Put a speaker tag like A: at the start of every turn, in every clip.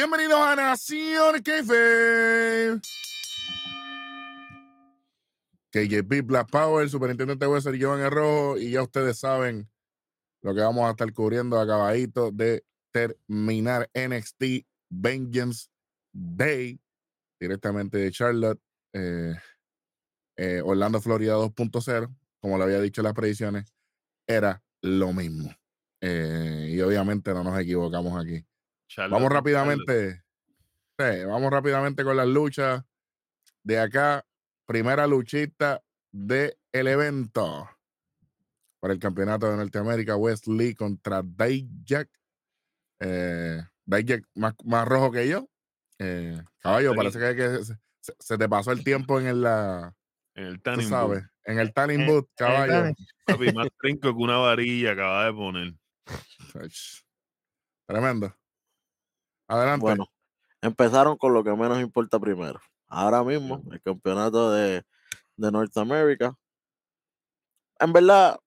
A: Bienvenidos a Nación Keife. KJP Black Power, Superintendente Wesser, Joan Rojo, y ya ustedes saben lo que vamos a estar cubriendo acabadito de terminar NXT Vengeance Day directamente de Charlotte, eh, eh, Orlando, Florida 2.0, como lo había dicho en las predicciones, era lo mismo. Eh, y obviamente no nos equivocamos aquí. Vamos rápidamente, vamos rápidamente con las luchas de acá. Primera luchita del el evento para el campeonato de Norteamérica, Wesley contra Dijak. Eh, Dijak más, más rojo que yo. Eh, caballo, parece que, se, te pasó el tiempo en el, la,
B: en el tanning
A: sabes, en el tanning boot, caballo.
B: Papi, más trinco que una varilla acaba de poner.
A: Tremendo. Adelante.
C: Bueno, empezaron con lo que menos importa primero. Ahora mismo, el campeonato de, de Norteamérica. En verdad,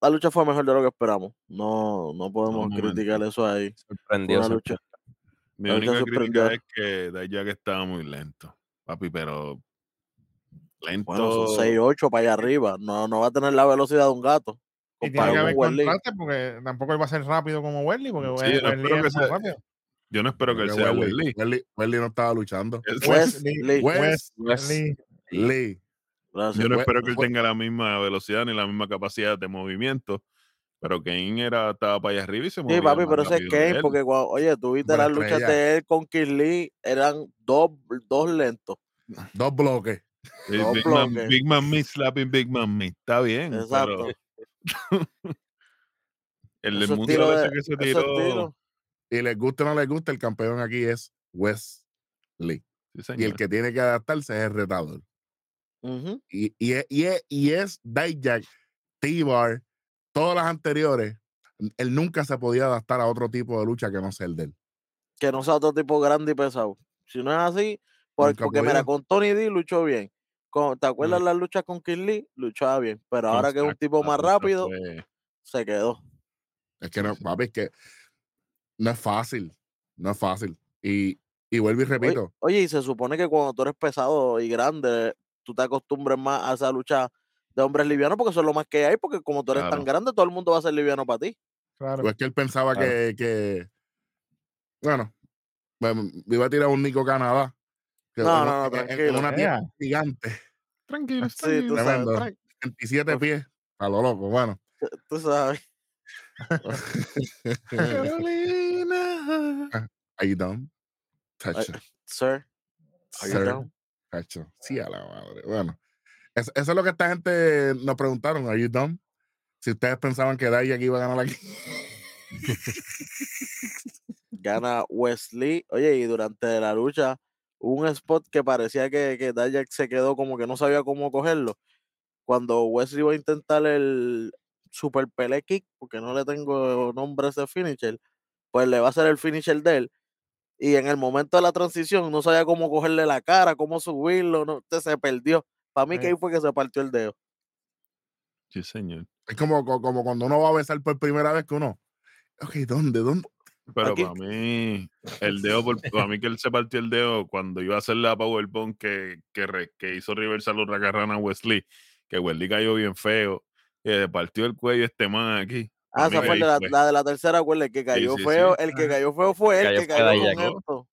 C: la lucha fue mejor de lo que esperamos. No, no podemos criticar eso ahí.
B: Sorprendió. Lucha. Mi única crítica es que que estaba muy lento, papi, pero lento.
C: Bueno, son 6-8 para allá arriba. No, no va a tener la velocidad de un gato.
D: Y tiene que haber contraste porque tampoco él va a ser rápido como Welly, porque
B: sí, es rápido. Yo no espero que él sea Wesley.
A: Wesley. no estaba luchando.
D: Wesley.
A: Wesley.
B: Yo no espero que él tenga la misma velocidad ni la misma capacidad de movimiento. Pero Kane era, estaba para allá arriba y se movía.
C: Sí, papi, pero ese es Kane, porque oye, tú viste las luchas de él con Kirli, eran dos, dos lentos.
A: Dos bloques.
B: Big, Man, Big Man Me slapping Big Man Me. Está bien. Exacto. el mundo de, que se tiró.
A: Y les gusta o no les gusta, el campeón aquí es Wesley. y el que tiene que adaptarse es el retador. y, y, y, y, es Dijak, T-Bar, todas las anteriores. Él nunca se podía adaptar a otro tipo de lucha que no sea el de él.
C: Que no sea otro tipo grande y pesado. Si no es así, porque, porque mira, con Tony D luchó bien. ¿Te acuerdas las luchas con Kim Lee? Luchaba bien. Pero ahora que es un tipo más rápido, se quedó.
A: Es que no, papi, es que no es fácil. No es fácil. Y, y vuelvo y repito.
C: Oye, y se supone que cuando tú eres pesado y grande, tú te acostumbres más a esa lucha de hombres livianos porque eso es lo más que hay, porque como tú eres tan grande, todo el mundo va a ser liviano para ti.
A: Claro. Pues es que él pensaba que, que, bueno, iba a tirar un Nico Canadá.
C: no, no, no, tranquilo.
A: una tierra gigante.
D: Tranquilo, sí, tú sabes.
A: 27 pies, a lo loco, bueno.
C: Tú sabes.
A: Ah, are you done? Tacho.
C: sir. Are you done?
A: Tacho. Sí, a la madre. Bueno, eso, es lo que esta gente nos preguntaron. Are you done? Si ustedes pensaban que Daya iba a ganar aquí.
C: Gana Wesley. Oye, y durante la lucha un spot que parecía que, que se quedó como que no sabía cómo cogerlo. Cuando Wesley iba a intentar el, super pele kick, porque no le tengo nombre a ese finisher, pues le va a hacer el finisher de él. Y en el momento de la transición no sabía cómo cogerle la cara, cómo subirlo, no, usted se perdió. Para mí que ahí fue que se partió el dedo.
B: Sí, señor.
A: Es como, como cuando uno va a besar por primera vez que uno. Ok, ¿dónde? ¿Dónde?
B: Pero para mí, el dedo, para mí que él se partió el dedo cuando iba a hacer la Powerbomb que, que, que hizo Reversal Racarrana a Wesley, que Wesley cayó bien feo que partió el cuello este man aquí.
C: Ah, esa fue la, de la tercera, el que cayó feo, el que cayó feo fue él que cayó con esto.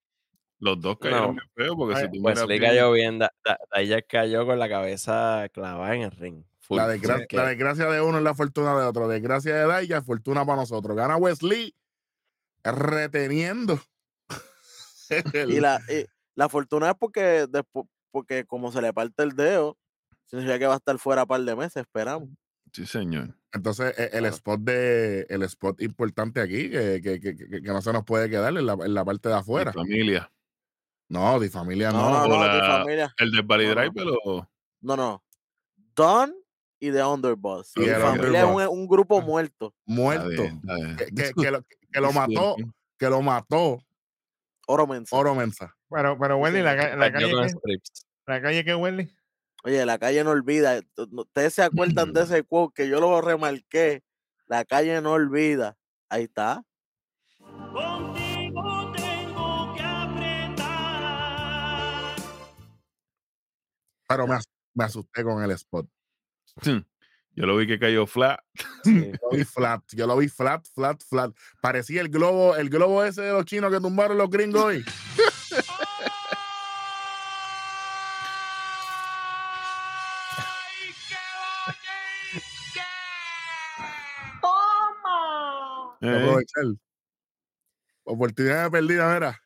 B: Los dos cayeron bien feo porque si tú
E: pues le cayó bien, ella cayó con la cabeza clavada en el ring.
A: La, desgracia de uno es la fortuna de otro. Desgracia de Daya, fortuna para nosotros. Gana Wesley reteniendo.
C: y, la, la fortuna es porque después, porque como se le parte el dedo, significa que va a estar fuera un par de meses, esperamos.
B: Sí, señor.
A: Entonces, e, el spot de el spot importante aquí, que, que, que, que no se nos puede quedar en la, en la parte de afuera.
B: De familia.
A: No, de familia no.
C: No, no, de familia.
B: El de Bali Drive, pero.
C: No, no. Don y The Underboss. Y, familia es un, grupo muerto.
A: Muerto. Que, lo, que, lo, mató. Que lo mató.
C: Oro Mensa.
A: Oro Mensa.
D: Pero, pero Wendy, la, la, calle. ¿La calle qué, Wendy?
C: Oye, la calle no olvida. Ustedes se acuerdan de ese quote que yo lo remarqué. La calle no olvida. Ahí está.
F: Contigo tengo
A: que apretar. Claro, me, asusté con el spot.
B: Yo lo vi que cayó flat.
A: Yo lo vi flat, yo lo vi flat, flat, flat. Parecía el globo, el globo ese de los chinos que tumbaron los gringos hoy.
B: Eh,
A: aprovechar. Oportunidad perdida, mira.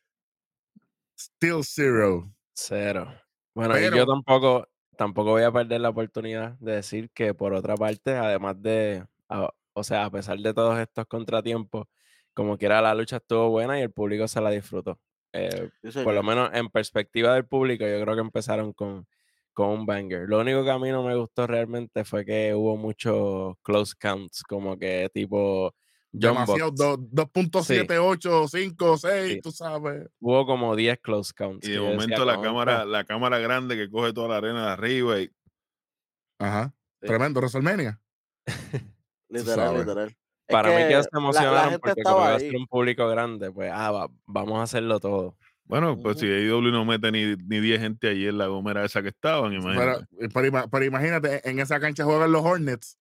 A: Still zero.
E: Cero. Bueno, y
A: Pero-
E: yo tampoco, tampoco voy a perder la oportunidad de decir que por otra parte, además de, a- o sea, a pesar de todos estos contratiempos, como quiera la lucha estuvo buena y el público se la disfrutó. Eh, por lo menos en perspectiva del público, yo creo que empezaron con, con un banger. Lo único que a mí no me gustó realmente fue que hubo muchos close counts, como que tipo
A: Demasiado,
E: Box.
A: do- 2.78, 5, 6,
E: Sí.
A: tú sabes.
E: Hubo como 10 close counts.
B: y de
E: decía,
B: momento la
E: "Contra".
B: cámara, la cámara grande que coge toda la arena de arriba y
A: Ajá.
E: Sí.
A: Tremendo, WrestleMania.
C: Literal, literal. Es
E: Para mí que se
C: la,
E: porque como iba a ser un público grande, pues ah, va- vamos a hacerlo todo.
B: bueno, pues si AEW no mete ni, ni 10 gente allí en la gomera esa que estaban, imagínate.
A: pero pero imagínate, en esa cancha juegan los Hornets.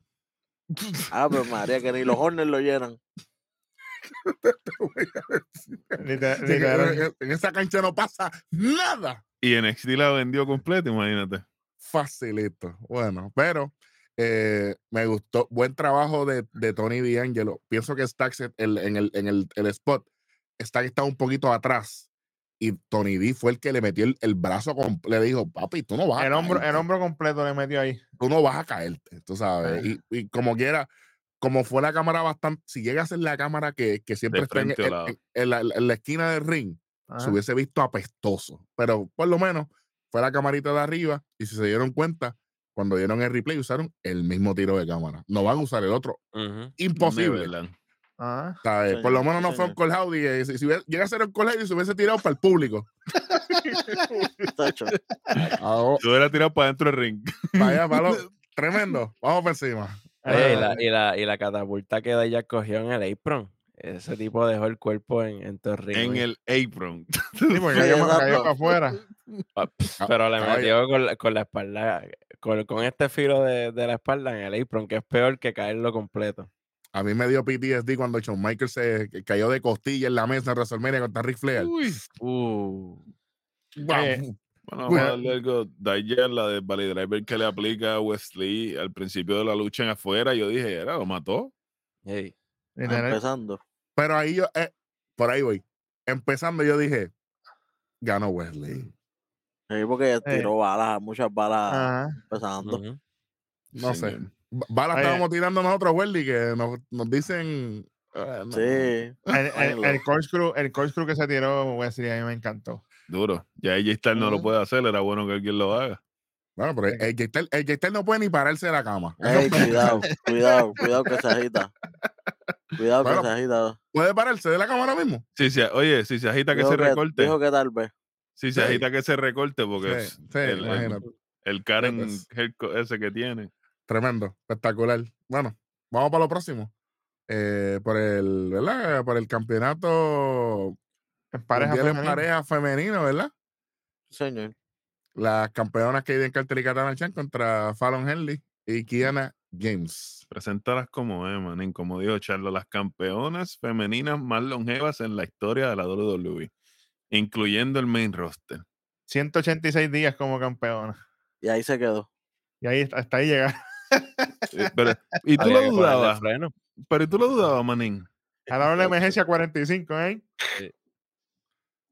C: Ah, pues María, que ni los Hornets lo llenan.
A: En, en esa cancha no pasa nada.
B: Y NXT la vendió completa, imagínate.
A: Facilito. Bueno, pero eh, me gustó. Buen trabajo de, de Tony D'Angelo. Pienso que Stacks el- en, el, en el, el spot, Stack estaba un poquito atrás. Y Tony D fue el que le metió el, el brazo, con, le dijo, papi, tú no vas
D: El
A: a
D: hombro, el hombro completo le metió ahí.
A: tú no vas a caerte, tú sabes. Y, y como quiera, como fue la cámara bastante, si llega a ser la cámara que, que siempre está en, en- la, en la esquina del ring, se hubiese visto apestoso. Pero por lo menos fue la camarita de arriba y si se dieron cuenta, cuando dieron el replay usaron el mismo tiro de cámara. No van a usar el otro.
E: Ujú.
A: Imposible.
D: Ajá.
A: ¿sabes? por lo menos
C: sí,
A: no fue un call Howdy. eh, Si, si hubiera- llega a ser un call Howdy, se hubiese tirado para el público. Ah,
B: Se hubiera tirado para adentro del ring.
A: para allá, para lo- Tremendo. Vamos por encima.
E: Oye, y,
D: Ah,
E: la, y, la, y la catapulta que ella cogió en el apron. Ese tipo dejó el cuerpo en, en ring.
B: en el apron.
D: Sí, porque
C: Sí,
D: cayó,
C: exacto.
D: cayó para afuera.
E: Pa-
A: Ah,
E: Pero le metió con la, con la espalda, con, con este filo de, de la espalda en el apron, que es peor que caerlo completo.
A: A mí me dio PTSD cuando Shawn Michaels se cayó de costilla en la mesa en WrestleMania contra Ric Flair.
B: Uy.
E: Uh,
A: Wow.
B: Bueno, vamos a darle algo. Daya, la de Valley Driver que le aplica a Wesley al principio de la lucha en afuera, yo dije, era, lo mató.
E: hey.
C: Empezando.
A: Pero ahí yo, eh, por ahí voy. Empezando, yo dije, ganó Wesley.
C: Sí, porque tiró balas, muchas balas
D: Ajá.
C: empezando.
A: No sé. Ba- Bala
D: Oye.
A: estábamos tirando nosotros, Wesley, que nos, nos dicen. no,
C: Sí.
D: El, el, el corkscrew, el corkscrew que se tiró Wesley a mí me encantó.
B: Duro. Ya AJ Styles no lo puede hacer, era bueno que alguien lo haga.
A: Bueno, pero el Styles- el no puede ni pararse de la cama.
C: Ey, cuidado, cuidado, cuidado que se agita. Cuidado
A: Bueno,
C: que se agita.
A: ¿Puede pararse de la cama ahora mismo?
B: Si se, oye, si se agita que se recorte.
C: dijo que tal vez.
B: Si se
A: Sí.
B: agita que se recorte, porque
A: Sí, sí,
B: el, el,
A: imagínate.
B: el Karen
A: pues.
B: haircut ese que tiene.
A: Tremendo, espectacular. Bueno, vamos para lo próximo. Eh, por el, ¿verdad? Por el campeonato
D: En pareja femenina.
A: pareja femenino, ¿verdad?
C: Señor.
A: Las campeonas que en Carter y Katana Chan contra Fallon Henley y Kiana James.
B: Presentarlas como es, manín. Como dijo Charlo, las campeonas femeninas más longevas en la historia de la WWE, incluyendo el main roster.
D: 186 días como campeona.
C: Y ahí se quedó.
D: Y ahí hasta ahí llega.
B: Pero- y tú lo dudabas, pero y tú lo dudabas, manín.
D: A la hora de emergencia 45, ¿eh?
E: Sí.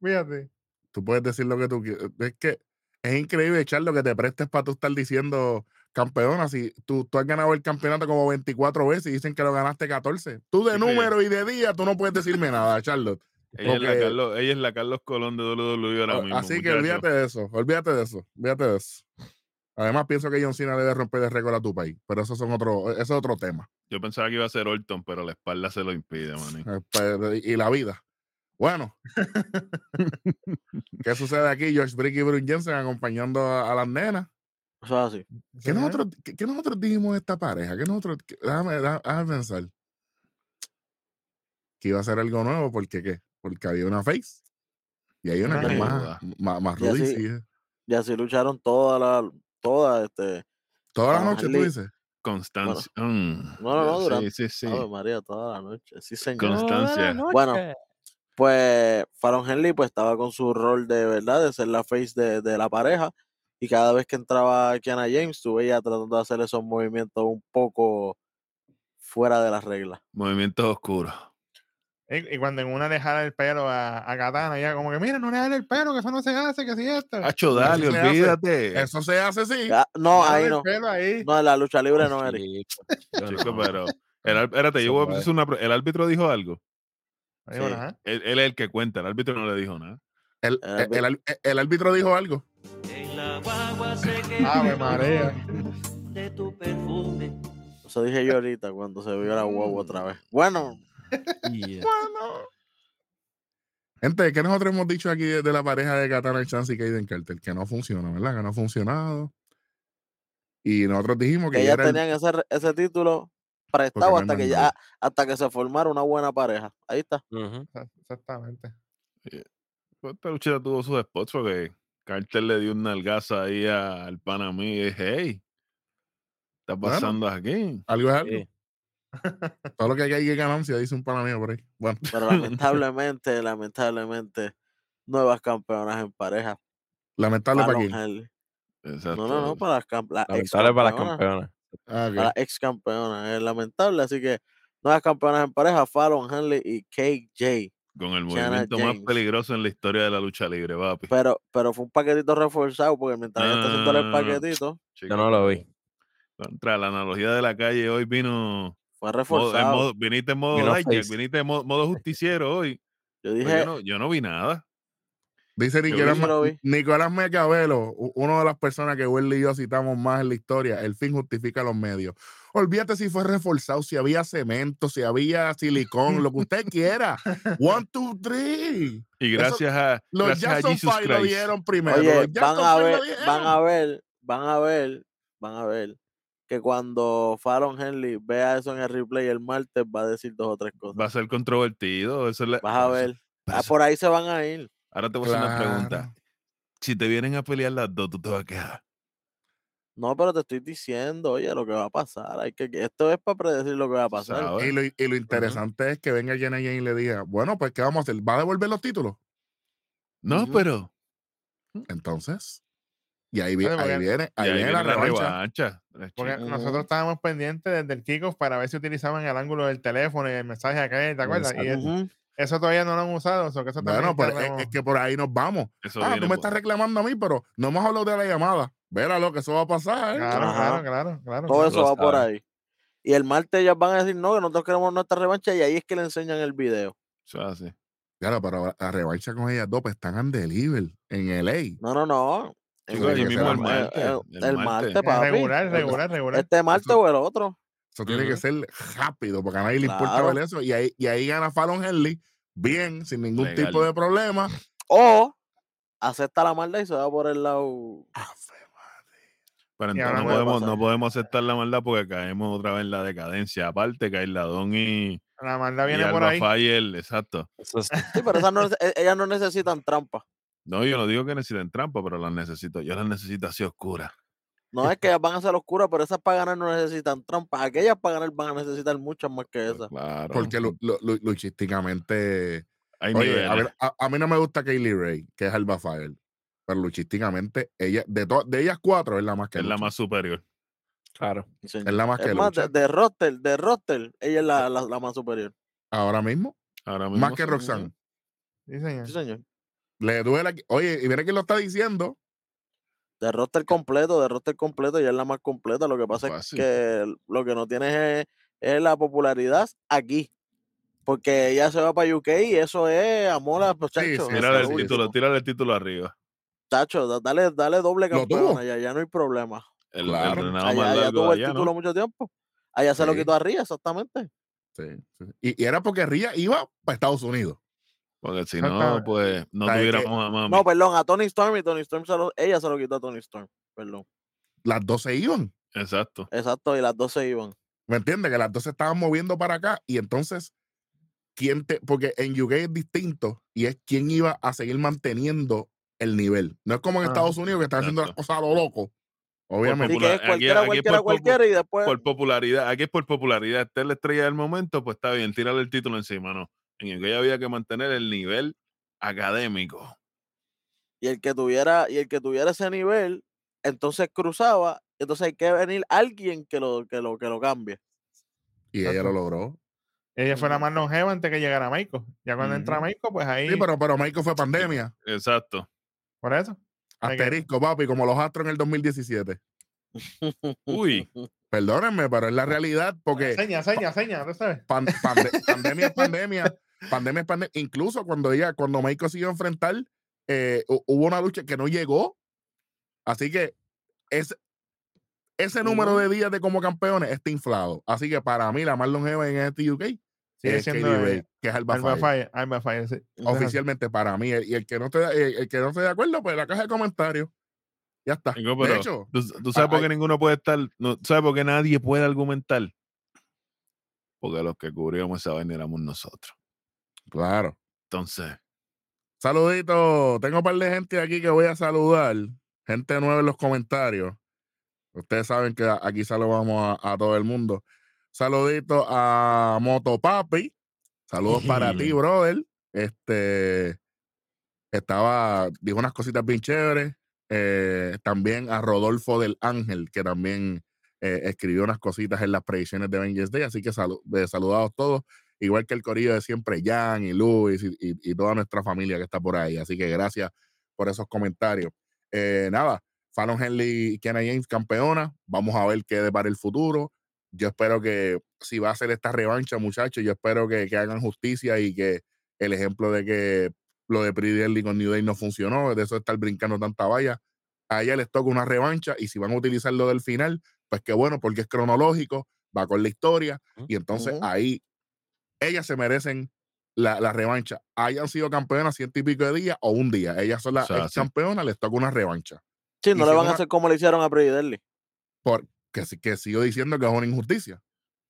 D: Fíjate.
A: Tú puedes decir lo que tú quieras. Es que es increíble echar lo que te prestes para tú estar diciendo campeona. Si tú, tú has ganado el campeonato como 24 veces y dicen que lo ganaste 14. Tú de
B: Sí,
A: número y de día, tú no puedes decirme nada, Charlotte.
B: Ella, es la Carlos, ella es la Carlos Colón de WWE ahora
A: O-
B: mismo.
A: Así que
B: muchacho.
A: olvídate de eso, olvídate de eso, olvídate de eso. Además, pienso que John Cena debe romper de récord a tu país, pero eso, son otro, eso es otro tema.
B: Yo pensaba que iba a ser Orton, pero la espalda se lo impide, manín.
A: Eh, y la vida. Bueno, ¿qué sucede aquí? George Brick y Bruce Jensen acompañando a, a las nenas.
C: Eso es así.
A: ¿Qué nosotros, qué, qué nosotros dijimos de esta pareja? ¿Qué nosotros, qué- déjame, déjame- pensar. Que iba a ser algo nuevo, porque qué? Porque había una face. Y hay una que más,
B: ruda.
A: más, más
C: Y así-
A: rudísima.
C: Y así lucharon toda la, todas. Este,
A: Toda la noche, tú
C: Henley-
A: dices.
B: Constancia. mm,
C: no, no,
B: sí,
C: durante-
B: Sí, sí.
C: Ave María, toda la noche. Sí, señor.
B: Constancia.
C: Bueno, pues Fallon Henley pues estaba con su rol de verdad, de ser la face de, de la pareja. Y cada vez que entraba Kiana James, tú veías tratando de hacer esos movimientos un poco fuera de las reglas.
B: Movimientos oscuros.
D: Y, y cuando en una le jala el pelo a, a Katana, ella como que, mira, no le jale el pelo, que eso no se hace, que si esto.
B: Hacho,
A: Eso
B: dale,
A: se hace.
B: olvídate.
A: Eso se hace, sí.
C: Ah, no,
D: Jálale
C: ahí no.
D: pelo ahí.
C: No, en la lucha libre no, Eric.
E: Chico, no.
B: pero. El, espérate, yo voy a hacer una. El árbitro dijo algo.
D: No
C: Sí.
B: Él, él es el que cuenta. El árbitro no le dijo nada.
A: El,
C: El
A: el, el, el- el árbitro dijo algo.
F: En la guagua que
D: Ave María.
F: de tu perfume.
C: Eso dije yo ahorita cuando se vio la guagua otra vez. Bueno,
E: Yeah.
A: Gente, ¿qué nosotros hemos dicho aquí de, de la pareja de Katana Chance y Kaden Carter? Que no funciona, ¿verdad? Que no ha funcionado. Y nosotros dijimos que
C: que
A: ya
C: ellas
A: el-
C: tenían ese, ese título prestado hasta que ya, hasta que se formara una buena pareja. Ahí está.
D: Exactamente.
B: Pues esta lucha tuvo sus spots porque Carter le dio un nalgazo ahí a- al pana mío y dije, hey, ¿qué está
A: Bueno.
B: pasando aquí?
A: algo es algo.
E: Sí.
A: Todo lo que hay ahí es ganancia, dice un pana mío por ahí. Bueno,
C: Pero lamentablemente, lamentablemente, nuevas campeonas en pareja.
A: lamentable para quién.
B: Exacto.
C: No, no, no, para las, cam- las ex
E: Lamentable para las
C: campeonas.
A: Ah.
C: Para las ex campeonas. Es lamentable. Así que nuevas campeonas en pareja, Fallon Henley y KJ.
B: Con el movimiento más peligroso en la historia de la lucha libre, papi.
C: Pero, pero fue un paquetito reforzado porque mientras ella está el
B: Ah.
C: paquetito,
B: Chico,
E: Yo no lo vi.
B: Contra la analogía de la calle, hoy vino.
C: Fue
B: modo- en
C: reforzado.
B: modo- viniste en modo viniste en modo, modo justiciero hoy.
C: Yo
B: Pues
C: dije,
B: yo, no, yo no vi nada.
A: Dice Nicolás,
C: vi.
A: Nicolás Mecabelo, una de las personas que Welly y yo citamos más en la historia. El fin justifica los medios. Olvídate si fue reforzado, si había cemento, si había silicón, lo que usted quiera. One, two, three.
B: Y
A: Eso-
B: gracias a,
A: Los
B: gracias a
A: Jackson
B: Jesus
A: Five lo dieron primero.
C: Oye, van a ver, van a ver, van a ver, van a ver que cuando Fallon Henley vea eso en el replay el martes va a decir dos o tres cosas.
B: Va a ser controvertido. eso
C: Vas a
B: eso-
C: ver. Ah,
B: eso-
C: por ahí se van a ir.
B: Ahora te voy a hacer una pregunta. Si te vienen a pelear las dos, tú te vas a quedar.
C: No, pero te estoy diciendo, oye, lo que va a pasar. Hay que, esto es para predecir lo que va a pasar.
A: Y lo, y lo interesante es que venga Jenna Jane y le diga, bueno, pues ¿qué vamos a hacer? ¿Va a devolver los títulos?
B: No, pero.
A: Entonces, y ahí, vi- ahí viene, ahí viene la revancha.
B: revancha. La
D: Porque nosotros estábamos pendientes desde el kickoff para ver si utilizaban el ángulo del teléfono y el mensaje aquel, ¿te acuerdas? Y eso todavía no lo han usado. eso que eso
A: Bueno, pues
D: está
A: es, que por ahí nos vamos.
B: Eso
A: ah,
B: viene
A: tú me
B: por-
A: estás reclamando a mí, pero no hemos hablado de la llamada. Verá lo que eso va a pasar.
D: Claro, claro, claro, claro.
C: Todo
D: claro.
C: eso va por ahí. Y el martes ellas van a decir, no, que nosotros queremos nuestra revancha y ahí es que le enseñan el video.
B: Eso es así.
A: Claro, pero la revancha con ellas dos pues, están en deliver en LA.
C: No, no, no.
B: Chicos,
C: el-
A: mismo el
B: martes,
C: eh,
B: el
C: El,
B: martes.
C: martes, papi.
D: regular, regular, regular.
C: Este martes o el otro.
A: Eso tiene que ser rápido, porque a nadie le importa
C: Claro.
A: ver eso. Y ahí, y ahí gana Fallon Henley, bien, sin ningún
B: Legal.
A: tipo de problema.
C: O acepta la maldad y se va por el lado.
B: Pero entonces no podemos, no podemos aceptar la maldad porque caemos otra vez en la decadencia. Aparte, Ladón y,
D: La maldad
B: y
D: viene por
B: Alba
D: ahí.
B: Fire, exacto.
C: Sí, pero esas no, e- ellas no necesitan trampa.
B: No, yo no digo que necesiten trampa, pero las necesito. Yo las necesito así oscuras.
C: No es que ellas van a ser oscuras, pero esas para ganar no necesitan trampa. Aquellas para ganar van a necesitar muchas más que esas.
B: Claro.
A: Porque lu- luchísticamente.
B: hay
A: Oye, a, ver, a, a mí no me gusta Kaylee Ray, que es Alba Fire. Pero luchísticamente, ella, de, to- de ellas cuatro, es la más que
B: es la más superior.
E: Claro.
C: Sí.
A: Es la más que
C: Es más, de,
A: lucha.
C: de roster, de roster, ella es la, la, la más superior.
A: Ahora mismo,
B: Ahora mismo
A: más que. Roxanne.
D: Sí, señor.
C: Sí, señor.
A: Le duele. Oye, y mira quién lo está diciendo.
C: De roster completo, de roster completo, ella es la más completa. Lo que pasa es que lo que no tiene es, es la popularidad aquí. Porque ella se va para UK y eso es amor a muchachos.
A: sí,
B: Tírale el título, tírale el título arriba.
C: Chacho, da- dale, dale doble campeona, ya, ya no hay problema.
B: El,
A: Claro.
B: el
C: Allá,
B: más
C: allá tuvo el título
B: ¿no?
C: mucho tiempo. Allá se lo
A: Sí.
C: quitó a Ría, exactamente.
A: Sí, sí. Y, y era porque Ría iba para Estados Unidos.
B: Porque si no, pues no
A: ¿Sabes qué?
B: tuviéramos a mami.
C: No, perdón, a Tony Storm y Tony Storm se lo, ella se lo quitó a Tony Storm. Perdón.
A: Las dos se iban.
B: Exacto.
C: Exacto, y las dos se iban.
A: ¿Me entiendes? Que las dos se estaban moviendo para acá y entonces, ¿quién te.? Porque en UK es distinto y es quién iba a seguir manteniendo el nivel. No es como en
D: Ajá.
A: Estados Unidos que están haciendo las cosas a lo loco. Obviamente.
C: Así que es
B: Aquí-
C: cualquiera,
B: aquí
C: cualquiera,
B: por
C: cualquiera y después.
B: Por popularidad, aquí es por popularidad. Esta es la estrella del momento, pues está bien, tírale el título encima, ¿no? En aquella había que mantener el nivel académico.
C: Y el que tuviera, y el que tuviera ese nivel, entonces cruzaba, entonces hay que venir alguien que lo, que lo, que lo cambie.
A: Y ella lo logró.
D: Ella fue la más longeva antes que llegara Michael. Ya cuando entra
A: Ujú.
D: Michael, pues ahí.
A: Sí, pero, pero Michael fue pandemia.
B: Exacto.
D: Por eso. Que-
A: Asterisco, papi, como los astros en el 2017.
B: Uy,
A: Perdónenme, pero es la realidad porque
D: Seña, seña, seña, ¿tú sabes?
A: pan- pande- pandemia es pandemia. Pandemia es pandemia. Incluso cuando ella, cuando Michael se iba a enfrentar, eh, hu- hubo una lucha que no llegó. Así que es, ese número de días de como campeones está inflado. Así que para mí, la más longeva en este UK
D: Sigue
A: es
D: siendo
A: Katie
D: eh,
A: Ray, que es Alba
D: Alba
A: Fire.
D: Fire. Alba sí.
A: Oficialmente para mí. Y el que no esté, el, el que no esté de acuerdo, pues la caja de comentarios. Ya está.
B: Digo,
A: de hecho,
B: ¿tú, tú sabes por
A: hay-
B: qué ninguno puede estar, no, ¿tú sabes por qué nadie puede argumentar? Porque los que cubríamos esa vaina éramos nosotros.
A: Claro.
B: Entonces,
A: Saludito. Tengo un par de gente aquí que voy a saludar. Gente nueva en los comentarios. Ustedes saben que aquí saludamos a, a todo el mundo. Saludito a Motopapi. Saludos para ti, brother. Este estaba, dijo unas cositas bien chéveres. Eh, también a Rodolfo del Ángel, que también eh, escribió unas cositas en las predicciones de Avengers Day. Así que salu- de saludados todos igual que el corillo de siempre, Jan y Luis y, y- y toda nuestra familia que está por ahí. Así que gracias por esos comentarios. Eh, nada, Fallon Henley y Kenna James campeona. Vamos a ver qué para el futuro. Yo espero que si va a ser esta revancha, muchachos, yo espero que, que hagan justicia y que el ejemplo de que lo de Pretty con New Day no funcionó, de eso estar brincando tanta valla, a ella les toca una revancha y si van a utilizar lo del final, pues qué bueno, porque es cronológico, va con la historia y entonces ahí ellas se merecen la, la revancha. Hayan sido campeonas ciento y pico de días o un día. Ellas son las
B: O sea,
A: ex
B: sí.
A: campeonas, les toca una revancha.
C: Sí, no le van
A: una-
C: a hacer como le hicieron a Pretty Deadly.
A: Porque sí- que sigo diciendo que es una injusticia.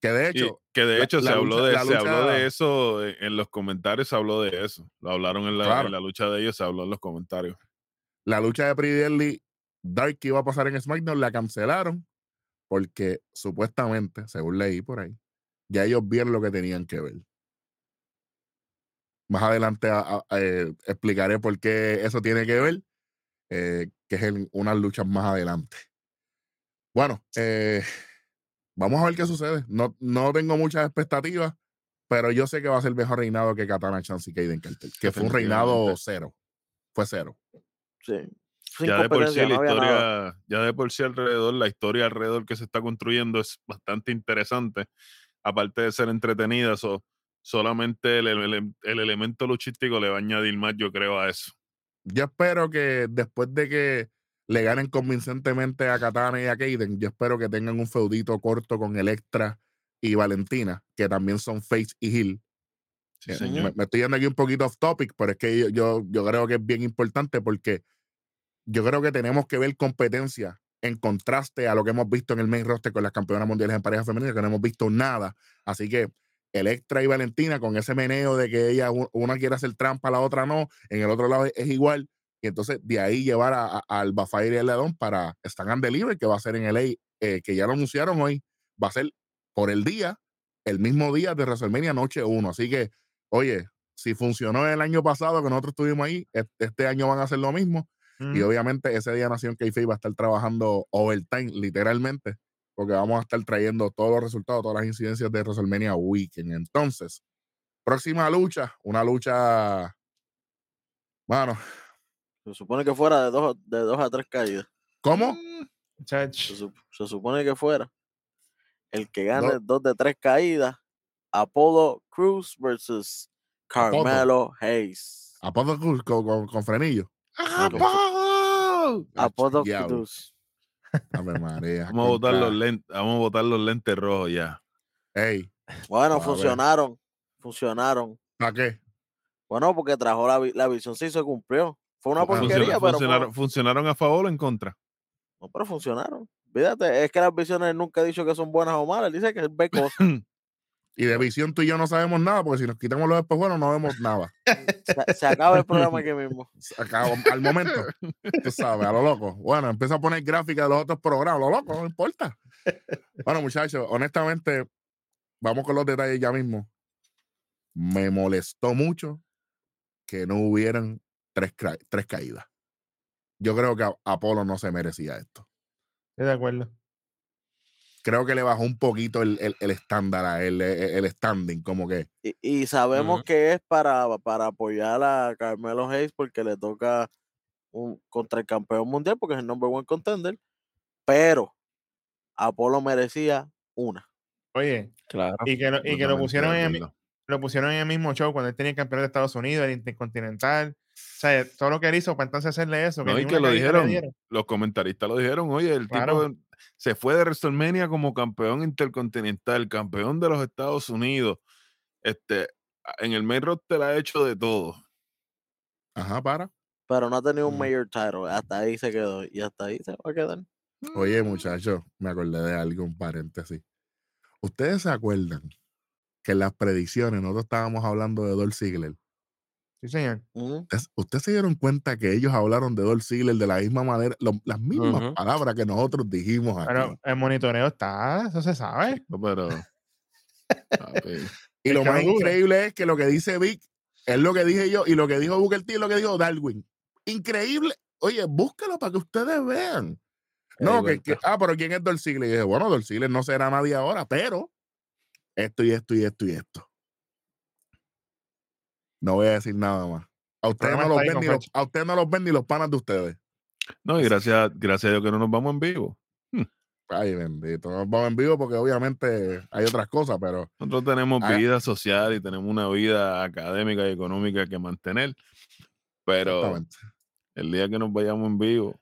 A: Que de
B: y
A: hecho,
B: que de hecho
A: la
B: se, habló
A: lucha-
B: de, se habló de eso en, en los comentarios, se habló de eso. Lo hablaron en la, en
A: Claro.
B: la lucha de ellos, se habló en los comentarios.
A: la lucha de Deadly Dark que iba a pasar en SmackDown la cancelaron porque supuestamente, según leí por ahí, ya ellos vieron lo que tenían que ver. Más adelante a- a- eh, explicaré por qué eso tiene que ver, eh, que es en unas luchas más adelante. Bueno, eh, vamos a ver qué sucede. No, no tengo muchas expectativas, pero yo sé que va a ser mejor reinado que Katana Chance y Kaden Carter, que fue un reinado cero. Fue cero.
C: Sí.
B: Ya de por sí la
C: no
B: historia, ya de por sí alrededor, la historia alrededor que se está construyendo es bastante interesante. Aparte de ser entretenida, so- solamente el, ele- el elemento luchístico le va a añadir más, yo creo, a eso.
A: yo espero que después de que le ganen convincentemente a Katana y a Kaden, yo espero que tengan un feudito corto con Electra y Valentina, que también son face y.
B: Sí,
A: Eh,
B: señor.
A: Me, me estoy yendo aquí un poquito off topic, pero es que yo, yo, yo creo que es bien importante porque yo creo que tenemos que ver competencia en contraste a lo que hemos visto en el main roster con las campeonas mundiales en pareja femenina, que no hemos visto nada. Así que Electra y Valentina, con ese meneo de que ella, una quiere hacer trampa, la otra no, en el otro lado es, igual. Y entonces de ahí llevar a, a, a y al Ledón para Stand and Deliver, que va a ser en LA, eh, que ya lo anunciaron hoy, va a ser por el día, el mismo día de WrestleMania Noche 1. Así que, oye, si funcionó el año pasado que nosotros estuvimos ahí, es- este año van a hacer lo mismo. Y obviamente ese día Nación Kayfabe va a estar trabajando overtime, literalmente, porque vamos a estar trayendo todos los resultados, todas las incidencias de WrestleMania Weekend. Entonces, próxima lucha, una lucha, bueno,
C: Se supone que fuera de dos, de dos a tres caídas.
A: ¿cómo?
D: Chach.
C: Se, sup- se supone que fuera. El que gane
A: No.
C: dos de tres caídas. Apollo Cruz versus
A: Apollo.
C: Carmelo Hayes.
A: Apolo Cruz con, con, con frenillo.
C: Apollo
A: diablo.
C: Cruz.
A: Ave María.
B: Vamos a botar los lentes, vamos a botar los lentes rojos ya.
A: Ey,
C: Bueno,
A: A ver.
C: funcionaron. Funcionaron.
A: ¿para qué?
C: Bueno, porque trajo la, la visión, sí se cumplió. Fue una
A: Ah,
B: Funciona-
C: porquería, pero, fue-
B: funcionaron, funcionaron a favor o en contra.
C: no, pero funcionaron. Fíjate, es que las visiones nunca he dicho que son buenas o malas, él dice que ve cosas.
A: Y de visión tú y yo no sabemos nada, porque si nos quitamos los espejuelos no vemos nada.
C: Se, se acaba el programa aquí mismo.
A: Acá, al momento, tú sabes, a lo loco. Bueno, empieza a poner gráfica de los otros programas, lo loco, no importa. Bueno, muchachos, honestamente, vamos con los detalles ya mismo. Me molestó mucho que no hubieran tres, tres caídas. Yo creo que a- Apolo no se merecía esto.
D: Estoy de acuerdo.
A: Creo que le bajó un poquito el, el, el estándar a él, el, el standing, como que
C: Y, y sabemos que es para, para apoyar a Carmelo Hayes porque le toca un, contra el campeón mundial porque es el number one contender. Pero Apolo merecía una.
D: Oye,
E: Claro.
D: y que lo, y que lo pusieron en el, lo pusieron en el mismo show cuando él tenía el campeón de Estados Unidos, el Intercontinental. O sea, todo lo que él hizo para entonces hacerle eso.
B: No,
D: ni
B: y que lo dijeron, los comentaristas lo dijeron, oye, el
D: Claro.
B: tipo se fue de WrestleMania como campeón intercontinental, campeón de los Estados Unidos. Este, en el main roster ha hecho de todo.
A: Ajá, para.
C: Pero no ha tenido un
A: Mm.
C: mayor title. Hasta ahí se quedó. Y hasta ahí se va a quedar.
A: Oye, muchachos, me acordé de algo, un paréntesis. ¿Ustedes se acuerdan que en las predicciones nosotros estábamos hablando de Dolph Ziggler?
D: Sí, señor.
A: ¿Ustedes, ustedes se dieron cuenta que ellos hablaron de Dolph Ziggler de la misma manera, lo- las mismas palabras que nosotros dijimos aquí?
D: Pero el monitoreo está, eso se sabe.
B: Pero,
A: y lo más increíble es que lo que dice Vic es lo que dije yo y lo que dijo Booker T es lo que dijo Darwin. Increíble. Oye, búscalo para que ustedes vean. No, que, que- ah, pero ¿quién es Dolph Ziggler? Y dije, bueno, Dolph Ziggler no será nadie ahora, pero esto y esto y esto y esto. No voy a decir nada más. A ustedes, no los ven ni los, a ustedes no los ven ni los panas de ustedes.
B: no, y gracias, gracias a Dios que no nos vamos en vivo.
A: Ay, bendito. No nos vamos en vivo porque obviamente hay otras cosas, pero
B: Nosotros tenemos vida social y tenemos una vida académica y económica que mantener. Pero el día que nos vayamos en vivo,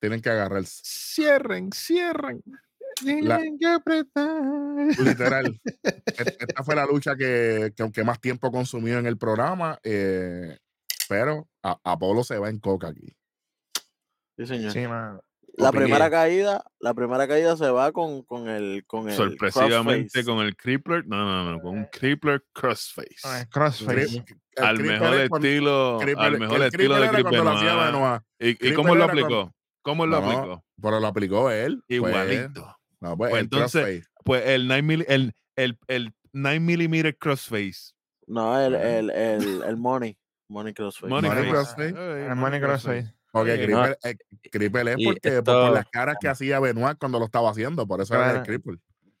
A: tienen que agarrarse.
B: cierren, cierren.
A: La-
D: que apretar.
A: Literal. Et- Esta fue la lucha que, que aunque más tiempo consumió en el programa, eh, pero a- Apolo se va en coca aquí.
C: Sí, señor.
D: Sí.
C: La
A: Opinión.
C: primera caída, la primera caída se va con, con el con el
B: Sorpresivamente
C: crossface.
B: con el Crippler, no, no, no, con un Crippler Crossface.
D: Ah, Crossface.
A: El
B: al mejor
A: es cuando-
B: estilo, al mejor
A: el
B: estilo de. Benoit. ¿Y, cómo lo aplicó? ¿Cómo lo
A: No,
B: aplicó?
A: Pero lo aplicó él. pues,
B: Igualito.
A: No, pues,
B: Pues
A: el
B: entonces,
A: crossface.
B: Pues el 9 mil- el, el, el 9 mm crossface.
C: No, el, el, el, el money. Money crossface.
B: Money
A: Money
B: crossface.
A: crossface.
B: Ay,
D: El Money Crossface.
A: Porque
B: Sí,
A: Creeper, eh, Creeper es porque por,
E: esto-
A: por las caras que hacía Benoit cuando lo estaba haciendo. Por eso era el.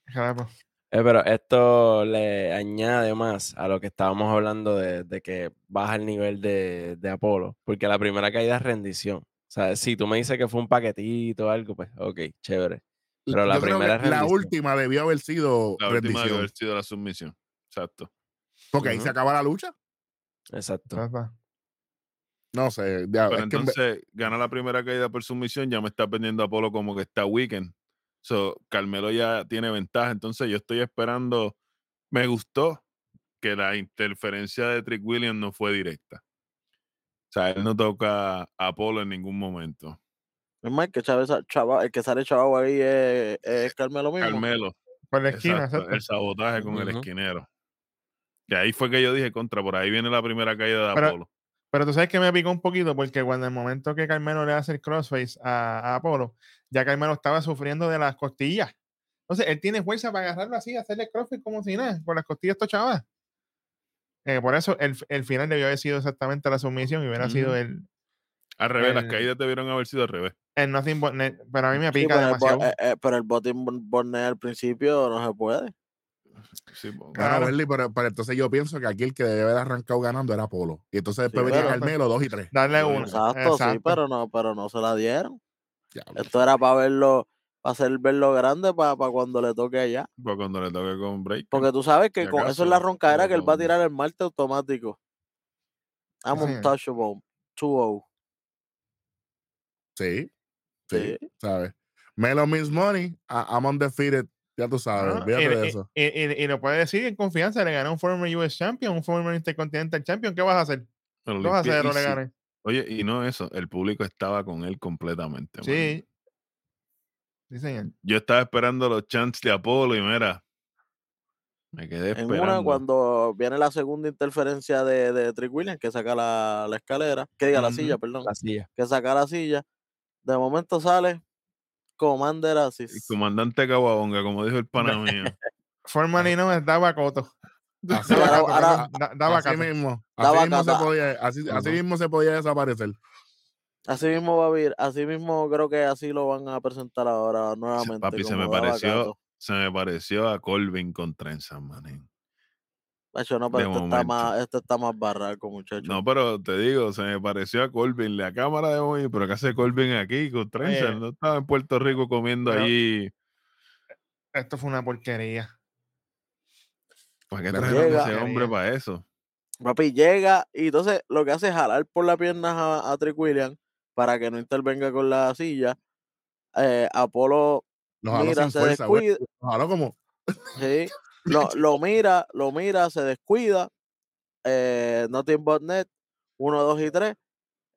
D: Claro.
E: Eh, pero esto le añade más a lo que estábamos hablando de, de que baja el nivel de, de Apolo, porque la primera caída es rendición. O sea, si tú me dices que fue un paquetito o algo, pues ok, chévere. Pero la primera rendición.
A: última debió haber sido
B: La última debió
A: rendición.
B: haber sido la submisión. Exacto.
A: Porque ahí se acaba la lucha.
E: Exacto.
A: No sé. ya,
B: Pero
A: que
B: entonces gana la primera caída por submisión, ya me está pendiendo Apolo como que está weekend. So, Carmelo ya tiene ventaja. Entonces yo estoy esperando. Me gustó que la interferencia de Trick Williams no fue directa. O sea, él no toca a Apolo en ningún momento.
C: Es más, que Chávez, Chava- el que sale chavo ahí es, es Carmelo mismo.
B: Carmelo.
D: Por la esquina,
B: exacto,
D: exacto.
B: el sabotaje con el esquinero. Y ahí fue que yo dije contra, por ahí viene la primera caída de
D: Pero-
B: Apolo.
D: Pero tú sabes que me picó un poquito porque cuando el momento que Carmelo le hace el crossface a, a Apolo, ya Carmelo estaba sufriendo de las costillas. Entonces, él tiene fuerza para agarrarlo así, hacerle crossface como si nada, con las costillas tochadas. Eh, por eso el, el final debió haber sido exactamente la sumisión y hubiera sido el,
B: Al revés, las
D: el-
B: caídas debieron haber sido al revés.
D: el nothing but net, Pero a mí me
C: Sí,
D: pica
C: pero, el bo-
D: demasiado.
C: eh, eh, pero el botting borne al principio no se puede.
B: Sí.
A: Bueno,
D: Claro.
A: Pero, pero entonces yo pienso que aquí el que debe haber arrancado ganando era Polo. Y entonces después
C: Sí,
A: venía
C: pero-
A: Carmelo, dos y tres.
D: Darle uno.
C: Exacto, sí, pero no, pero no se la dieron. Esto era para verlo, para hacer verlo grande para, cuando le toque allá.
B: Para cuando le toque con break.
C: Porque tú sabes que con eso es la roncadera
B: pero
C: que él va a tirar el Marte automático. I'm
D: Sí.
C: untouchable. 2-0.
A: Sí, sí,
C: Sí.
A: ¿sabes? Melo means money, I- I'm undefeated. Ya tú sabes,
D: Ah,
A: olvídate
D: y,
A: de
D: y-
A: eso.
D: y- y- y lo puede decir en confianza, le ganó un former US Champion, un former Intercontinental Champion, ¿qué vas a hacer?
B: Pero
D: ¿Qué vas a hacer o le gané?
B: Oye, y no eso, el público estaba con él completamente.
D: Sí. Sí, señor.
B: Yo estaba esperando los chants de Apolo y mira, Me quedé
C: En
B: esperando.
C: una, cuando viene la segunda interferencia de, de Trick Williams, que saca la, la escalera, que diga la silla, perdón,
E: La silla.
C: que saca la silla. De momento sale Commander
B: El
C: Assist.
B: comandante Caguabonga, como dijo el pana mío.
D: Forman y no es daba coto.
A: Así,
C: Ahora-
A: Bacato,
C: ahora-
A: Bacato,
D: Da- Daba
A: así mismo,
C: Daba
A: así mismo se podía, así, mismo se podía desaparecer.
C: Así mismo va a vir, así mismo creo que así lo van a presentar ahora nuevamente.
B: papi, se me pareció-. Se me pareció a Colvin con trenzas, manín.
C: Macho, no,
B: de
C: pero este está, más, este está más barraco, muchacho.
B: No, pero te digo, se me pareció a Colvin, la cámara de hoy, pero ¿qué hace Colvin aquí con trenzas?
D: Oye.
B: No estaba en Puerto Rico comiendo
D: Pero-
B: allí.
D: Esto fue una porquería.
B: ¿Para qué trajeron a ese hombre para eso?
C: Papi llega y entonces lo que hace es jalar por las piernas a, a Trick Williams para que no intervenga con la silla. Eh, Apolo
A: Los
C: mira, se
A: fuerza,
C: descuida,
A: Los como,
C: sí, lo, lo mira, lo mira, se descuida. Eh, Nothing but net, uno, dos y tres.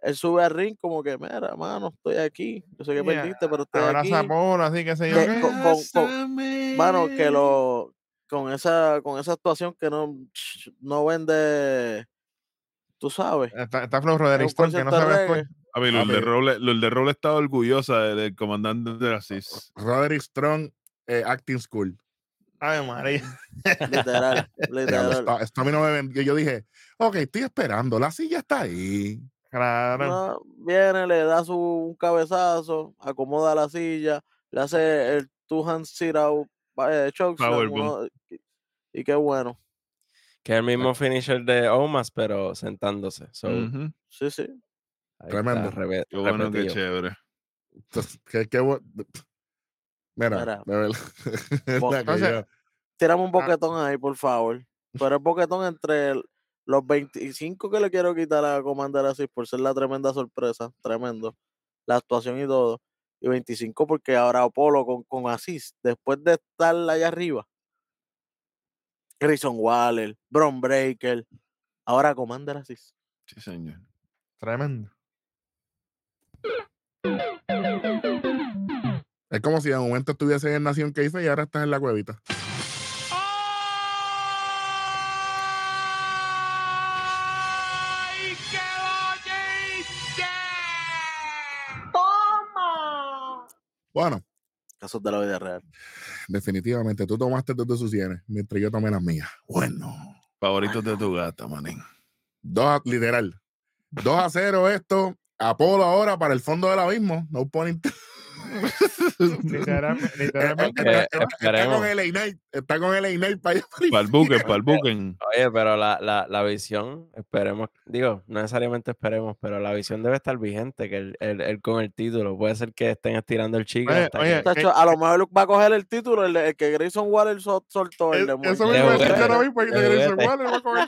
C: Él sube al ring como que, mira, mano, estoy aquí. Yo sé que
D: Yeah,
C: perdiste, pero estoy aquí.
D: Abraza a Polo, así que se yo.
C: Que-
D: qué.
C: con- con- con- Mano, que lo con esa con esa actuación que no, no vende, tú sabes.
D: Está, está Flow Roderick que no
C: de
D: sabe.
B: Papi, Lourdes
A: Papi.
B: Robles, Lourdes Robles estaba orgullosa de- del comandante de la CIS.
A: Roderick Strong eh, Acting School.
D: Ay, María.
C: Literal, literal.
A: esto, esto a mí no me vendió. Yo dije, ok, estoy esperando, la silla está ahí.
D: Claro.
C: No, viene, le da su un cabezazo, acomoda la silla, le hace el two hand sit out eh, uno- y, y qué bueno.
E: Que es el mismo finisher de Omas, pero sentándose. So.
C: Sí, sí.
E: ahí está,
A: Tremendo.
E: rebe-
B: Qué bueno, qué chévere.
A: Entonces, qué- qué bu- Mira,
C: Mira.
A: de verdad. Que
C: Tírame un
D: Ah.
C: boquetón ahí, por favor. Pero el boquetón entre el- los 25 que le quiero quitar a Commander Asís por ser la tremenda sorpresa, tremendo, la actuación y todo. Y 25 porque ahora Apolo con, con Asís, después de estar allá arriba, Grayson Waller, Bron Breaker, ahora Commander Asís.
B: Sí, señor.
D: Tremendo.
A: Es como si de momento estuviese en Nación Keife y ahora estás en la cuevita. Bueno,
C: Casos de la vida real.
A: definitivamente tú tomaste tus decisiones mientras yo tomé las mías. Bueno,
B: Favoritos de tu gata, manín.
A: dos a- literal. 2 a 0 esto. Apolo ahora para el fondo del abismo. No pone
D: Literal- literalmente.
E: Eh,
A: está, está con el Knight. Está con el Knight para
B: el buque, para el buque.
E: Oye, pero la, la, la visión, esperemos, digo, no necesariamente esperemos, pero la visión debe estar vigente, que él, él- él con el título, puede ser que estén estirando el chico
D: Oye,
E: hasta
D: oye,
E: que...
C: Tacho, a lo mejor va a coger el título, el, de- el que Grayson Waller sol- soltó, el de,
D: Eso mismo es ahora mismo. dice,
E: juguete.
D: "Bueno, va a coger".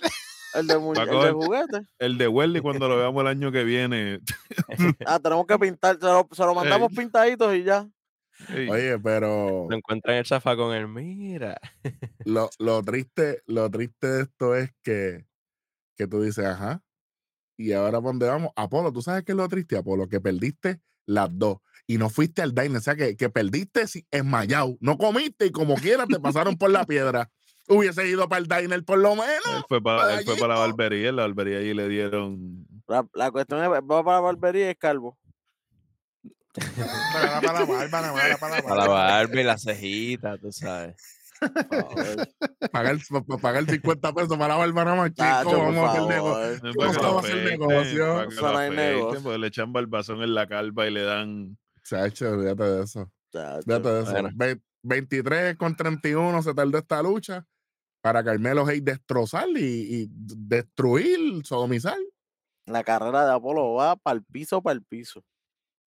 C: El de, el de juguete.
B: El de Welly cuando lo veamos el año que viene.
C: Ah, tenemos que pintar, se lo, se lo mandamos pintaditos y ya.
B: Ey,
A: Oye, pero
E: Lo encuentran en el chafa con él, mira.
A: lo, lo triste, lo triste de esto es que, que tú dices, ajá. Y ahora ¿pa' dónde vamos? Apolo, ¿tú sabes qué es lo triste, Apolo? Que perdiste las dos. Y no fuiste al diner. O sea, que, que perdiste si- esmayado. No comiste y como quieras te pasaron por la piedra. Hubiese ido para el diner por lo menos.
B: él fue para, él fue para la barbería. En la barbería allí le dieron.
C: La, la cuestión es, va para la barbería y es calvo.
D: Era para la barba, nada más, era para la
E: Para la
D: barba.
E: barba y la cejita, tú sabes.
A: Pagar, pa- pa- pagar 50 pesos para la barba nada más, chico. Vamos a hacer negocio.
C: favor.
B: Es
A: ¿Cómo
B: para que
A: se
B: lo
A: va a hacer negocio?
B: para
C: Eso no hay negocio.
B: porque le echan barbazón en la calva y le dan.
A: Chacho, olvídate de eso. Fíjate de eso.
E: Bueno.
A: Ve- 23 con 31 se tardó esta lucha para Carmelo Hayes destrozar y, y destruir, sodomizar.
C: La carrera de Apolo va para el piso, para el piso.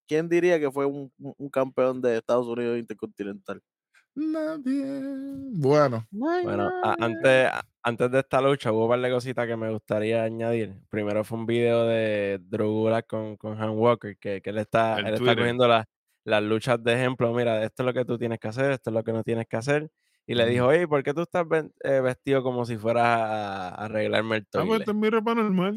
C: ¿Quién diría que fue un, campeón de Estados Unidos intercontinental?
A: Nadie. Bueno,
E: Bueno, a- antes, antes de esta lucha hubo un par de cositas que me gustaría añadir. Primero fue un video de Drew Gulak con, con Han Walker, que, que él está, él está cogiendo las- las luchas de ejemplo. Mira, esto es lo que tú tienes que hacer, esto es lo que no tienes que hacer. Y le dijo, oye, ¿por qué tú estás eh, vestido como si fueras a, a arreglarme el
B: Ah, pues
E: toile?
B: esta es mi ropa normal.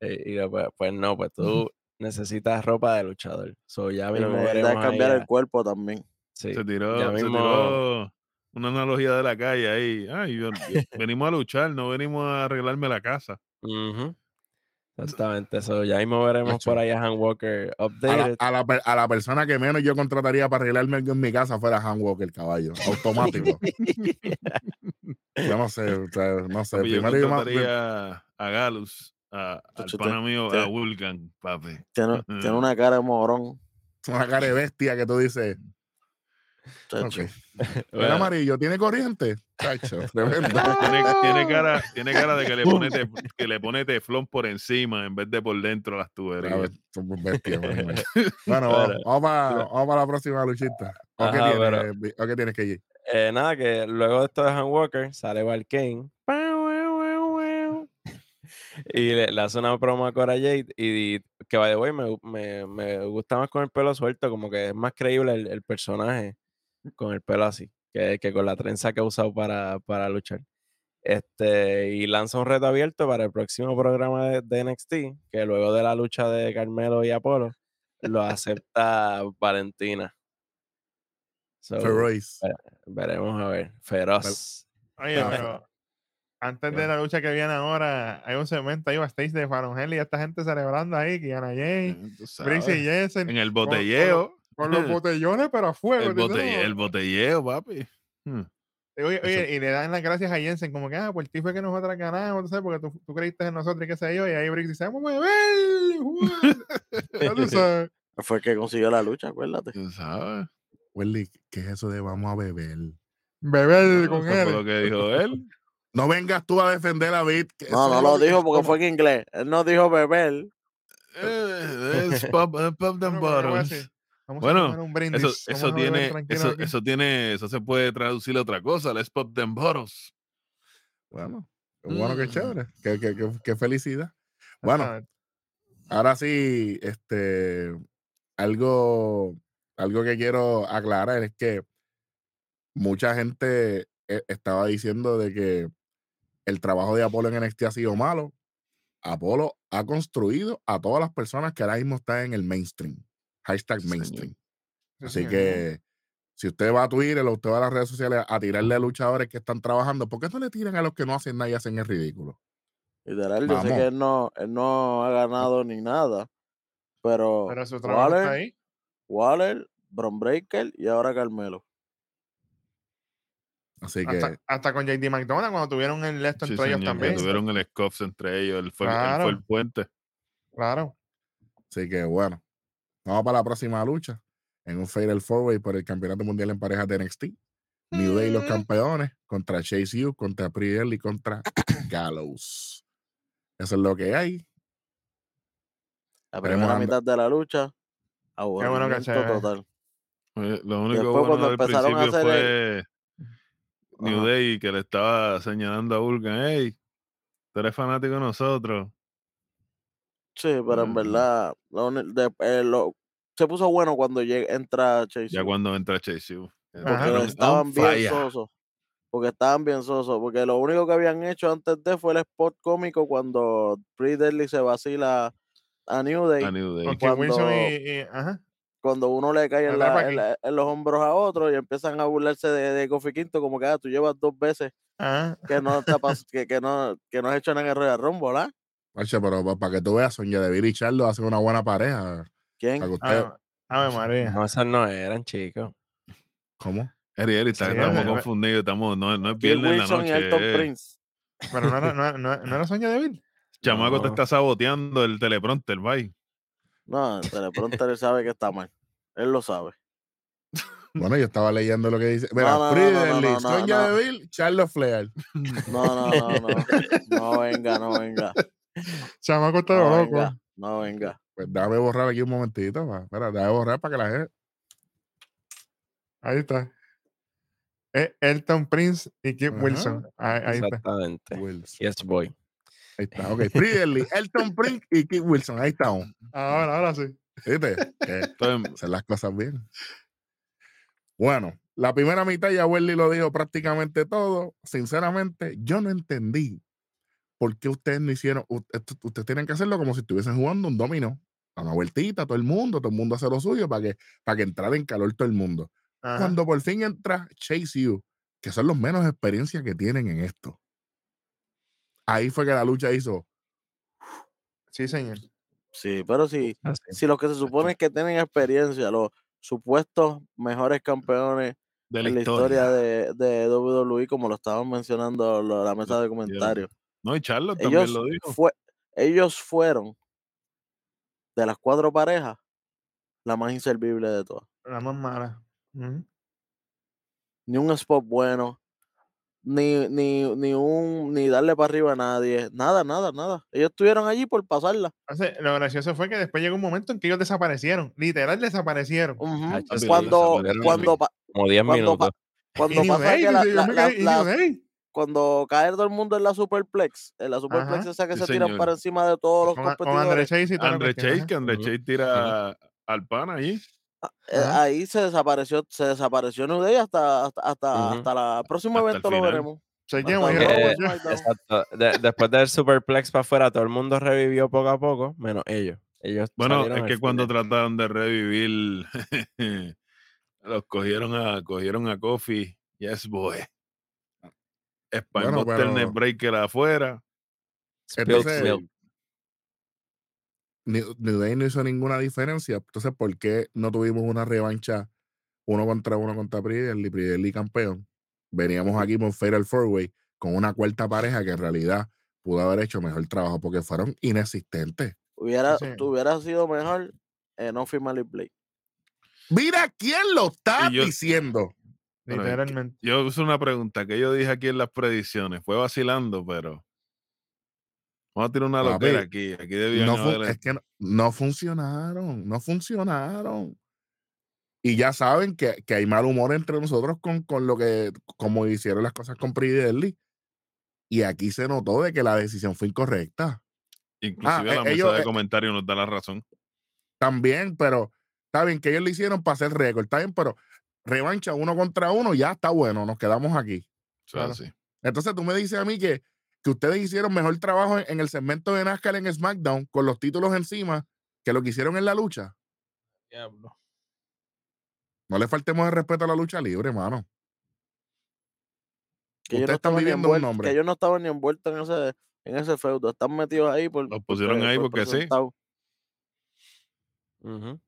E: Y yo, pues, pues no, pues tú necesitas ropa de luchador. So, ya
C: Y
E: mismo
C: me
E: veremos
C: cambiar el cuerpo también.
E: sí,
B: Se tiró,
E: ya
B: se
E: mismo-
B: tiró una analogía de la calle ahí. Ay, yo- venimos a luchar, no venimos a arreglarme la casa.
E: Ujú. Exactamente, eso. Ya mismo veremos por ahí a Han Walker
A: A la,
E: updated.
A: a la a la persona que menos yo contrataría para arreglarme algo en mi casa fuera Han Walker, caballo. Automático. yo no sé, o sea, no sé.
B: Papi, yo
A: Primero yo ma-
B: contrataría a Galus, a, al pana
C: te-
B: mío,
C: te-
B: a Vulcan, papi.
C: Tiene, tiene una cara de morón.
A: una cara de bestia que tú dices.
C: Chacho.
A: Ok. Mira,
E: Bueno,
A: amarillo, ¿tiene corriente? Chacho, tremendo.
B: Tiene, tiene cara, tiene cara de que le pone tef- que le pone teflón por encima en vez de por dentro las tuberías.
A: ver, somos bestias, bueno, Bueno, vamos, vamos para, vamos para la próxima luchita. ¿O qué tienes,
E: pero-
A: o qué tienes, KJ?
E: eh, nada, que luego de esto de Han Walker sale Valkane. Y le, le hace una promo a Cora Jade y, que by the way me, me, me gusta más con el pelo suelto, como que es más creíble el, el personaje con el pelo así, que, que con la trenza que ha usado para, para luchar. Este, y lanza un reto abierto para el próximo programa de, de NXT, que luego de la lucha de Carmelo y Apolo, lo acepta Valentina. So,
A: Feroz.
E: veremos a ver. Feroz.
D: Oye, pero antes de la lucha que viene ahora, hay un segmento ahí backstage de Fallon y esta gente celebrando ahí, Kiana Jay,
B: sabes,
D: Brixie Jensen,
B: En el
D: con- con los-
B: botelleo.
D: Con los botellones, pero a fuego.
B: El, botelleo, papi. Hmm.
D: Oye, y le dan las gracias a Jensen, como que, ah, por ti fue que nosotros ganamos, tú sabes, porque tú, tú creíste en nosotros y qué sé yo, y ahí Briggs dice, vamos a beber, Juan". Ya tú sabes.
C: Fue el que consiguió la lucha, acuérdate.
B: Tú sabes.
A: Welly, ¿qué es eso de vamos a beber?
D: Beber
B: No,
D: con
B: lo
D: él.
B: que dijo él.
A: No vengas tú a defender a Bit.
C: No, no lo dijo porque fue en inglés. Él no dijo beber.
B: Eh, es pop, eh, pop
D: Vamos
B: Bueno,
D: a un brindis.
B: Eso, eso tiene, eso, eso tiene, eso se puede traducir a otra cosa. Let's pop them bottles.
A: Bueno, qué bueno, qué
B: Mm.
A: chévere. Qué, qué- qué- qué felicidad. Bueno, ahora sí, este, algo, algo que quiero aclarar es que mucha gente eh, estaba diciendo de que el trabajo de Apolo en NXT ha sido malo. Apolo ha construido a todas las personas que ahora mismo están en el mainstream. Hashtag mainstream.
D: Sí,
A: Así que si usted va a Twitter o usted va a las redes sociales a tirarle a luchadores que están trabajando, ¿por qué no le tiran a los que no hacen nada y hacen el ridículo?
C: Literal, yo sé
A: Vamos.
C: que él no, él no ha ganado ni nada. Pero,
D: Pero su trabajo está
C: Waller,
D: ahí.
C: Waller, Bron Breaker y ahora Carmelo.
A: Así que
D: Hasta, hasta con JD McDonald, cuando tuvieron el esto
B: Sí,
D: entre ellos
B: señor,
D: también.
B: tuvieron el scuffs entre ellos. Él fue, él fue
D: Claro.
B: el puente.
D: Claro.
A: Así que bueno, vamos para la próxima lucha en un Fatal Four Way por el Campeonato Mundial en Parejas de NXT. New Day los
D: Mm.
A: campeones contra Chase U, contra Priel y contra Gallows. Eso es lo que hay.
C: La primera mitad de la lucha,
D: bueno que
C: total.
B: Lo único
C: Después,
B: bueno del principio
C: hacer
B: fue New
C: Ajá.
B: Day que le estaba señalando a Vulcan, hey, tú eres fanático de nosotros.
C: Sí, pero en verdad, lo uni- de- eh, lo- se puso bueno cuando llega, entra Chase.
B: Ya cuando entra Chase
D: Ajá.
C: porque estaban
B: "On
C: bien
B: fire".
C: sosos. Porque estaban bien sosos. Porque lo único que habían hecho antes de fue el spot cómico cuando Pretty Deadly se vacila a New Day.
B: A New Day.
D: Con Kim Wilson
C: cuando-
D: y, y- ajá.
C: Cuando uno le cae en,
D: Atrás
C: la-
D: pa'
C: en
D: aquí.
C: la- en los hombros a otro y empiezan a burlarse de, de Kofi Quinto, como que ah, tú llevas dos veces
D: Ajá.
C: que no, te pas- que, que no, que no has hecho nada en el Royal Rumble, ¿verdad?
A: Macho, pero para que tú veas, Sonia Deville y Charlo hacen una buena pareja.
C: ¿Quién?
A: Que usted,
D: Ave María.
E: No, esas no eran, chicos.
A: ¿Cómo?
B: Eri, Eri,
D: Sí,
B: estamos confundidos. Estamos, no, no es viernes en la
C: Wilson y
B: noche.
C: Elton
B: eh.
C: Prince.
D: Pero no era, no, era- no era- no era sueño débil.
B: Chamaco te
E: No.
B: está saboteando el teleprompter, bye.
C: No, el teleprompter él sabe que está mal. Él lo sabe.
A: Bueno, yo estaba leyendo lo que dice. Mira,
C: no, no,
A: Pretty
C: no, no,
A: Deadly,
C: no, no,
A: Sonia
C: no.
A: Deville, Charlo Flair.
C: No, no, no, no. No venga, no venga.
D: Chamaco está
C: No
D: loco.
C: venga, no venga.
A: Pues déjame borrar aquí un momentito. pa. Espera, déjame borrar para que la gente.
D: Ahí está. Es Elton Prince y Kim
A: Ajá.
D: Wilson. Ahí, ahí está.
E: Exactamente.
A: Wilson.
E: Yes, boy.
A: Ahí está, ok. Deadly, Elton Prince y Kid Wilson. Ahí estamos.
D: Ahora, ahora sí.
A: ¿Viste? Hacer las cosas bien. Bueno, la primera mitad ya Welly lo dijo prácticamente todo. Sinceramente, yo no entendí por qué ustedes no hicieron. Ustedes tienen que hacerlo como si estuviesen jugando un dominó. A una vueltita, todo el mundo, todo el mundo hace lo suyo para que, para que entrara en calor todo el mundo.
D: Ajá.
A: Cuando por fin entra Chase U que son los menos experiencia que tienen en esto. Ahí fue que la lucha hizo.
D: Sí, señor.
C: Sí, pero si,
E: Así.
C: si los que se supone que tienen experiencia, los supuestos mejores campeones
B: De la
C: en la
B: historia.
C: historia de, de WWE, como lo estaban mencionando lo- la mesa de comentarios,
B: No, y Charlotte también
C: ellos,
B: lo dijo.
C: fue, ellos fueron de las cuatro parejas la más inservible de todas.
D: La más mala.
C: Ni un spot bueno, ni, ni, ni un ni darle para arriba a nadie, nada, nada, nada. Ellos estuvieron allí por pasarla.
D: Entonces, lo gracioso fue que después llegó un momento en que ellos desaparecieron. Literal desaparecieron.
E: Sí,
C: Cuando, cuando, pa-
E: Como 10
C: cuando,
E: minutos.
C: cuando pasa que la, la-
D: me
C: la- cuando cae todo el mundo en la superplex, en la superplex
D: Ajá.
C: esa que
B: Sí,
C: se tiran
B: señor.
C: para encima de todos los
D: Con, con Andre
C: competidores,
D: Chase y cuestión,
B: Chase, que Andre
E: Ujú.
B: Chase tira al pan ahí.
C: eh,
D: Ajá.
C: ahí se desapareció, se desapareció New Day hasta, hasta, hasta, la próximo
B: Hasta el
C: evento lo veremos. Luego,
E: Eh. Exacto. De- después del Superplex para afuera, todo el mundo revivió poco a poco, menos ellos. Ellos
B: Bueno, es que cuando
E: final.
B: trataron de revivir, los cogieron a, cogieron a Kofi. Yes, boy.
A: Bueno,
B: Spinebuster
A: pero-
B: Neckbreaker afuera.
A: Entonces. New, Day no hizo ninguna diferencia. Entonces, ¿por qué no tuvimos una revancha uno contra uno contra Pridelli, Pridelli campeón? Veníamos aquí por Fatal Four Way con una cuarta pareja que en realidad pudo haber hecho mejor trabajo porque fueron inexistentes.
C: Hubiera,
D: Sí.
C: hubiera sido mejor eh, no firmar el Blade.
A: Mira quién lo está
B: yo-
A: diciendo.
D: Literalmente.
B: Yo hice una pregunta que yo dije aquí en las predicciones. Fue vacilando, pero. Vamos a tirar una loquera aquí. Aquí
A: No es que no, no funcionaron, no funcionaron. Y ya saben que, que hay mal humor entre nosotros con, con lo que, como hicieron las cosas con Pridelli. Y aquí se notó de que la decisión fue incorrecta.
B: Inclusive
A: ah,
B: la mesa
A: ellos,
B: de
A: eh,
B: comentarios nos da la razón.
A: También, pero está bien que ellos lo hicieron para hacer récord, está bien, pero revancha uno contra uno, ya está bueno, nos quedamos aquí.
D: Claro.
A: Entonces tú me dices a mí que, que ustedes hicieron mejor trabajo en, en el segmento de NASCAR en SmackDown con los títulos encima que lo que hicieron en la lucha.
D: Diablo.
A: No le faltemos el respeto a la lucha libre, hermano.
C: Que ellos,
A: Ustedes
C: no
A: están
C: estaban ni
A: viviendo un nombre.
C: que ellos no estaban ni envueltos en ese, en ese feudo. Están metidos ahí por.
B: Los pusieron ahí porque sí.
E: Ujú.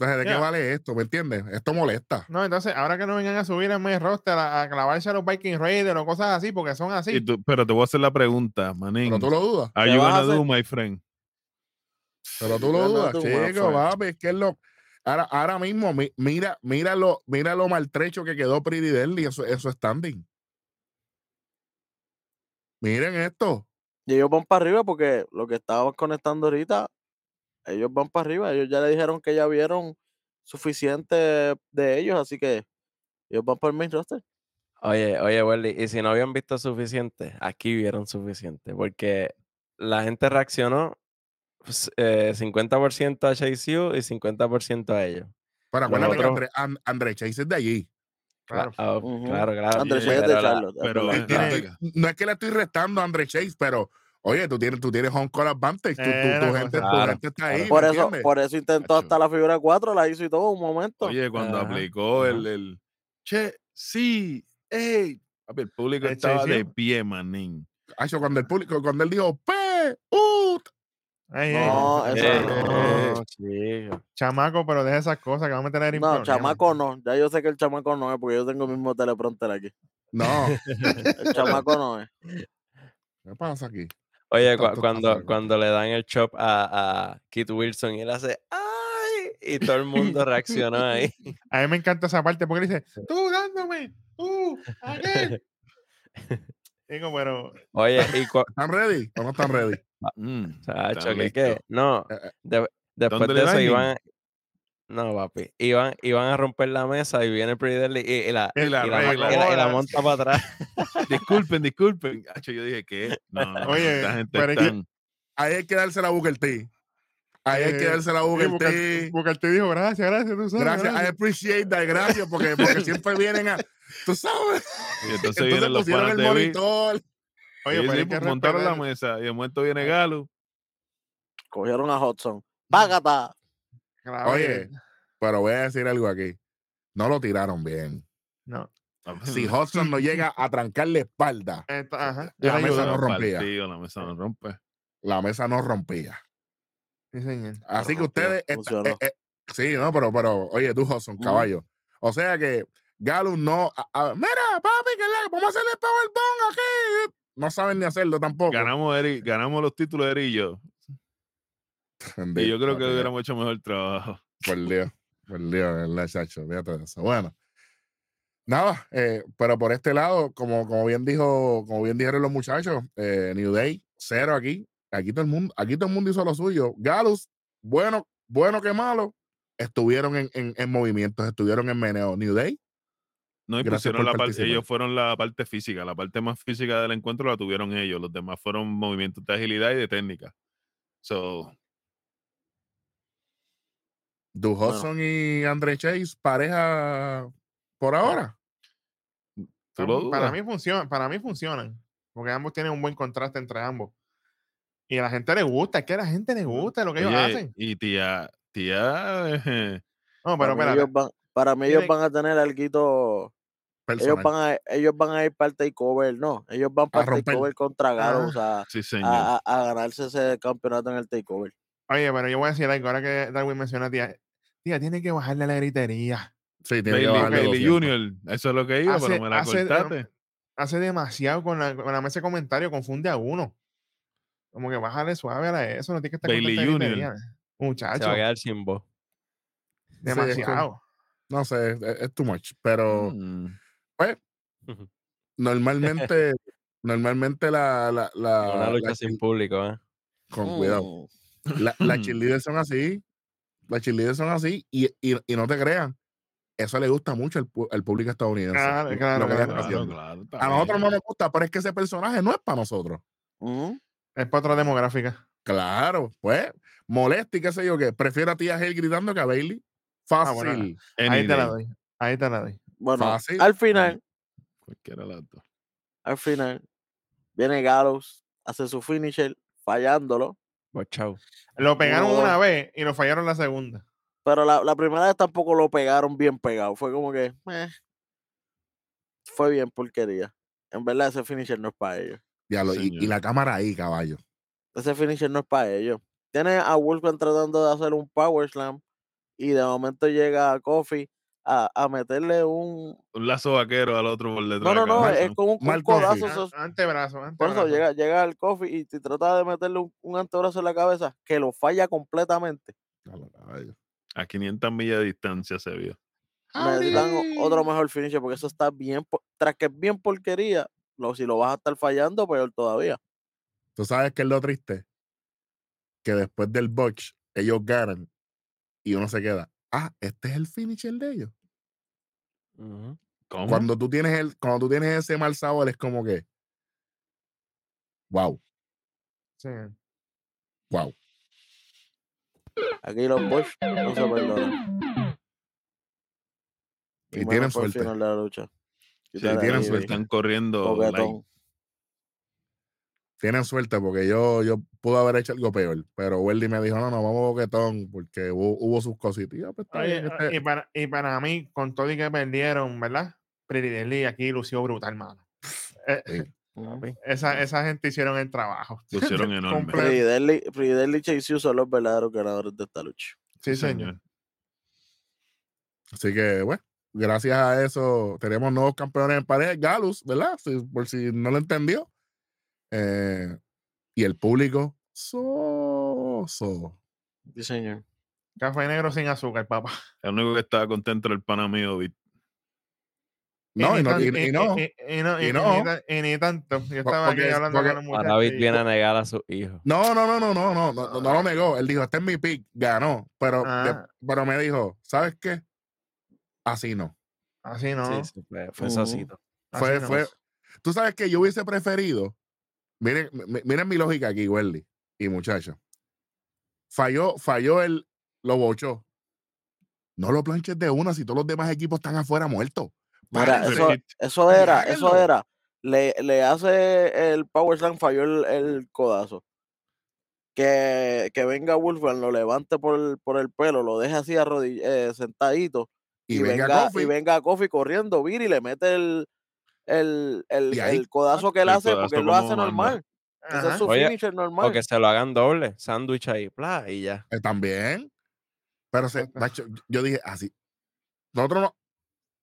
A: Entonces, ¿de qué vale esto? ¿Me entiendes? Esto molesta.
D: No, entonces, ahora que no vengan a subir en mi roster a, a clavarse a los Viking Raiders o cosas así, porque son así.
B: Y tú- pero te voy a hacer la pregunta, manín.
A: Pero tú lo dudas.
B: Are
C: ¿Qué
B: you gonna do, my friend?
A: Pero tú lo dudas, chico, papi. Es que es lo. Ahora, ahora mismo, mi- mira, mira lo, mira lo maltrecho que quedó Pretty Deadly en su, en su standing. Miren esto.
C: Y ellos van para arriba porque lo que estábamos conectando ahorita, ellos van para arriba. Ellos ya le dijeron que ya vieron suficiente de ellos, así que ellos van para el main roster.
E: Oye, oye, Welly, y si no habían visto suficiente, aquí vieron suficiente, porque la gente reaccionó pues, eh, 50% a Chase U y 50% a ellos.
A: Pero acuérdate que André, An- André Chase es de allí.
D: Claro.
E: Ah,
C: Ujú.
E: Claro, claro.
C: André Chase es de Charlotte.
B: pero-
A: no es que le estoy restando a André Chase, pero oye, tú tienes, tú tienes home court advantage. Tu, tu-
D: Eh,
A: gente, tu está ahí.
C: por,
A: ¿me
C: eso,
A: entiendes?
C: por eso intentó hasta la figura 4, la hizo y todo un momento.
B: Oye, cuando
E: Ajá,
B: aplicó
E: ajá.
B: el, el che, sí, ey. Papi, el público
D: El
B: estaba de pie, manín.
A: Hacho, cuando el público, cuando él dijo P, U,
D: Ey, ey,
C: No,
E: Eh,
C: eso
D: no.
E: no, chico.
D: Chamaco, pero deja esas cosas que vamos a meter en
C: no, chamaco no. Ya yo sé que el chamaco no es porque yo tengo el mismo teleprompter aquí.
A: no.
C: El chamaco no es.
A: ¿Qué pasa aquí?
E: Oye, cuando, cuando le dan el chop a, a Kit Wilson y él hace ¡ay! Y todo el mundo reaccionó ahí.
D: A mí me encanta esa parte porque dice, tú dándome, tú, aquel. Digo, pero
E: Oye, y
A: ¿Están ready o no están ready?
B: Mm,
E: Chacho,
B: están
E: ¿qué,
B: listos.
E: qué? No,
A: Eh, eh.
E: de- después
B: ¿Dónde
E: de eso iban. No, papi. Iban, iban a romper la mesa y viene Pretty Deadly y, y la,
B: Y la
E: y la, y la- y la
D: Jodas.
E: monta para atrás.
B: Disculpen, disculpen. Yo dije que no, no,
D: Oye,
B: esta gente
D: pero es que-
B: están-
A: Ahí hay que darse la Booker T. Ahí hay que
D: Eh,
A: darse la Booker T.
D: Booker te dijo, gracias, gracias, tú sabes.
A: Gracias, I
D: gracias".
A: appreciate that, gracias, porque, porque siempre vienen a, tú sabes,
B: Y entonces,
A: entonces
B: vienen los
A: pusieron
B: panas
A: el monitor.
D: Oye, pero
B: sí, pues, montaron la mesa y de momento viene Galo.
C: Cogieron a Hudson. ¡Págata!
D: Claro
A: Oye,
D: que-
A: pero voy a decir algo aquí. No lo tiraron bien.
D: No.
A: si Hudson no llega a trancar la espalda,
D: Esto- ajá,
A: La mesa no rompía.
B: Partido, la mesa no rompe.
A: la mesa no rompía.
D: Sí, señor.
A: Así que ustedes. eh, eh, sí, no, pero, pero, oye, tú, Hudson, caballo. O sea que Galus no. a- a- mira, papi, que la, vamos a hacerle Powerbomb aquí. No saben ni hacerlo tampoco.
B: Ganamos, Eri- ganamos los títulos de Eri y yo. Y yo creo que
A: Dios.
B: hubiéramos hecho mejor trabajo.
A: Por Dios, por Dios, ¿verdad, chacho? Fíjate de eso. Bueno, nada, eh, pero por este lado, como, como bien dijo, como bien dijeron los muchachos, eh, New Day, cero aquí. Aquí todo el mundo, aquí todo el mundo hizo lo suyo. Galus, bueno, bueno que malo, estuvieron en, en, en movimientos, estuvieron en meneo. New Day,
B: No, y pusieron la parte, ellos fueron la parte física, la parte más física del encuentro la tuvieron ellos, los demás fueron movimientos de agilidad y de técnica. So,
A: Du
C: Bueno.
A: Hudson y Andre Chase, pareja por ahora.
B: ¿tú lo
D: Para mí funciona, para mí funcionan, porque ambos tienen un buen contraste entre ambos. Y a la gente le gusta, es que a la gente le gusta lo que ellos hacen.
B: Y tía, tía, eh,
D: No,
C: para,
D: pero
C: mí
D: espérate,
C: ellos van, para mí ellos van a tener algo. Ellos van, a, ellos van a ir para el takeover, no. Ellos van para el takeover contra Gallows
D: Ah.
B: sí,
C: a- a ganarse ese campeonato en el takeover.
D: Oye, pero yo voy a decir algo, ahora que Darwin menciona a tía, tía, tiene que bajarle la gritería.
A: Sí, tiene que
B: Bailey,
A: bajarle
B: Bailey
A: 200.
B: Junior, eso es lo que iba,
D: Hace-
B: pero me la
D: hace-
B: cortaste.
D: Hace demasiado con la, con la mesa de comentario, confunde a uno. Como que bájale suave a eso, no tiene que estar con
B: Bailey Junior.
D: gritería.
E: Se
D: Muchacho,
E: va a quedar sin voz.
A: que-
D: demasiado.
A: No sé, es, es too much. Pero
B: Mm,
A: normalmente, normalmente la, la, la,
E: Una
A: la
E: lucha sin
A: cheer-
E: público, ¿eh?
A: con cuidado.
C: Mm,
A: La, las cheerleaders son así. Las cheerleaders son así. Y, y, y no te crean. Eso le gusta mucho al, público estadounidense.
D: Claro, claro,
A: A nosotros no nos gusta, pero es que ese personaje no es para nosotros.
C: ujú.
D: Es para otra demográfica.
A: Claro, pues, molesta y qué sé yo qué. Prefiero a Tía Hale gritando que a Bailey. Fácil.
D: Ah, bueno,
B: Any
D: Ahí te la doy. Ahí te la doy.
C: Bueno,
A: Fácil.
C: al final,
B: Cualquiera de
C: al final, viene Gallows, hace su finisher, fallándolo.
E: Bochao.
D: Lo pegaron
C: Uno,
D: una vez y lo fallaron la segunda.
C: Pero la, la primera vez tampoco lo pegaron bien pegado. Fue como que. eh, fue bien porquería. En verdad, ese finisher no es para ellos.
A: Diablo, y, la cámara ahí, caballo.
C: Ese finisher no es para ellos. Tiene a Wolfgang tratando de hacer un power slam. Y de momento llega Kofi a, a meterle un.
B: Un lazo vaquero al otro por detrás.
C: No, no, no. Es con un, un codazo. Eso-
D: Antebrazo,
C: Por
D: antebrazo.
C: eso llega, llega el Kofi y, te trata de meterle un, un antebrazo en la cabeza que lo falla completamente.
B: A 500 millas de distancia se vio.
C: Necesitan otro mejor finisher porque eso está bien. Tras que es bien porquería, lo, si lo vas a estar fallando, peor todavía.
A: ¿Tú sabes qué es lo triste? Que después del botch, ellos ganan y uno se queda. Ah, este es el finisher de ellos.
B: ¿Cómo?
A: Cuando tú tienes el, cuando tú tienes ese mal sabor, es como que. Wow,
D: Sí.
A: wow.
C: Aquí los Bush no se perdonan.
A: Y
C: menos
A: tienen suerte.
C: final de la lucha.
B: Sí,
A: tienen suerte.
B: Están corriendo. like,
A: Tienen suerte porque yo, yo pude haber hecho algo peor. Pero Weldy me dijo, no, no, vamos boquetón, porque hubo, hubo sus cositas. Y yo, pues,
D: Oye,
A: este-
D: y, para, y para mí, con todo y que perdieron, ¿verdad? Pretty aquí lució brutal, mano. Eh,
A: sí.
C: Ujú.
D: esa, esa gente hicieron el trabajo.
B: Lucieron enorme.
C: Deadly y Chase U son los verdaderos ganadores de esta lucha.
D: Sí, señor.
A: Así que, bueno, gracias a eso tenemos nuevos campeones en pareja. Galus, ¿verdad? Si- por si no lo entendió. Eh, y el público, so, so.
C: Sí, señor.
D: Café negro sin azúcar, papá.
B: El único que estaba contento era el pana mío, Vic.
A: No, y, no, y, no,
D: y, no,
A: y
D: ni tanto. Yo estaba aquí hablando
A: porque,
D: con un
E: David viene a negar a su hijo.
A: No, no, no, no, no, no, no, no lo negó. Él dijo, este es mi pick, ganó. Pero,
D: ah.
A: pero me dijo, ¿sabes qué? Así no.
D: Así no.
E: Sí, sí, fue, fue uh,
D: así.
A: Fue, fue. Tú sabes que yo hubiese preferido Miren, mi- miren mi lógica aquí, Welly y muchachos. Falló, falló el, lo bochó. No lo planches de una si todos los demás equipos están afuera muertos.
C: Mira, eso, eso era, eso era. Le, le hace el Power Slam, falló el, el codazo. Que, que venga Wolfgang, lo levante por el, por el pelo, lo deje así arrodill- eh, sentadito
A: y,
C: y,
A: venga,
C: venga, y venga Kofi corriendo, vira y le mete el, el, el,
A: Y ahí-
C: el codazo que él
B: El
C: hace porque él lo hace normal. Ese es su
E: Oye,
C: finisher normal.
E: O que se lo hagan doble, sándwich ahí, bla, y ya.
A: eh, también. Pero se, macho, yo dije así. Nosotros no.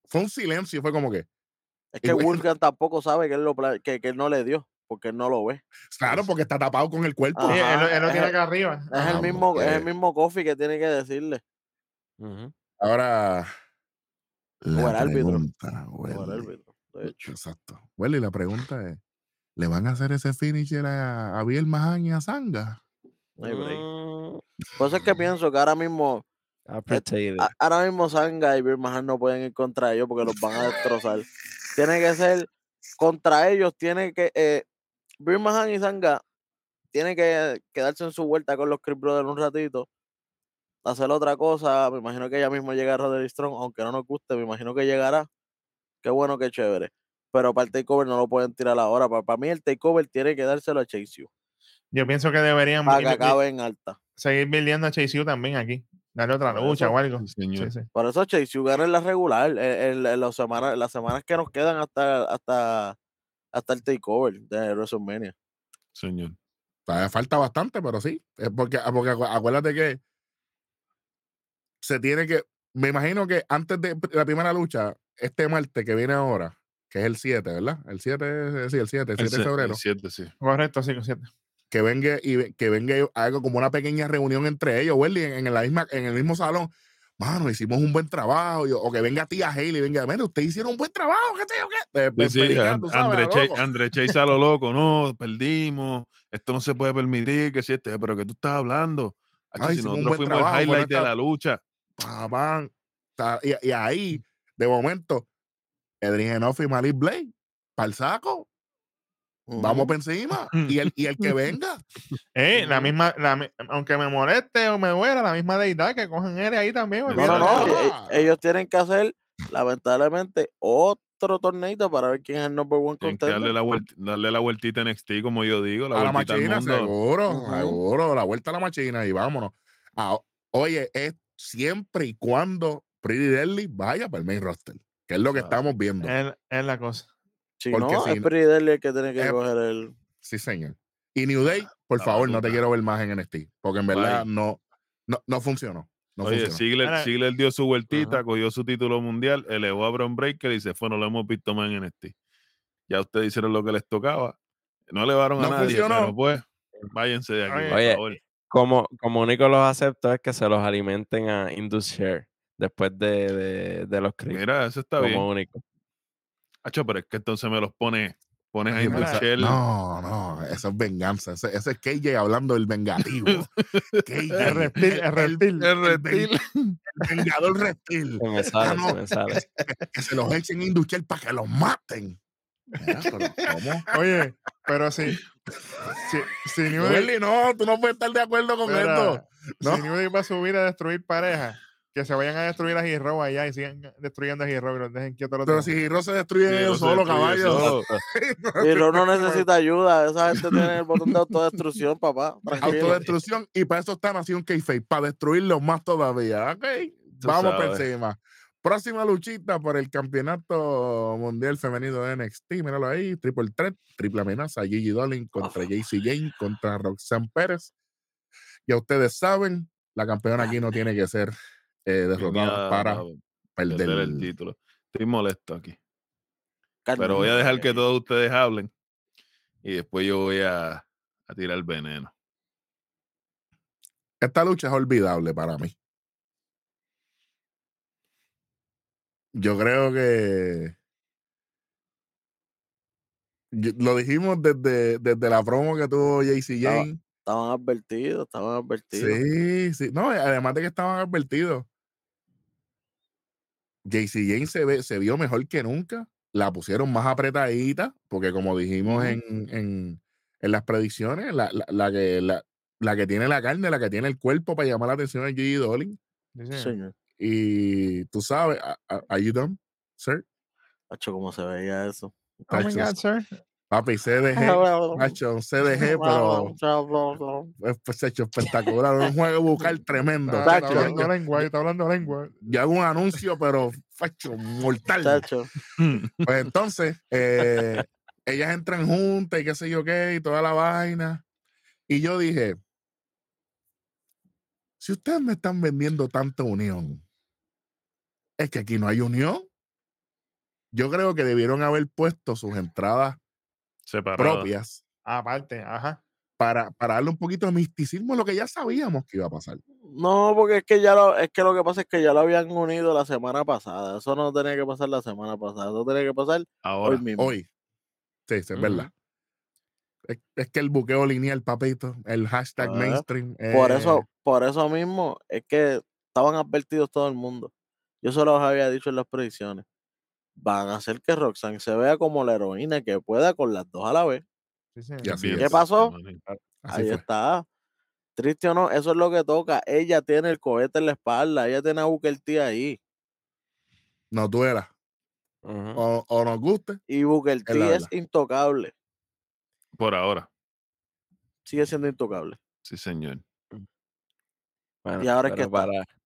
A: Fue un silencio, fue como que.
C: Es que Wolfgang tampoco sabe que él, lo, que, que él no le dio, porque él no lo ve.
A: Claro, porque está tapado con el cuerpo.
C: Ajá,
D: Sí, él, lo- él lo
C: es
D: tiene
C: el-
D: acá arriba.
C: Es
A: Ah,
C: el mismo, es el mismo Kofi que tiene que decirle.
A: Ahora. La
C: el árbitro.
A: pregunta,
C: de hecho.
A: Exacto. Welly, la pregunta es: ¿le van a hacer ese finisher a, a Biel Mahan y a Zanga?
C: No.
E: Mm,
C: Por eso es que pienso que ahora mismo,
E: appreciated.
C: a- ahora mismo Sanga y Bill Mahan no pueden ir contra ellos porque los van a destrozar. Tiene que ser contra ellos, tiene que eh, Bill Mahan y Sanga tiene que quedarse en su vuelta con los Creep Brothers un ratito, hacer otra cosa. Me imagino que ya mismo llega Roderick Strong, aunque no nos guste, me imagino que llegará. Qué bueno, qué chévere. Pero para el takeover no lo pueden tirar ahora. Para, para mí el takeover tiene que dárselo a Chase U.
D: Yo pienso que deberían
C: Para que
D: ir-
C: acabe en alta.
D: seguir buildiendo a Chase U también aquí. Darle otra lucha
C: eso,
D: o algo.
B: Sí, señor.
D: Sí, sí.
C: Por eso Chase U gana en la regular, en, en- en las semanas, las semanas que nos quedan hasta, hasta, hasta el takeover de WrestleMania.
B: Señor.
A: Todavía falta bastante, pero sí. Es porque, ah, porque acu- acuérdate que se tiene que. Me imagino que antes de la primera lucha, este martes que viene ahora, que es el 7, ¿verdad? El 7, es- sí, el 7, el 7 de febrero.
B: siete, sí.
D: Correcto, sí, siete.
A: que venga y que venga algo como una pequeña reunión entre ellos, Welly, en, en la misma, en el mismo salón. Mano, hicimos un buen trabajo. y- o que venga tía Haley venga, mira, ustedes hicieron un buen trabajo, ¿qué sé yo qué? De- de
B: Sí, sí,
A: tú sabes,
B: André, Chase,
A: loco.
B: André Chase a lo loco, no, perdimos, esto no se puede permitir, que si este, pero que tú estás hablando. Hacho,
A: Ay,
B: si
A: hicimos un
B: nosotros
A: buen
B: fuimos
A: trabajo,
B: el highlight de la lucha.
A: Pa, pam. Y, y ahí, de momento, Edrin Enoff y Malik Blade, para el saco, vamos para encima. Y el, y el que venga.
D: Eh, la misma, la aunque me moleste o me muera, la misma deidad que cogen él ahí también.
C: No, no, no. e-
A: Ah.
C: Ellos tienen que hacer, lamentablemente, otro torneito para ver quién es el number one
B: que darle
C: contender.
B: la, vuelt- darle la vueltita en NXT, como yo digo, la
A: a la
B: al
A: machina,
B: mundo.
A: seguro, seguro, la vuelta a la machina y vámonos. Ah, oye, es siempre y cuando Pretty Deadly vaya para el main roster, que es lo que
C: Claro.
A: estamos viendo.
D: Es, la cosa.
C: Si
A: porque
C: no,
A: si
C: es Pretty Deadly el que tiene que
A: es-
C: coger el.
A: Sí, señor. Y New Day, por
B: la
A: favor, no te quiero ver más en NXT, porque en verdad no, no, no funcionó. No
B: Oye. Ziggler, Ziggler dio su vueltita,
E: Ajá.
B: cogió su título mundial, elevó a Bron Breaker y se fue, no lo hemos visto más en NXT. Ya ustedes hicieron lo que les tocaba. No elevaron a
A: No
B: nadie,
A: funcionó.
B: pero pues, váyanse de aquí,
D: Oye.
B: por favor.
E: Como, como único los acepto es que se los alimenten a Indus Share después de, de, de los clips.
B: Mira, eso está
E: como
B: bien.
E: único.
B: Hacho, pero es que entonces me los pones, pones ahí Michelle.
A: No, no, eso es venganza. Ese, ese es KJ hablando del vengativo. KJ,
D: El reptil, el reptil.
B: El reptil.
A: el vengador reptil.
E: Se me sale,
A: no.
E: se me sale.
A: Que se los echen industrial para que los maten. Mira, pero ¿Cómo?
D: Oye, pero si, si, si New Day,
A: Welly, no, tú no puedes estar de acuerdo con esto. ¿no?
D: si New Day va a subir a destruir parejas, que se vayan a destruir a Hero allá y sigan destruyendo a Hero y los dejen quietos los
A: Pero si Hiro se destruye ellos solo,
B: destruye
A: caballo.
B: solo.
C: Y Ro no necesita ayuda. Esa gente tiene el botón de autodestrucción, papá. Tranquilo.
A: Autodestrucción y para eso está Nación Keife, para destruirlos más todavía. Ok, vamos por
B: sabes.
A: encima. Próxima luchita por el campeonato mundial femenino de NXT. Míralo ahí, triple threat, triple amenaza. Gigi Dolin contra JC Jane contra Roxanne Pérez. Ya ustedes saben, la campeona aquí no tiene que ser eh, derrotada para
B: perder
A: perder.
B: el título. Estoy molesto aquí. Pero voy a dejar que todos ustedes hablen y después yo voy a, a tirar veneno.
A: Esta lucha es olvidable para mí. Yo creo que yo- lo dijimos desde, desde la promo que tuvo JC
C: Estaba-
A: Jane.
C: Estaban advertidos, estaban advertidos.
A: Sí, sí. No, además de que estaban advertidos. JC Jane se, ve, se vio mejor que nunca. La pusieron más apretadita, porque como dijimos en, en, en las predicciones, la, la, la que, la, la que tiene la carne, la que tiene el cuerpo para llamar la atención es Gigi Dolin.
D: Sí, señor.
A: Y tú sabes, are you done, sir?
C: Hacho, cómo se veía eso.
D: Oh my God, sir.
A: Papi, CDG, macho, un CDG, pero es pues, hecho espectacular. Un juego bucal tremendo.
D: Está, hablando lengua, está hablando lengua.
A: Ya hago un anuncio, pero facho, mortal. Pues entonces, eh, ellas entran juntas y qué sé yo qué, y toda la vaina. Y yo dije, si ustedes me están vendiendo tanta unión, es que aquí no hay unión. Yo creo que debieron haber puesto sus entradas
B: Separado.
A: propias
D: Aparte, ajá.
A: para, para darle un poquito de misticismo a lo que ya sabíamos que iba a pasar.
C: No, porque es que ya lo, es que lo que pasa es que ya lo habían unido la semana pasada. Eso no tenía que pasar la semana pasada. Eso tenía que pasar
B: Ahora.
C: hoy mismo.
A: Hoy. Sí, sí, es verdad. Es, es que el buqueo lineal, papito, el hashtag mainstream.
C: Por
A: eh,
C: eso, por eso mismo, es que estaban advertidos todo el mundo. Yo se los había dicho en las predicciones. Van a hacer que Roxanne se vea como la heroína que pueda con las dos a la vez.
D: Sí, sí.
A: Y así
B: Bien,
A: es.
C: ¿Qué pasó?
A: así
C: Ahí
A: fue.
C: está. Triste o no, eso es lo que toca. Ella tiene el cohete en la espalda, ella tiene a Booker T ahí.
A: Nos duela. O, o nos guste.
C: Y Booker T es intocable.
B: Por ahora.
C: Sigue siendo intocable.
B: Sí, señor.
E: Bueno,
C: ¿Y ahora qué
E: pero
C: está?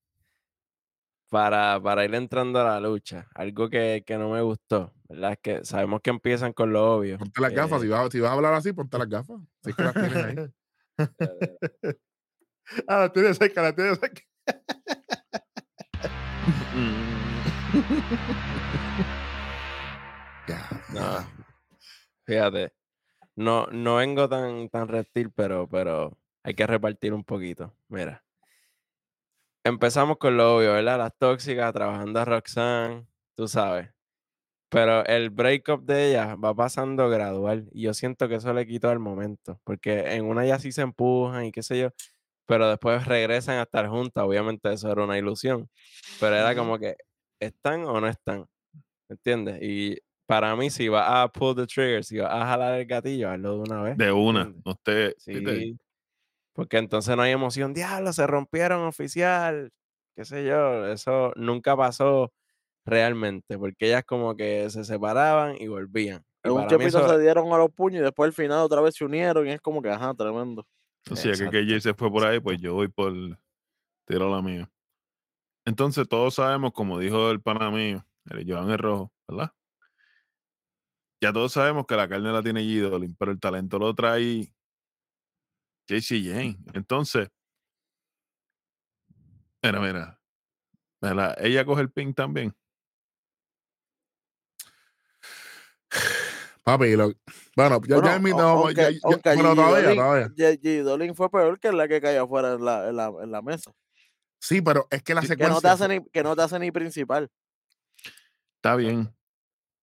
E: Para, para, ir entrando a la lucha, algo que, que no me gustó, ¿verdad? Es que sabemos que empiezan con lo obvio.
A: Ponte las gafas. Si vas, si vas a hablar así, ponte las gafas. Si es que las tienes ahí.
D: ah, la tiene cerca, la tiene cerca.
A: Ya,
E: No, fíjate, no, no vengo tan, tan reptil, pero, pero hay que repartir un poquito. Mira, empezamos con lo obvio, ¿verdad? Las tóxicas, trabajando a Roxanne, tú sabes. Pero el breakup de ella va pasando gradual y yo siento que eso le quitó el momento, porque en una ya sí se empujan y qué sé yo, pero después regresan a estar juntas, obviamente eso era una ilusión, pero era como que, ¿están o no están? ¿Me entiendes? Y para mí, si va a pull the trigger, si va a jalar el gatillo, hazlo de una vez.
B: De una. Usted. ¿viste?
E: Sí. Porque entonces no hay emoción. Diablo, se rompieron oficial. Qué sé yo. Eso nunca pasó realmente. Porque ellas como que se separaban y volvían.
C: En un tiempito
E: eso-
C: se dieron a los puños y después al final otra vez se unieron y es como que, ajá, tremendo.
B: O sea, que. KJ se fue por ahí, pues yo voy por tiro la mía. Entonces, todos sabemos, como dijo el pana mío, el Joan el Rojo, ¿verdad? Ya todos sabemos que la carne la tiene G-Dolin, pero el talento lo trae JC Jane. Entonces, mira, mira. mira, Ella coge el ping también.
A: Papi, lo- bueno, ya,
C: Bueno,
A: ya mi-
C: o-
A: no,
C: aunque-
A: ya- ya-
C: aunque
A: bueno, todavía, todavía.
C: G-. Dolin fue peor que la que cayó afuera en la, en la, en la mesa.
A: Sí, pero es que la
B: Sí,
C: Que
A: secuencia.
C: no, te hace ni, que no te hace ni principal.
B: Está bien.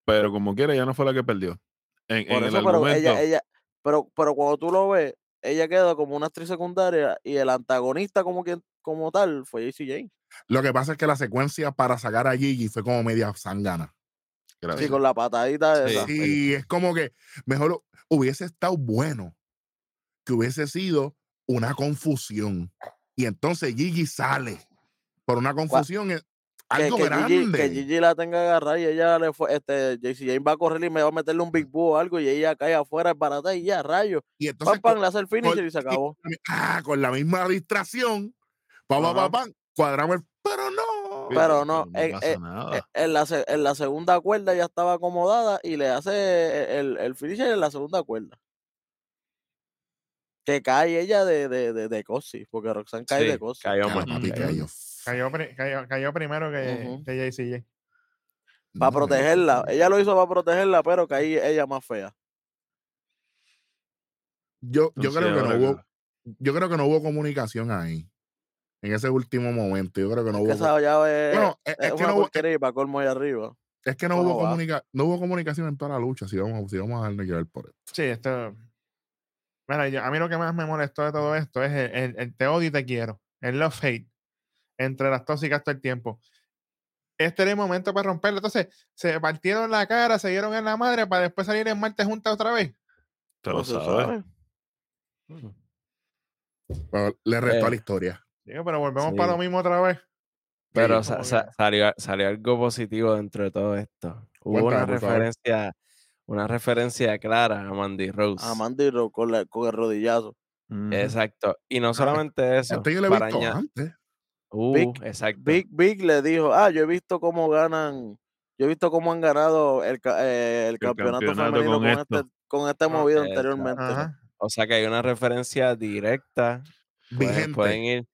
B: Pero como quiera, ya no fue la que perdió. En,
C: Por
B: en el
C: eso, pero
B: argumento.
C: ella, ella, pero, pero cuando tú lo ves, ella quedó como una actriz secundaria y el antagonista como quien, como tal fue JC Jane.
A: Lo que pasa es que la secuencia para sacar a Gigi fue como media sangana.
B: Gracias.
C: Sí, con la patadita
E: Sí.
C: esa.
A: Sí, es como que mejor hubiese estado bueno que hubiese sido una confusión. Y entonces Gigi sale por una confusión, es
C: Que,
A: algo
C: que Gigi,
A: grande.
C: que Gigi la tenga agarrada y ella le fue, este, JC Jane va a correr y me va a meterle un Big Boo o algo y ella cae afuera barata y ya, rayo.
A: y
C: Pam,
A: entonces
C: pam,
A: con,
C: le hace el finisher
A: con-
C: y se acabó.
A: ah, con la misma distracción, pa, pa, pa,
C: Ajá.
A: pam, cuadramos el, pero no.
C: pero no,
B: no
C: eh, eh. Eh, En la, en la segunda cuerda ya estaba acomodada y le hace el, el finisher en la segunda cuerda. Que cae ella de, de, de, de cosi, porque Roxanne cae
E: Sí,
C: de cosi.
E: cayó
A: papi,
E: cayó
A: cayó.
D: Cayó, pri- cayó, cayó primero que,
C: Ujú.
D: que JCJ.
C: Para protegerla. Ella lo hizo para protegerla, pero caí ella más fea.
A: Yo, yo
B: Entonces,
A: creo que no hubo, yo creo que no hubo comunicación ahí. En ese último momento. Yo creo que no
C: Que
A: hubo.
C: esa es,
A: Bueno, es,
C: es
A: es que
C: una
A: no hubo,
C: y para colmo ahí arriba.
A: es que no
C: ¿Cómo
A: hubo, comunica- no hubo comunicación en toda la lucha. Si vamos, si vamos a darle que ver por esto.
D: Sí, esto. Mira, yo- a mí lo que más me molestó de todo esto es el, el- el te odio y te quiero. El love hate. Entre las tóxicas todo el tiempo. Este era el momento para romperlo. Entonces, se partieron la cara, se dieron en la madre para después salir en martes juntas otra vez.
B: Te lo
C: se
B: sabes.
A: le restó a
E: Eh.
A: la historia.
D: Digo, pero volvemos
E: Sí.
D: para lo mismo otra vez.
E: Pero
D: Sí,
E: sa-
D: como
E: sa-
D: que-
E: salió, salió algo positivo dentro de todo esto. Hubo
A: Cuéntame,
E: una referencia, una referencia clara a Mandy Rose.
C: A Mandy Rose con, la- con el rodillazo.
B: Ujú.
E: Exacto. Y no solamente eso.
A: Esto yo lo he visto antes.
E: Uh,
C: Big-
E: exacto.
C: Big Big le dijo, ah, yo he visto cómo ganan, yo he visto cómo han ganado el, eh, el campeonato,
B: campeonato
C: femenino
B: con
C: con, este, con esta movida anteriormente.
D: Ajá.
E: O sea que hay una referencia directa. Pueden, pueden ir,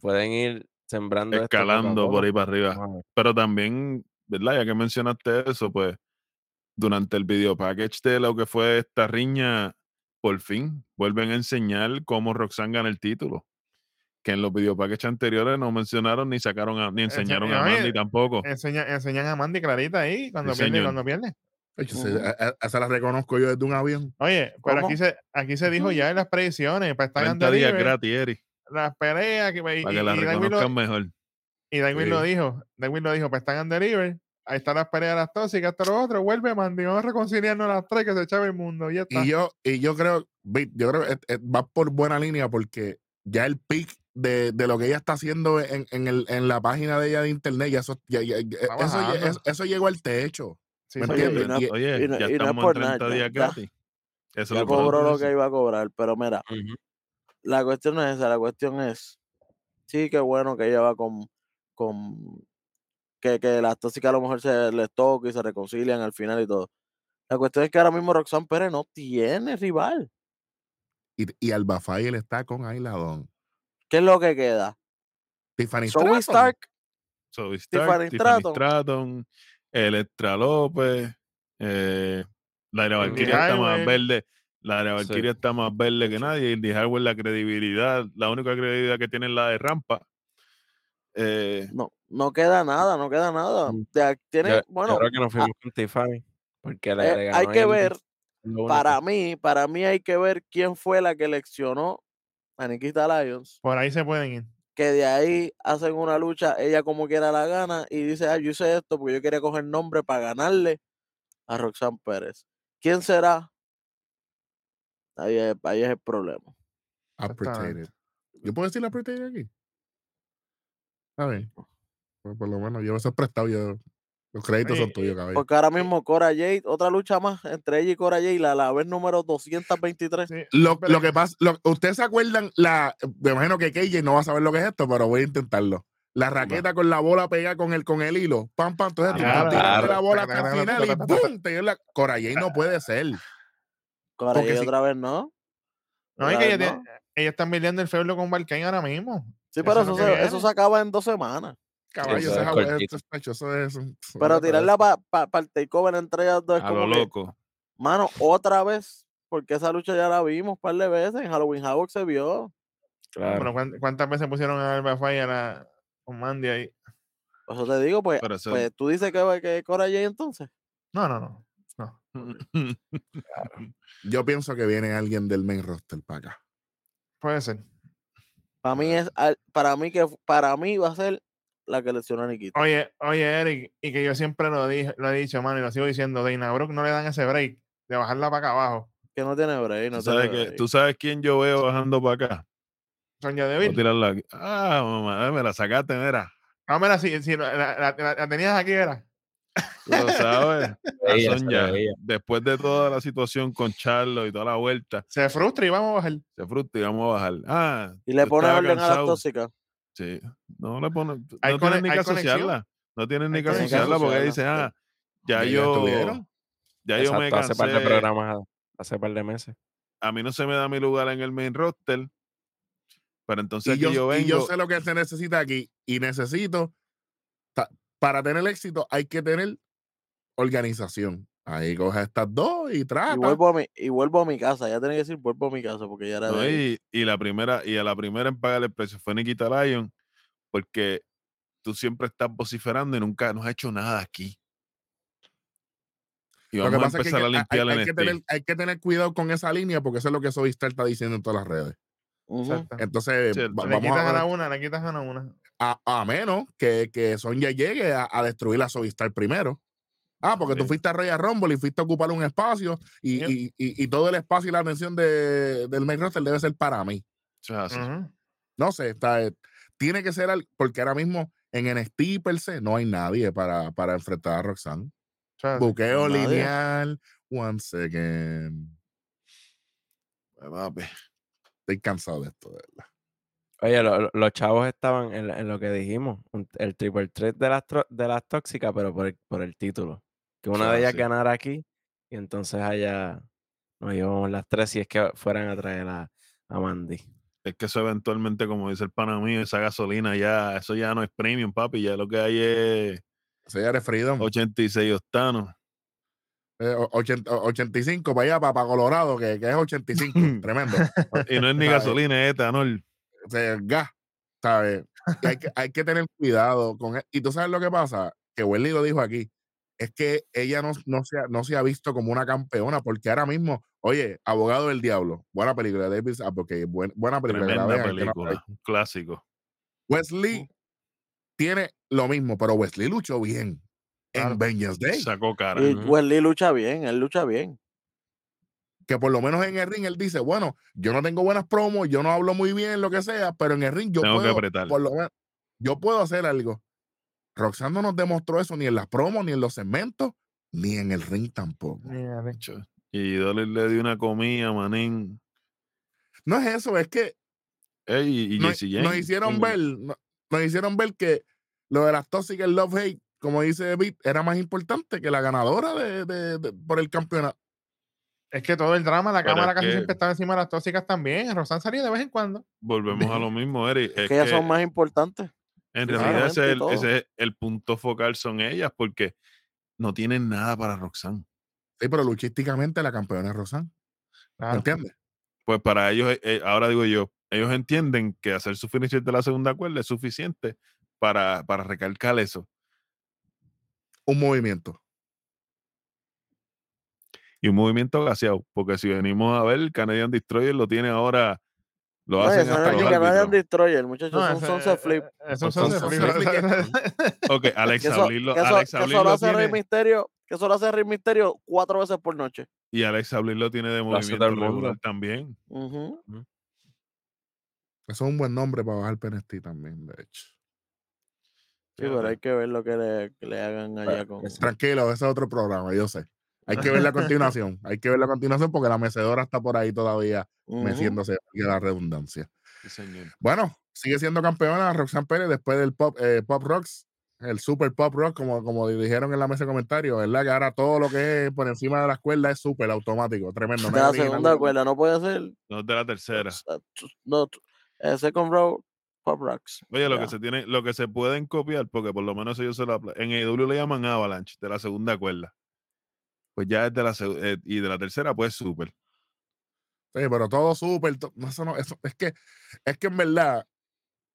E: pueden ir sembrando esto
B: Escalando por ahí para arriba. Pero también, ¿verdad? Ya que mencionaste eso, pues durante el video package de lo que fue esta riña, por fin vuelven a enseñar cómo Roxanne gana el título. Que en los video packages anteriores no mencionaron ni sacaron a- ni
D: Ense-
B: enseñaron a
D: oye,
B: Mandy tampoco.
D: Enseña- enseñan a Mandy clarita ahí cuando
B: Sí,
D: pierde,
B: señor.
D: cuando pierde.
A: Sé,
C: Ujú.
A: a- a- esa la reconozco yo desde un avión.
D: Oye, pero
C: ¿Cómo?
D: aquí se, aquí se dijo ya en las predicciones, para estar
B: 30 días gratis, Eri,
D: las peleas, que, y,
B: para que
D: y-
B: la
D: y Darwin lo,
B: reconozcan mejor.
D: y Darwin lo
A: Sí.
D: dijo, Darwin lo dijo, para estar en deliver, ahí están las peleas las tóxicas, esto lo otro, vuelve Mandy, vamos a reconciliarnos las tres que se echaba el mundo, y ya está.
A: Y yo, y yo creo, yo creo va por buena línea porque ya el pic de, de lo que ella está haciendo en, en, el, en la página de ella de internet, ya eso, ya- eso, llegó al techo.
D: Sí,
A: ¿me
D: sí,
A: entiendes?
C: y no-
A: Y-
B: Oye,
C: y no-
B: ya
C: y no es
B: estamos
C: por
B: en
C: nada,
B: 30
C: ya-
B: días gratis. Eso
C: Ya
B: lo
C: cobró lo que iba a cobrar, pero mira, la cuestión no es esa, la cuestión es, sí, qué bueno que ella va con, con que, que las tóxicas a lo mejor se les toca y se reconcilian al final y todo. La cuestión es que ahora mismo Roxanne Pérez no tiene rival.
A: Y, y Alba Fayel está con Ailadón.
C: ¿Qué es lo que queda?
A: Tiffany
C: Zoe. Stark,
B: Zoe Stark,
C: Tiffany
B: Tiffany
C: Stratton.
B: Stratton, Electra López, eh, Laira Valkyria está más verde. Laira
E: Sí.
B: Valkyria está más verde que nadie. Indy Hartwell, la credibilidad, la única credibilidad que tiene es la de Rampa. Eh,
C: no, no queda nada, no queda nada.
E: Mm.
C: De ac- tiene,
E: yo
C: bueno,
E: creo que nos fuimos con Tiffany. Porque le,
C: eh, hay que ver, para mí, para mí hay que ver quién fue la que eleccionó a Nikita Lyons.
D: por ahí se pueden ir.
C: que de ahí hacen una lucha, ella como quiera la gana y dice, ah, yo hice esto porque yo quería coger nombre para ganarle a Roxanne Pérez. ¿Quién será? Ahí es, ahí es el problema.
A: Appreciated. ¿Yo puedo decir appreciated aquí? A ver. Pues por lo menos yo eso he prestado. Yo, los créditos son tuyos, caballo.
C: Porque ahora mismo Cora Jade, otra lucha más entre ella y Cora Jade, la, la vez número 223.
D: Sí,
A: Lo, que pasa, lo- ustedes se acuerdan, la, me imagino que KJ no va a saber lo que es esto, pero voy a intentarlo. La raqueta con la bola pegada con el, con el hilo. Pam, pam. Entonces tú
D: Claro,
A: la bola hasta el final y ¡boom! Te la. Corayay no puede ser.
C: Cora Jade
A: si-
C: otra vez no.
D: No, es que ella,
C: no.
D: ella está peleando el feudo con Balkain ahora mismo.
C: Sí, pero eso, se, eso se acaba en dos semanas.
A: Caballo,
E: es
A: eso es.
C: Pero tirarla para el takeover entre ellas dos es
B: a lo
C: como que,
B: loco.
C: mano, otra vez, porque esa lucha ya la vimos un par de veces, en Halloween Havoc se vio.
E: Claro.
D: Bueno, ¿cuán- ¿cuántas veces pusieron a Alba Fire a la, con Mandy ahí?
C: Por eso te digo, pues,
B: eso-
C: pues tú dices que, que Cora Jade entonces.
D: No, no, no. no.
A: Yo pienso que viene alguien del main roster para acá.
D: Puede ser.
C: Para mí es para mí que para mí va a ser la que lesionó a Nikita.
D: Oye, oye, Eric, y que yo siempre lo, dije, lo he dicho, mano, y lo sigo diciendo, Dana Brooke no le dan ese break de bajarla para acá abajo.
C: Que no tiene break, no
B: ¿Tú,
C: tiene
B: sabes que,
C: break.
B: ¿Tú sabes quién yo veo bajando para acá?
D: Sonia Deville.
B: tirarla aquí. Ah, mamá, eh, me la sacaste, mira.
D: Ah, mira, si, si la, la- la- la tenías aquí, era.
B: Tú lo sabes. La
E: Ella,
B: Sonia, después de toda la situación con Charlo y toda la vuelta,
D: Se frustra y vamos a bajar.
B: se frustra y vamos a bajar. Ah,
C: y le pone orden a las
B: cansado.
C: tóxicas.
B: Sí, no le pone,
D: Hay
B: no tienen ni que asociarla. No tienen ni que asociarla porque
C: asociarla,
B: dice,
C: sí.
B: ah, ya yo, ya yo me
E: Exacto, hace par de
B: cansé.
E: programas hace par de meses.
B: A mí no se me da mi lugar en el main roster. Pero entonces
A: yo,
B: yo
A: y yo
B: vengo.
A: sé lo que se necesita aquí. Y necesito, ta- para tener éxito, hay que tener organización. Ahí coge estas dos y trata.
C: Y vuelvo, a mi, y vuelvo a mi casa. Ya tenía que decir vuelvo a mi casa porque ya era
B: ¿no?
C: de ahí.
B: Y, y la primera, y a la primera en pagar el precio fue Nikita Lyon, porque tú siempre estás vociferando y nunca nos has hecho nada aquí. Y
A: Lo que
B: vamos a
A: es que
B: empezar
A: hay,
B: a limpiar
A: hay que tener, hay que tener cuidado con esa línea porque eso es lo que Sovistar está diciendo en todas las redes.
C: Ujú.
D: Exacto.
A: Entonces,
B: Cierto.
A: va-
D: le
A: vamos
D: quitas a,
A: a,
D: la una, le quitas a la una.
A: a, a menos que, que Sonya llegue a, a destruir a Sovistar primero. Ah, porque tú fuiste a Royal Rumble y fuiste a ocupar un espacio y, y, y- y todo el espacio y la atención de, del main roster debe ser para mí. No sé, está, eh, tiene que ser, al- porque ahora mismo en NXT per se no hay nadie para, para enfrentar a Roxanne.
D: Sí.
A: Buqueo
C: Nadie.
A: lineal, One second. Estoy cansado de esto, de verdad.
E: Oye, lo- lo- los chavos estaban en, en lo que dijimos, un- el triple threat de las, de las tóxicas, pero por el, por el título. Que una
B: Eso
E: de
B: es
E: ellas ganara aquí y entonces allá nos llevamos las tres si es que fueran a traer a, a Mandy.
B: Es que eso eventualmente, como dice el pana mío, esa gasolina ya, eso ya no es premium, papi. Ya lo que hay es
A: Ese ya eres Freedom.
B: 86 octanos.
A: Eh, o- 80 o- 85 para allá, para, para Colorado, que, que es 85. Tremendo.
B: Y no es ni
A: ¿Sabes?
B: gasolina, es etanol.
A: O sea, gas, ¿sabes? Hay, que, hay que tener cuidado con él. Y tú sabes lo que pasa, que Welly lo dijo aquí, es que ella no, no, se ha, no se ha visto como una campeona, porque ahora mismo, oye, Abogado del Diablo, buena película de David, ah, porque buen- buena película.
B: Tremenda
A: vean, no
B: película, un clásico.
A: Wesley tiene lo mismo, pero Wesley luchó bien
D: Claro.
A: en Vengeance Day.
B: Sacó cara.
C: Y. Wesley lucha bien, él lucha bien.
A: Que por lo menos en el ring él dice, bueno, yo no tengo buenas promos, yo no hablo muy bien, lo que sea, pero en el ring yo
B: Tengo que
A: puedo,
B: apretar.
A: por lo menos, yo puedo hacer algo. Roxanne no nos demostró eso ni en las promos, ni en los segmentos, ni en el ring tampoco.
B: Y Dolly le dio una comida, manín.
A: No es eso, es que
B: Ey, y, y
A: nos, hicieron ver, no- nos hicieron ver que lo de las tóxicas el love hate, como dice Beat, era más importante que la ganadora de, de- de- por el campeonato.
D: Es que todo el drama, la cámara casi
B: que-
D: siempre estaba encima de las tóxicas también. Rosan salía de vez en cuando.
B: Volvemos a lo mismo, Eric. Es
C: que ellas
B: que
C: son más importantes.
B: En
C: sí,
B: realidad ese es, el,
C: claramente,
B: ese es el punto focal, son ellas, porque no tienen nada para Roxanne.
A: Sí, pero luchísticamente la campeona es Roxanne. ¿Me
D: Claro.
A: entiendes?
B: Pues para ellos, eh, eh, ahora digo yo, ellos entienden que hacer su finisher de la segunda cuerda es suficiente para, para recalcar eso.
A: Un movimiento.
B: Y un movimiento gaseado, porque si venimos a ver, el Canadian Destroyer lo tiene ahora, lo
C: No,
B: hacen hasta
C: es
B: los árbitros.
C: Destroyer, muchachos,
D: No,
C: son
D: ese-
C: sunset flip.
D: eh, Eso
A: Son
D: son
A: sunset
D: flip.
A: flip.
B: Ok, Alex Abril lo, Alex Abril
C: lo hace Rey Misterio, que eso lo hace Rey Misterio cuatro veces por noche.
B: y Alex Abril lo tiene de movimiento regular también.
A: Eso es un buen nombre para bajar PNST también, de hecho.
C: Sí, pero hay que ver lo que le, que le hagan allá con.
E: Eso.
A: Tranquilo, ese es otro programa, yo sé. Hay que ver la continuación. Hay que ver la continuación porque la mecedora está por ahí todavía
C: Ujú.
A: meciéndose y la redundancia.
B: Sí, señor.
A: Bueno, sigue siendo campeona Roxanne Pérez después del Pop, eh, pop Rocks, el Super Pop Rock, como, como dijeron en la mesa de comentarios, ¿verdad? Que ahora todo lo que es por encima de las cuerdas es súper automático, tremendo.
C: De la
A: original
C: segunda
A: de-
C: cuerda, no puede ser.
B: No es de la tercera.
C: uh, No, second row, pop rocks.
B: Oye, lo que se tiene, lo que se pueden copiar, porque por lo menos ellos se la, en EW le llaman Avalanche, de la segunda cuerda. Pues ya es de la eh, y de la tercera, pues súper.
A: Sí, pero todo súper. to- no, eso no- eso- es, que, es que en verdad,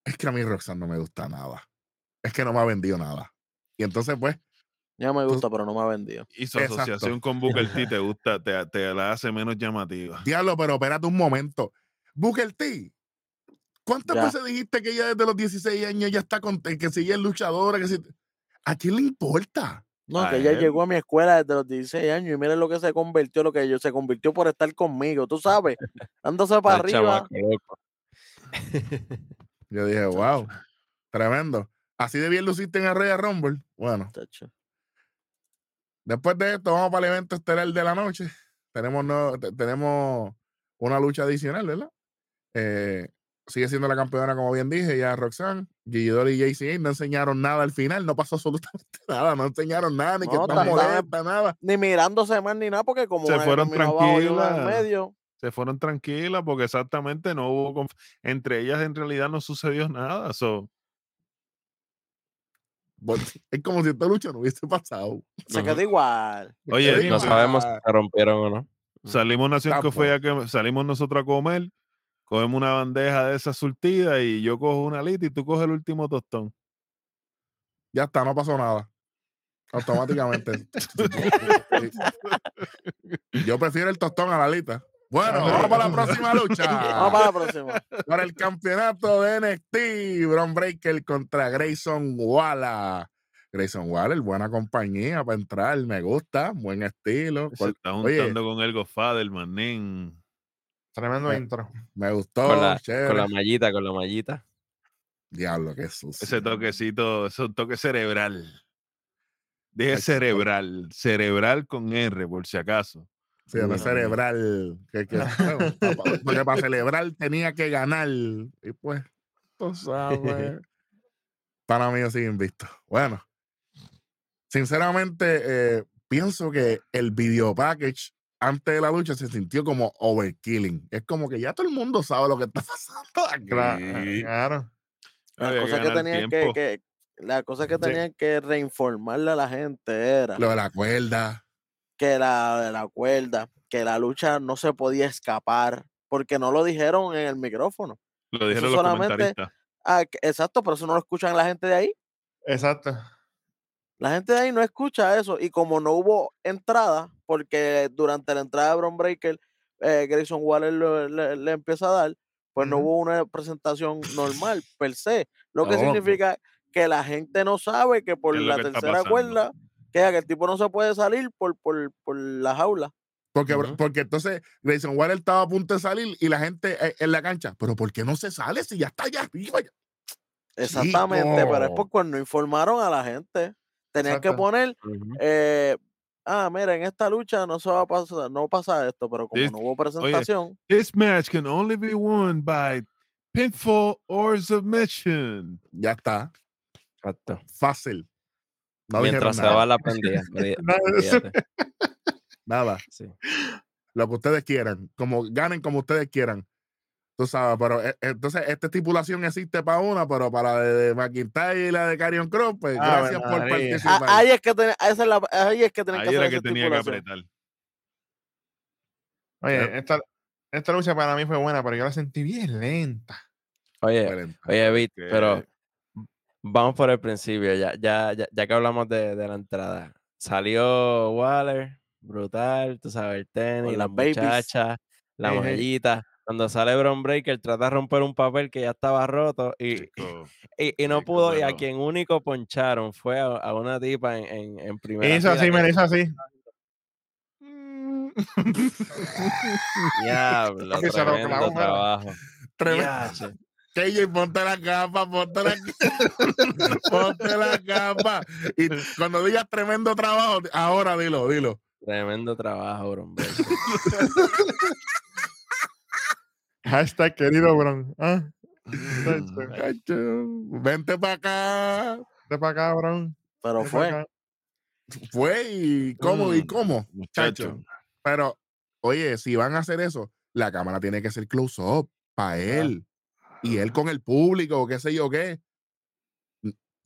A: es que a mí Roxanne no me gusta nada. Es que no me ha vendido nada. Y entonces, pues,
C: Ya me
A: Tú-
C: gusta, pero no me ha vendido.
B: Y su
A: Exacto.
B: asociación con Booker T te gusta, te, te la hace menos llamativa.
A: diablo, pero espérate un momento. Booker T, ¿cuántas
C: Ya.
A: veces dijiste que ella desde los 16 años ya está con que si ella es luchadora? Que si, ¿A quién le importa?
C: No,
B: A
C: que ella
B: él.
C: llegó a mi escuela desde los 16 años y miren lo que se convirtió, lo que yo se convirtió por estar conmigo, tú sabes, dándose para arriba.
A: Yo dije, wow, tremendo. Así de bien luciste en el Rumble. Bueno, después de esto, vamos para el evento estelar de la noche. Tenemos, no, te- tenemos una lucha adicional, ¿verdad? Eh, sigue siendo la campeona, como bien dije, ya Roxanne. Gigi Dolly y JCA no enseñaron nada al final, no pasó absolutamente nada, no enseñaron nada, ni que
C: No,
A: están
C: ta- ta-
A: molestas, nada.
C: Ni mirándose más ni nada, porque como
B: Se
C: que
B: fueron tranquilas.
C: medio.
B: Se fueron tranquilas porque exactamente no hubo. conf- Entre ellas en realidad no sucedió nada. so,
A: Es como si esta lucha no hubiese pasado.
C: Se quedó igual.
B: Oye,
A: Quedó
E: No sabemos si se rompieron o no.
B: salimos Nación
A: Tampoco.
B: Cofea que salimos nosotros a comer, cogemos una bandeja de esa surtida y yo cojo una lita y tú coges el último tostón.
A: Ya está, no pasó nada. Automáticamente. Yo prefiero el tostón a la alita. Bueno, vamos para la próxima
C: Vamos
A: lucha.
C: para la próxima.
A: Para el campeonato de NXT, Bron Breaker contra Grayson Waller. Grayson Waller, buena compañía para entrar, me gusta, buen estilo.
B: Se está
A: oye.
B: juntando con el Godfather, manín.
D: Tremendo
A: Eh,
D: intro.
A: Me gustó,
E: Con la,
A: chévere.
E: con la mallita, con la mallita.
A: Diablo, qué sucio.
B: Ese toquecito, ese toque cerebral. Dije
A: Ay,
B: cerebral, cerebral con R, por si acaso.
A: Sí, no cerebral. Que, bueno, porque para celebrar tenía que ganar. Y pues, tú sabes. Para mí, yo sigo invisto. Bueno, sinceramente, eh, pienso que el video package antes de la lucha se sintió como overkilling. Es como que ya todo el mundo sabe lo que está pasando aquí.
D: Cla- Claro.
C: La cosa que tenían que, que- la cosa que
D: Sí.
C: tenían que reinformarle a la gente era
A: Lo de la cuerda.
C: que la de la cuerda, que la lucha no se podía escapar, porque no lo dijeron en el micrófono.
B: Lo dijeron
C: Eso
B: los
C: solamente-
B: comentaristas.
C: Ah, exacto, pero eso no lo escuchan la gente de ahí.
D: Exacto.
C: La gente de ahí no escucha eso. Y como no hubo entrada, porque durante la entrada de Bron Breaker, eh, Grayson Waller le, le empieza a dar, pues no hubo una presentación normal, per se. Lo que
A: pues.
C: significa que la gente no sabe que por
B: ¿Qué es lo
C: la
B: que
C: tercera cuerda, que, que el tipo no se puede salir por, por, por la jaula.
A: Porque, porque entonces Grayson Waller estaba a punto de salir y la gente eh, en la cancha. Pero ¿por qué no se sale si ya está allá arriba?
C: Exactamente, pero es por cuando no informaron a la gente. Tenían que poner, eh, ah, mira, en esta lucha no se va a pasar, no pasa esto, pero como
B: This-
C: no hubo presentación,
B: This match can only be won by pinfall or submission.
A: Ya está.
E: Exacto.
A: Fácil. No
E: Mientras se
A: nada.
E: va la olví-
D: Nada.
E: Sí.
A: Lo que ustedes quieran. Como ganen como ustedes quieran. Tú sabes, pero eh, entonces esta estipulación existe para una, pero para la de McIntyre y la de Carion Cross, pues
D: Ave
A: gracias por.
C: Ah,
A: participar.
C: ahí es que ten- esa es la- ahí es que que
B: Ahí
C: hacer
B: era que tenía que apretar.
D: Oye,
A: Yep.
D: esta, esta lucha para mí fue buena, pero yo la sentí bien lenta.
E: Oye, oye, Vic, pero vamos por el principio, ya, ya, ya, ya que hablamos de, de la entrada. Salió Waller, brutal, tú sabes, el tenis, la
C: las babies.
E: muchacha, la
D: Ejé.
E: Cuando sale Bron Breaker, trata de romper un papel que ya estaba roto y,
B: chico,
E: y, y no
B: chico,
E: pudo. Y a quien único poncharon fue a, a una tipa en, en, en primera
D: Hizo así, me hizo así.
E: Diablo,
D: Que
E: tremendo
D: mira.
E: trabajo.
A: Tremendo. KJ, ponte la capa, ponte la ponte la capa. Y cuando digas tremendo trabajo, ahora dilo, dilo.
E: Tremendo trabajo, Breaker.
D: Hashtag querido Bron. ¿Ah?
B: Mm.
A: Cacho, Vente para acá.
D: Vete para acá, Bron.
C: Pero fue.
A: Fue y cómo y
B: Mm,
A: cómo.
B: Muchacho.
A: Chacho. Pero, oye, si van a hacer eso, la cámara tiene que ser close up para él. Y él con el público, o qué sé yo qué.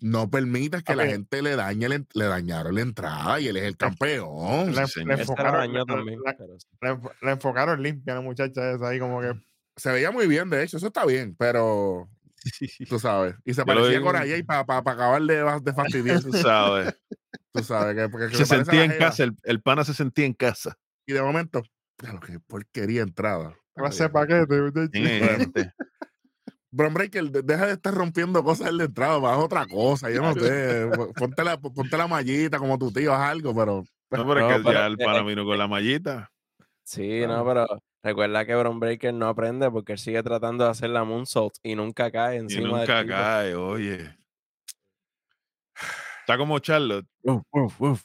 A: No permitas que la gente le dañe la en- le dañaron la entrada y él es el campeón.
D: Le,
B: Sí,
D: le
B: señor.
E: Ese la
D: enfocaron, le- le- le le enfocaron limpia a la muchacha esa ahí como que
A: Se veía muy bien, de hecho, eso está bien, pero tú sabes. Y se
B: Yo
A: parecía con Ayay para acabar de, de fastidiar.
B: Tú sabes.
A: tú sabes, que, que
B: se
A: la
B: sentía en casa, el, el pana se sentía en casa.
A: Y de momento, claro, qué porquería entrada.
D: clase de paquete. muchacho.
B: ¿Quién es?
A: Bron Breaker, de- deja de estar rompiendo cosas en la entrada, vas a otra cosa, yo no sé. po- Ponte la, ponte la mallita como tu tío, haz algo, pero
B: No, pero es
E: No,
B: que
E: pero,
B: ya el pana
E: eh,
B: vino con la mallita.
E: Sí, no, pero recuerda que Bron Breaker no aprende porque él sigue tratando de hacer la moonsault y nunca cae
B: Y
E: encima
B: nunca
E: del tipo.
B: cae, oye. Está como Charlotte.
E: Uf, uf, uf.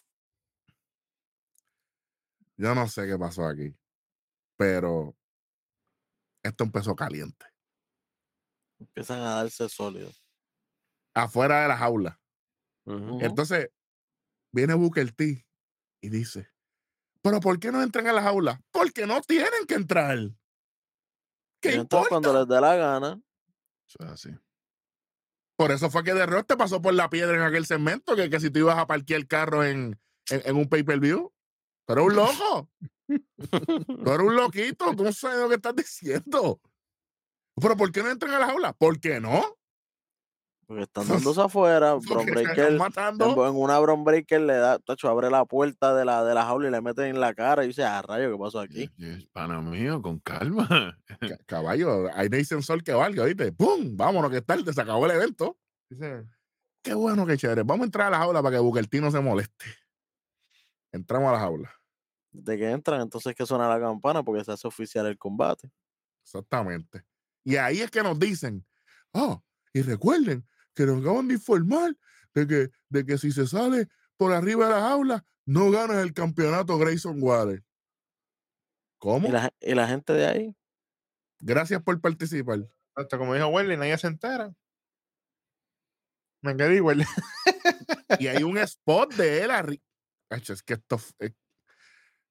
A: yo no sé qué pasó aquí. Pero esto empezó caliente.
C: Empiezan a darse sólidos.
A: Afuera de la jaula.
E: Ujú.
C: Ujú.
A: Entonces, viene Booker T y dice, pero ¿por qué no entran a la jaula? Porque no tienen que entrar. ¿Qué
C: Y
A: importa?
C: cuando les dé la gana,
B: Eso es así.
A: Por eso fue que Derrot te pasó por la piedra en aquel segmento, que, que si tú ibas a parquear el carro en, en, en un pay-per-view. Tú eres un loco. Tú eres un loquito. Tú no sabes lo que estás diciendo. Pero ¿por qué no entran a la jaula? ¿Por qué no?
C: Porque están dándose afuera, Bron Breaker,
A: están
C: en,
A: matando.
C: en una Bron Breaker le da, tacho, abre la puerta de la, de la jaula y le meten en la cara y dice, ah, rayo, ¿qué pasó aquí?
B: Y- y- Pana mío, con calma.
A: Ca- Caballo, ahí no hay sensor que valga, ¿viste? ¡Pum! Vámonos, que es tarde, se acabó el evento.
D: Dice,
A: Qué bueno, qué chévere. Vamos a entrar a la jaula para que T no se moleste. Entramos a la jaula.
C: De que entran, entonces que suena la campana porque se hace oficial el combate.
A: Exactamente. Y ahí es que nos dicen, oh, y recuerden que nos acaban de informar de que, de que si se sale por arriba de las aulas, no ganas el campeonato Grayson Waller. ¿Cómo?
C: Y la, ge- y la gente de ahí.
A: Gracias por participar.
D: Hasta como dijo Welly, nadie se entera. Me quedé Welly.
A: Y hay un spot de él arriba. Es que esto. eh,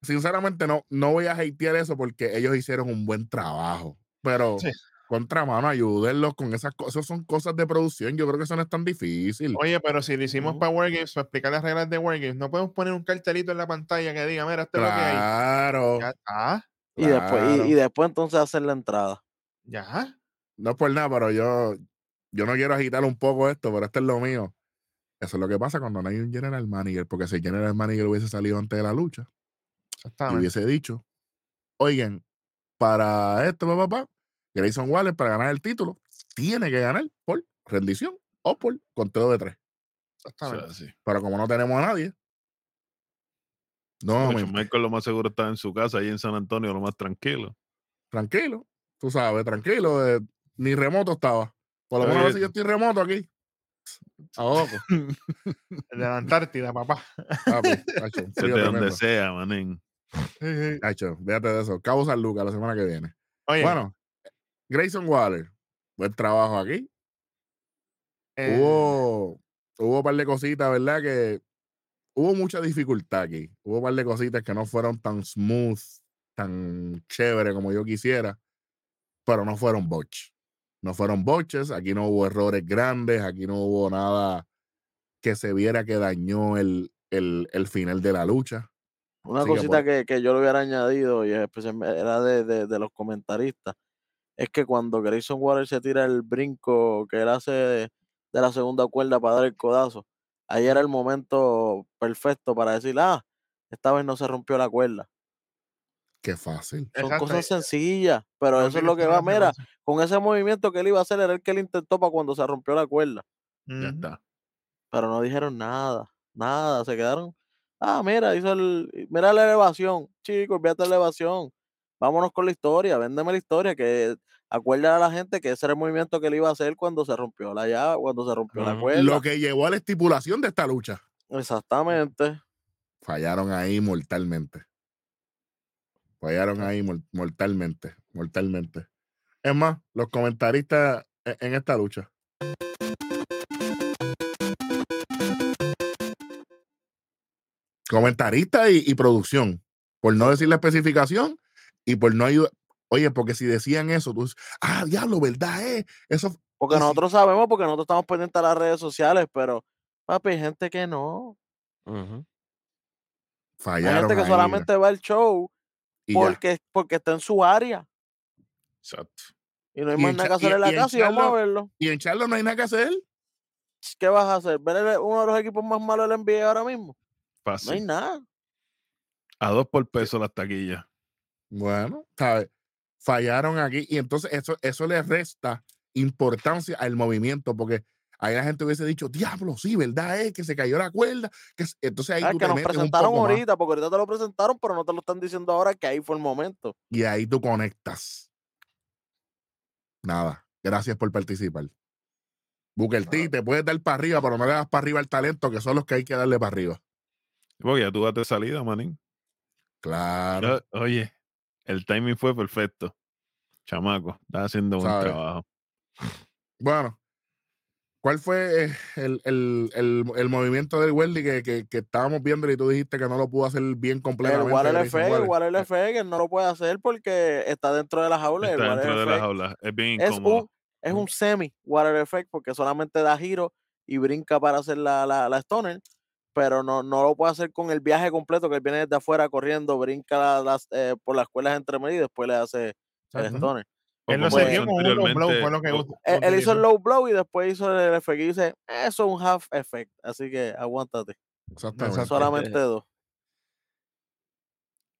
A: Sinceramente, no, no voy a hatear eso porque ellos hicieron un buen trabajo. Pero
D: Sí.
A: Contramano, ayúdenlos con esas cosas. Son cosas de producción. Yo creo que eso no es tan difícil.
D: Oye, pero si lo hicimos para Wargames, para explicar las reglas de Wargames, no podemos poner un cartelito en la pantalla que diga, mira, esto es lo que hay.
A: Claro.
D: Está,
C: Y, después, y-
A: claro.
C: y, después entonces hacer la entrada.
D: ya.
A: No es por nada, pero yo, yo no quiero agitar un poco esto, pero esto es lo mío. Eso es lo que pasa cuando no hay un general manager, porque si el general manager hubiese salido antes de la lucha y hubiese dicho, oigan, para esto, papá, papá, Grayson Waller para ganar el título, tiene que ganar por rendición o por conteo de tres.
B: O
D: Exactamente.
B: sea, sí.
A: Pero como no tenemos a nadie, no,
B: Michael lo más seguro estaba en su casa, ahí en San Antonio, lo más tranquilo.
A: tranquilo, tú sabes, tranquilo, eh, ni remoto estaba. Por lo menos a veces yo estoy remoto aquí. A ojo,
D: de la Antártida, papá.
A: un
B: Desde
A: frío
B: donde sea, manín.
D: Sí, sí.
A: Hacho, fíjate de eso. Cabo San Lucas la semana que viene.
D: Oye,
A: Bueno, Grayson Waller, buen trabajo aquí.
D: eh,
A: Hubo, hubo un par de cositas, ¿verdad? Que hubo mucha dificultad aquí. Hubo un par de cositas que no fueron tan smooth, tan chévere como yo quisiera, pero no fueron botch. No fueron botches, aquí no hubo errores grandes, aquí no hubo nada que se viera que dañó el, el, el final de la lucha.
C: Una
A: Así que,
C: cosita
A: pues,
C: que, que yo le hubiera añadido, y especialmente era de, de- de los comentaristas, es que cuando Grayson Waller se tira el brinco que él hace de, de la segunda cuerda para dar el codazo, ahí era el momento perfecto para decir, ah, esta vez no se rompió la cuerda.
A: Qué fácil.
C: Son
D: Exacto,
C: cosas
D: eh,
C: sencillas, pero
D: no
C: eso es lo que va, mira, con ese movimiento que él iba a hacer era el que él intentó para cuando se rompió la cuerda,
B: Ya está.
C: pero no dijeron nada, nada, se quedaron, ah, mira, hizo el, mira la elevación, chicos, olvídate de la elevación, vámonos con la historia, véndeme la historia, que acuérdale a la gente que ese era el movimiento que él iba a hacer cuando se rompió la llave, cuando se rompió la cuerda.
A: Lo que llevó a la estipulación de esta lucha.
C: Exactamente.
A: fallaron ahí mortalmente. Fallaron ahí mor- mortalmente, mortalmente. Es más, los comentaristas e- en esta lucha. Comentarista y, y producción. Por no decir la especificación y por no ayudar. Oye, porque si decían eso, tú dices, ah, diablo, ¿verdad? Eh? Eso
C: Porque nosotros sabemos, porque nosotros estamos pendientes a las redes sociales, pero, papi, hay gente que no. Hay
A: fallaron.
C: gente que
A: ahí,
C: solamente va al show
A: ya.
C: porque, porque está en su área
B: Exacto.
C: y no hay
A: Y
C: más nada que hacer en la
A: y en
C: casa y vamos a verlo.
A: Y en Charlo no hay nada que hacer.
C: ¿Qué vas a hacer? ¿Ver el- uno de los equipos más malos del NBA ahora mismo? No hay nada.
B: A dos por peso las taquillas.
A: Bueno, ¿sabes? Fallaron aquí y entonces eso, eso le resta importancia al movimiento porque ahí la gente hubiese dicho, diablo, sí, ¿verdad? Es que se cayó la cuerda. Que se-". Entonces ahí
C: Ah,
A: tú
C: que
A: te
C: nos
A: metes un
C: presentaron
A: poco más
C: ahorita, porque ahorita te lo presentaron, pero no te lo están diciendo ahora que ahí fue el momento.
A: y ahí tú conectas. Nada, gracias por participar. Booker T, te puedes dar para arriba, pero no le das para arriba al talento, que son los que hay que darle para arriba.
B: Porque ya tú de salida, manín.
A: Claro.
B: Oye, el timing fue perfecto. Chamaco, estás haciendo buen trabajo.
A: Bueno, ¿cuál fue eh, el, el- el- el movimiento del Weldy que, que- que estábamos viendo y tú dijiste que no lo pudo hacer bien
C: El
A: completamente?
C: El
A: Waller?
C: Waller Effect, él no lo puede hacer porque está dentro de la jaula. el
B: Está dentro de las
C: Effect
B: aulas. Es bien
C: es
B: incómodo.
C: un, es un semi Water Effect porque solamente da giro y brinca para hacer la, la, la stoner, pero no, no lo puede hacer con el viaje completo que él viene desde afuera corriendo, brinca la- las, eh, por las escuelas entre medio y después le hace el stoner.
D: Él lo sintió con un low blow, fue lo que
C: Él, él hizo el low blow y después hizo el effect y dice, eso es un half effect, así que aguántate,
A: Exactamente.
C: Solamente dos.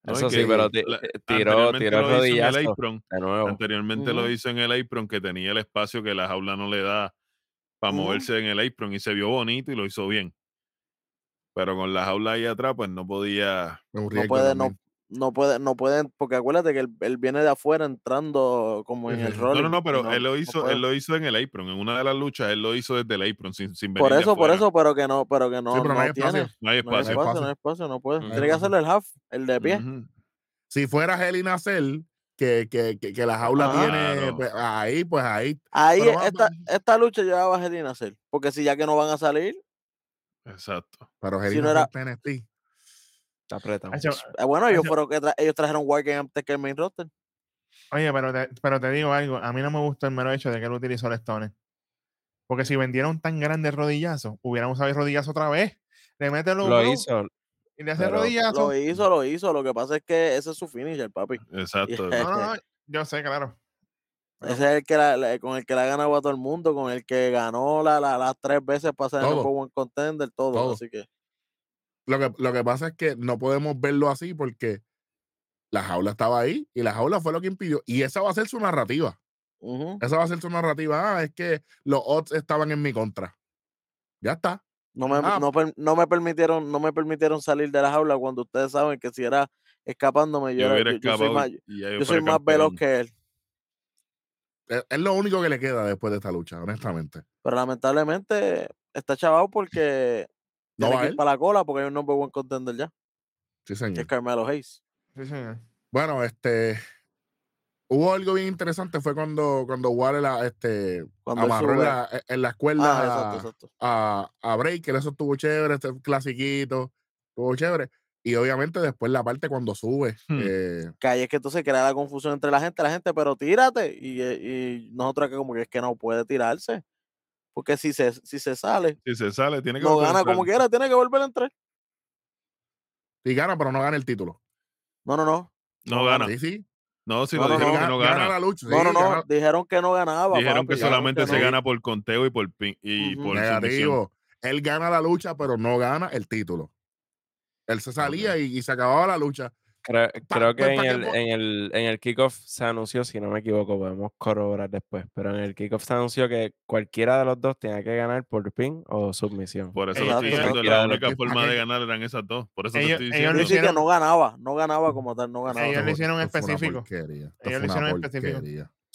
E: Eso sí, pero
B: la-
E: eh, tiró,
B: anteriormente
E: tiró el
B: lo hizo en el apron.
E: de nuevo.
B: Anteriormente lo hizo en el apron que tenía el espacio que la jaula no le da para moverse en el apron y se vio bonito y lo hizo bien. Pero con la jaula ahí atrás, pues no podía.
C: No puede, no, no puede, no pueden, porque acuérdate que él, él viene de afuera entrando como en
A: Sí,
C: el
A: sí.
C: rol.
B: No, no, no, pero
C: no-
B: él lo hizo, él lo hizo en el apron. En una de las luchas, él lo hizo desde el apron sin, sin
C: Por eso, por eso, pero que no, pero que no,
A: pero no hay
C: tiene.
A: espacio.
B: No hay
C: No hay
B: espacio.
C: espacio,
A: espacio.
C: no hay espacio, no puede.
E: Hay
C: Tiene que
A: espacio.
C: hacerle el half, el de pie.
A: Si fuera a Cell, que, que, que, que la jaula tiene, pues, ahí, pues ahí.
C: Ahí
A: Pero va-
C: esta, esta lucha llevaba a Helena a hacer. Porque si ya que no van a salir,
B: Exacto.
A: Pero Hell
C: Si no era-
A: TNT.
E: Está apretado.
C: Eh, bueno, ellos fueron que tra- ellos trajeron Wargame antes que el main roster.
D: Oye, pero te, pero te digo algo, a mí no me gustó el mero hecho de que él utilizó el Stone. Porque si vendieron tan grande rodillazo, hubieran usado el rodillazo otra vez. Le mete los
E: Lo hizo.
D: y le hace
E: pero-
D: rodillazo.
C: Lo hizo, lo hizo. Lo que pasa es que ese es su finisher, papi.
B: Exacto.
D: No, no, no, yo sé, claro.
C: Ese es el que la- la- con el que le ha ganado a todo el mundo, con el que ganó la, la- las tres veces para ser el one contender, todo.
A: Todo.
C: Así que
A: Lo que, lo que pasa es que no podemos verlo así porque la jaula estaba ahí y la jaula fue lo que impidió. Y esa va a ser su narrativa. Esa va a ser su narrativa. Ah, es que los odds estaban en mi contra. Ya está.
C: no, me,
A: Ah.
C: no, no me permitieron, no me permitieron salir de la jaula cuando ustedes saben que si era escapándome, yo,
B: Yo
C: era- yo- yo soy más, yo soy veloz que él.
A: Es, es lo único que le queda después de esta lucha, honestamente.
C: Pero lamentablemente está chavado porque
A: No
C: tiene
A: va
C: que ir para la cola porque hay un number one contender ya,
A: Sí,
C: que
A: señor.
C: es Carmelo Hayes.
D: Sí, señor.
A: Bueno, este. Hubo algo bien interesante, fue cuando, cuando Waller la- este,
C: Cuando
A: amarró la, en la escuela
C: Ah, exacto, exacto.
A: a, a Breaker, eso estuvo chévere, este clasiquito, estuvo chévere. Y obviamente después la parte cuando sube,
B: Hmm.
A: eh,
C: Que ahí es que entonces crea la confusión entre la gente, la gente, pero tírate. Y, eh, y nosotros que como que es que no puede tirarse. Porque si se, si se sale,
B: Si se sale, tiene que
C: no
B: volver
C: gana
B: entrar.
C: como quiera, tiene que volver a entrar.
A: y gana, pero no gana el título.
C: No, no, no.
B: No gana.
A: Sí, sí.
B: No, si
C: No, no,
B: dijeron
C: no.
B: que no
A: gana
B: gana.
A: la lucha.
C: No,
A: sí,
C: no, no.
A: gana-
C: Dijeron que no ganaba.
B: Dijeron
C: papi,
B: que solamente
C: que
B: se gana por conteo y por pin y por
A: negativo. Él gana la lucha, pero no gana el título. Él se salía y, y se acababa la lucha.
E: Creo,
A: Pa-
E: creo que
A: pues,
E: en
A: que
E: el,
A: po-
E: en, el, en el kickoff se anunció, si no me equivoco, podemos corroborar después, pero en el kickoff se anunció que cualquiera de los dos tenía que ganar por pin o submisión.
B: Por eso estoy diciendo, la única
A: ¿Pa'
B: forma de ganar eran esas dos. Por eso te
D: Ellos-
B: estoy
D: ellos
B: diciendo.
C: que
D: hicieron-
C: no ganaba, no ganaba como tal, no ganaba.
D: Ellos lo hicieron específico. Ellos lo hicieron específico.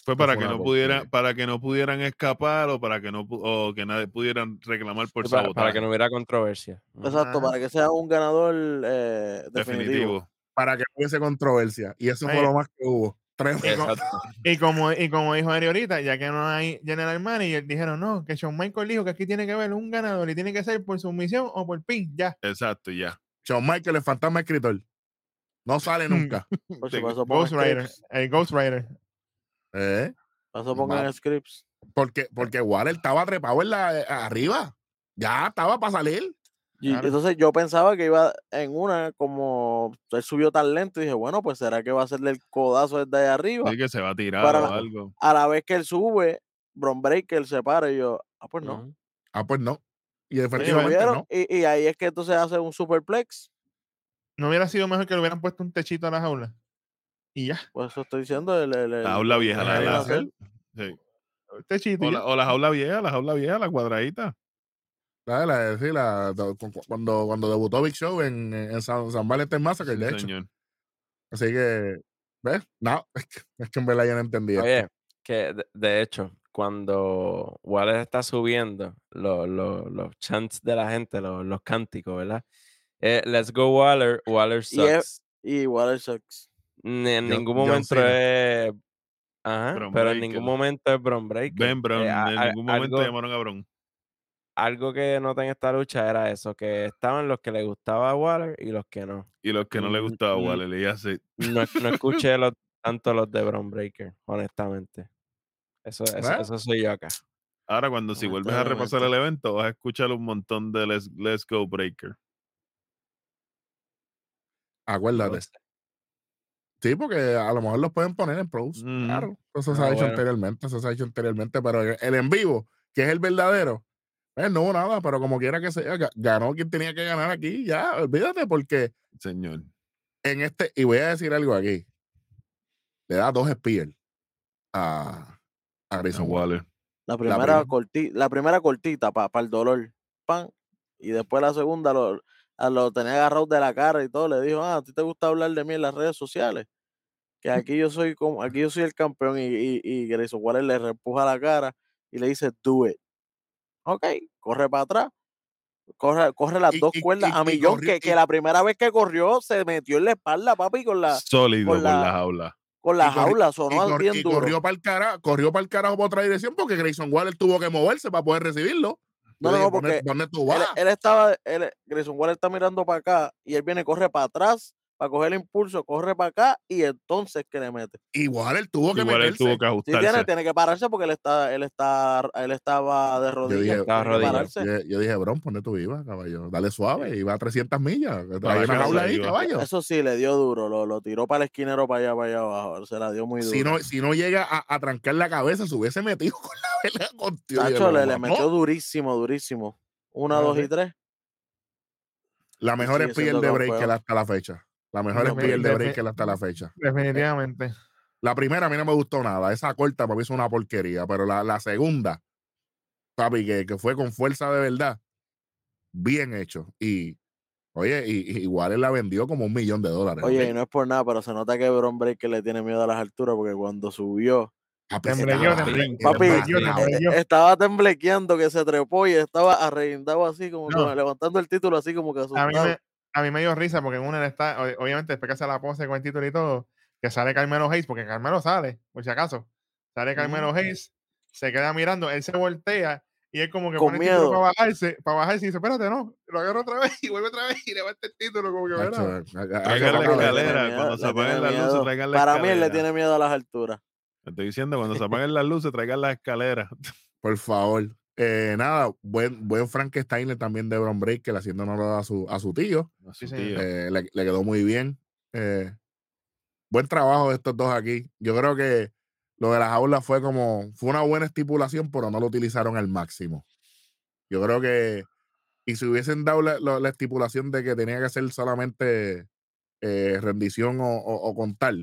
B: Fue para que no pudieran,
A: porquería.
B: para que no pudieran escapar o para que no o que nadie pudieran reclamar por
E: para, para
B: sabotaje.
E: que no hubiera controversia.
C: Exacto, para que sea un ganador eh, definitivo.
B: Definitivo.
A: Para que hubiese controversia. Y eso fue
D: Oye.
A: lo más que hubo. Tres
D: Y como, y como dijo Eri ahorita, ya que no hay general manager, dijeron no, que Shawn Michael dijo que aquí tiene que haber un ganador y tiene que ser por sumisión o por pin, ya.
B: Exacto, ya.
A: Shawn Michael, el fantasma escritor. No sale nunca.
D: Ghost Rider, el Ghost Rider.
A: ¿Eh?
C: pasó pongan
A: Va.
C: scripts.
A: Porque, porque Waller estaba trepado en la, eh, arriba. Ya estaba para salir.
C: Y
D: Claro.
C: entonces yo pensaba que iba en una, como él subió tan lento, y dije, bueno, pues será que va a hacerle el codazo desde ahí arriba.
B: Sí que se va a tirar
C: Para
B: o
C: la-
B: algo.
C: A la vez que él sube, Bron Breaker se para y yo, ah, pues no.
A: Ah, pues no. Y
C: Y,
A: efectivamente no.
C: y, y ahí es que entonces hace un superplex.
D: No hubiera sido mejor que le hubieran puesto un techito a la jaula. Y ya,
C: Pues eso estoy diciendo. El, el- el-
B: La jaula vieja, la la
C: hacer.
B: Sí.
D: y
B: O la, o la jaula vieja, la jaula vieja, la cuadradita.
A: La, la, sí, la- cu- cu- cuando, cuando debutó Big Show en, en San, San Valentín Massacre,
B: Sí,
A: de hecho.
B: señor.
A: Así que, ¿ves? No, es que, es que en verdad ya no entendí esto.
E: Oye, que de, de hecho, cuando Waller está subiendo lo- lo- los chants de la gente, lo- los cánticos, ¿verdad? Eh, Let's go Waller, Waller
C: Y
E: sucks.
C: Y Water Sucks.
E: Ni en
A: John-
E: ningún momento es. Ajá,
B: Bron
E: pero en ningún momento es Bron Breaker.
B: Ben Brown,
E: Eh, a-
B: en
E: a-
B: ningún momento
E: algo,
B: llamaron a Brown.
E: algo que noté en esta lucha era eso, que estaban los que le gustaba a Waller y los que no.
B: Y los que no le
E: Mm,
B: gustaba
E: mm.
B: Waller, y así.
E: No, no escuché los- tanto los de Bron Breaker, honestamente. Eso, eso, soy yo acá.
B: Ahora, cuando si vuelves a repasar el evento, vas a escuchar un montón de Let's, Let's Go Breaker.
E: No
A: Acuérdate. Sí, porque a lo mejor los pueden poner en pros. Claro. Eso se
E: Ah,
A: ha hecho
E: bueno.
A: anteriormente. Eso se ha hecho anteriormente. Pero el, en vivo, que es el verdadero, pues no hubo nada. Pero como quiera que sea, ga- ganó quien tenía que ganar aquí. Ya, olvídate, porque
B: Señor.
A: en este, y voy a decir algo aquí. Le da dos spears a, a Grayson Waller.
B: Waller.
C: La primera,
A: prim-
C: corti- la primera cortita para el dolor. Pan. Y después la segunda, lo- lo tenía agarrado de la cara y todo, le dijo, ah, a ti te gusta hablar de mí en las redes sociales, que aquí yo soy como, aquí yo soy el campeón y, y, y Grayson Waller le reempuja la cara y le dice, do it. Ok, corre para atrás. Corre, corre las
A: Y-
C: dos cuerdas a millón, que, que la primera vez que corrió se metió en la espalda, papi, con la,
B: Sólido
C: con la-
B: la jaula.
C: con la
A: y corri-
C: jaula,
A: y,
C: sonó
A: y corrió para el carajo, corrió para el carajo por otra dirección porque Grayson Waller tuvo que moverse para poder recibirlo.
C: No, no,
A: dije,
C: no,
A: ¿dónde-
C: porque
A: ¿Dónde tú
C: él, él estaba, él, Grayson Waller está mirando para acá y él viene, corre para atrás para coger el impulso, corre para acá y entonces que le mete.
A: Y Waller tuvo que
B: Igual él
A: meterse.
B: tuvo que
C: Sí, tiene,
B: ajustarse.
C: tiene que pararse porque él está, él está, él estaba de rodillas.
A: dije,
C: tiene
E: Estaba
C: que
E: rodilla.
C: pararse.
A: Yo, yo dije, Bron, ¿por dónde tú ibas, caballo? Dale suave, iba a 300 millas. Trae
B: Para
A: una
B: casa
A: jaula ahí,
B: iba.
A: caballo.
C: Eso sí, le dio duro, lo, lo tiró para el esquinero para allá, para allá abajo. Se la dio muy duro.
A: Si no, si no llega a, a trancar la cabeza, se hubiese metido con la vela contigo.
C: Tacho, le, le metió durísimo, durísimo. Una, dos
D: sí.
C: y tres.
A: La mejor spear
C: siendo
A: de
C: campeón.
A: Breaker hasta la fecha. La mejor
D: No,
A: spear de
D: de-
A: Breaker hasta la fecha.
D: Definitivamente.
A: La primera a mí no me gustó nada. Esa corta para mí es una porquería. Pero la, la segunda, papi, que, que fue con fuerza de verdad, bien hecho. Y, oye, y, y igual él la vendió como un millón de dólares.
C: Oye, y no es por nada, pero se nota que Bron Breaker le tiene miedo a las alturas porque cuando subió,
A: Papi,
D: Temblequeó,
A: estaba
D: temblequeó,
C: temblequeando que se trepó y estaba arreguindado así, como
D: No.
C: levantando el título así como que
D: A
C: asustado.
D: mí, me, a mí me dio risa porque en una él está, obviamente después que hace la pose con el título y todo, que sale Carmelo Hayes, porque Carmelo sale, por si acaso. Sale Carmelo Hayes, se queda mirando, él se voltea y él como que
C: Con
D: pone el título
C: miedo.
D: para bajarse, para bajarse y dice, espérate, no, lo agarro otra vez y vuelve otra vez y levanta el título como que
A: Macho,
D: verá.
A: ha- ha- ha-
B: Traigan la
A: ha-
C: Le tiene
B: escalera,
C: miedo,
B: cuando se
C: le
B: apaguen
C: tiene
B: las luces,
C: miedo.
B: traigan la
C: Para mí él le tiene miedo a las alturas.
B: Te estoy diciendo, cuando se apaguen las luces, traigan las escaleras.
A: Por favor. Eh, nada, buen, buen Frankenstein también de Bron Breaker haciendo honor a su, a su tío.
B: A
D: Sí,
B: su
D: señor.
B: tío.
A: Eh, le, le quedó muy bien. Eh, buen trabajo de estos dos aquí. Yo creo que lo de las aulas fue como, fue una buena estipulación, pero no lo utilizaron al máximo. Yo creo que, y si hubiesen dado la, la- la estipulación de que tenía que ser solamente eh, rendición o, o- o contar,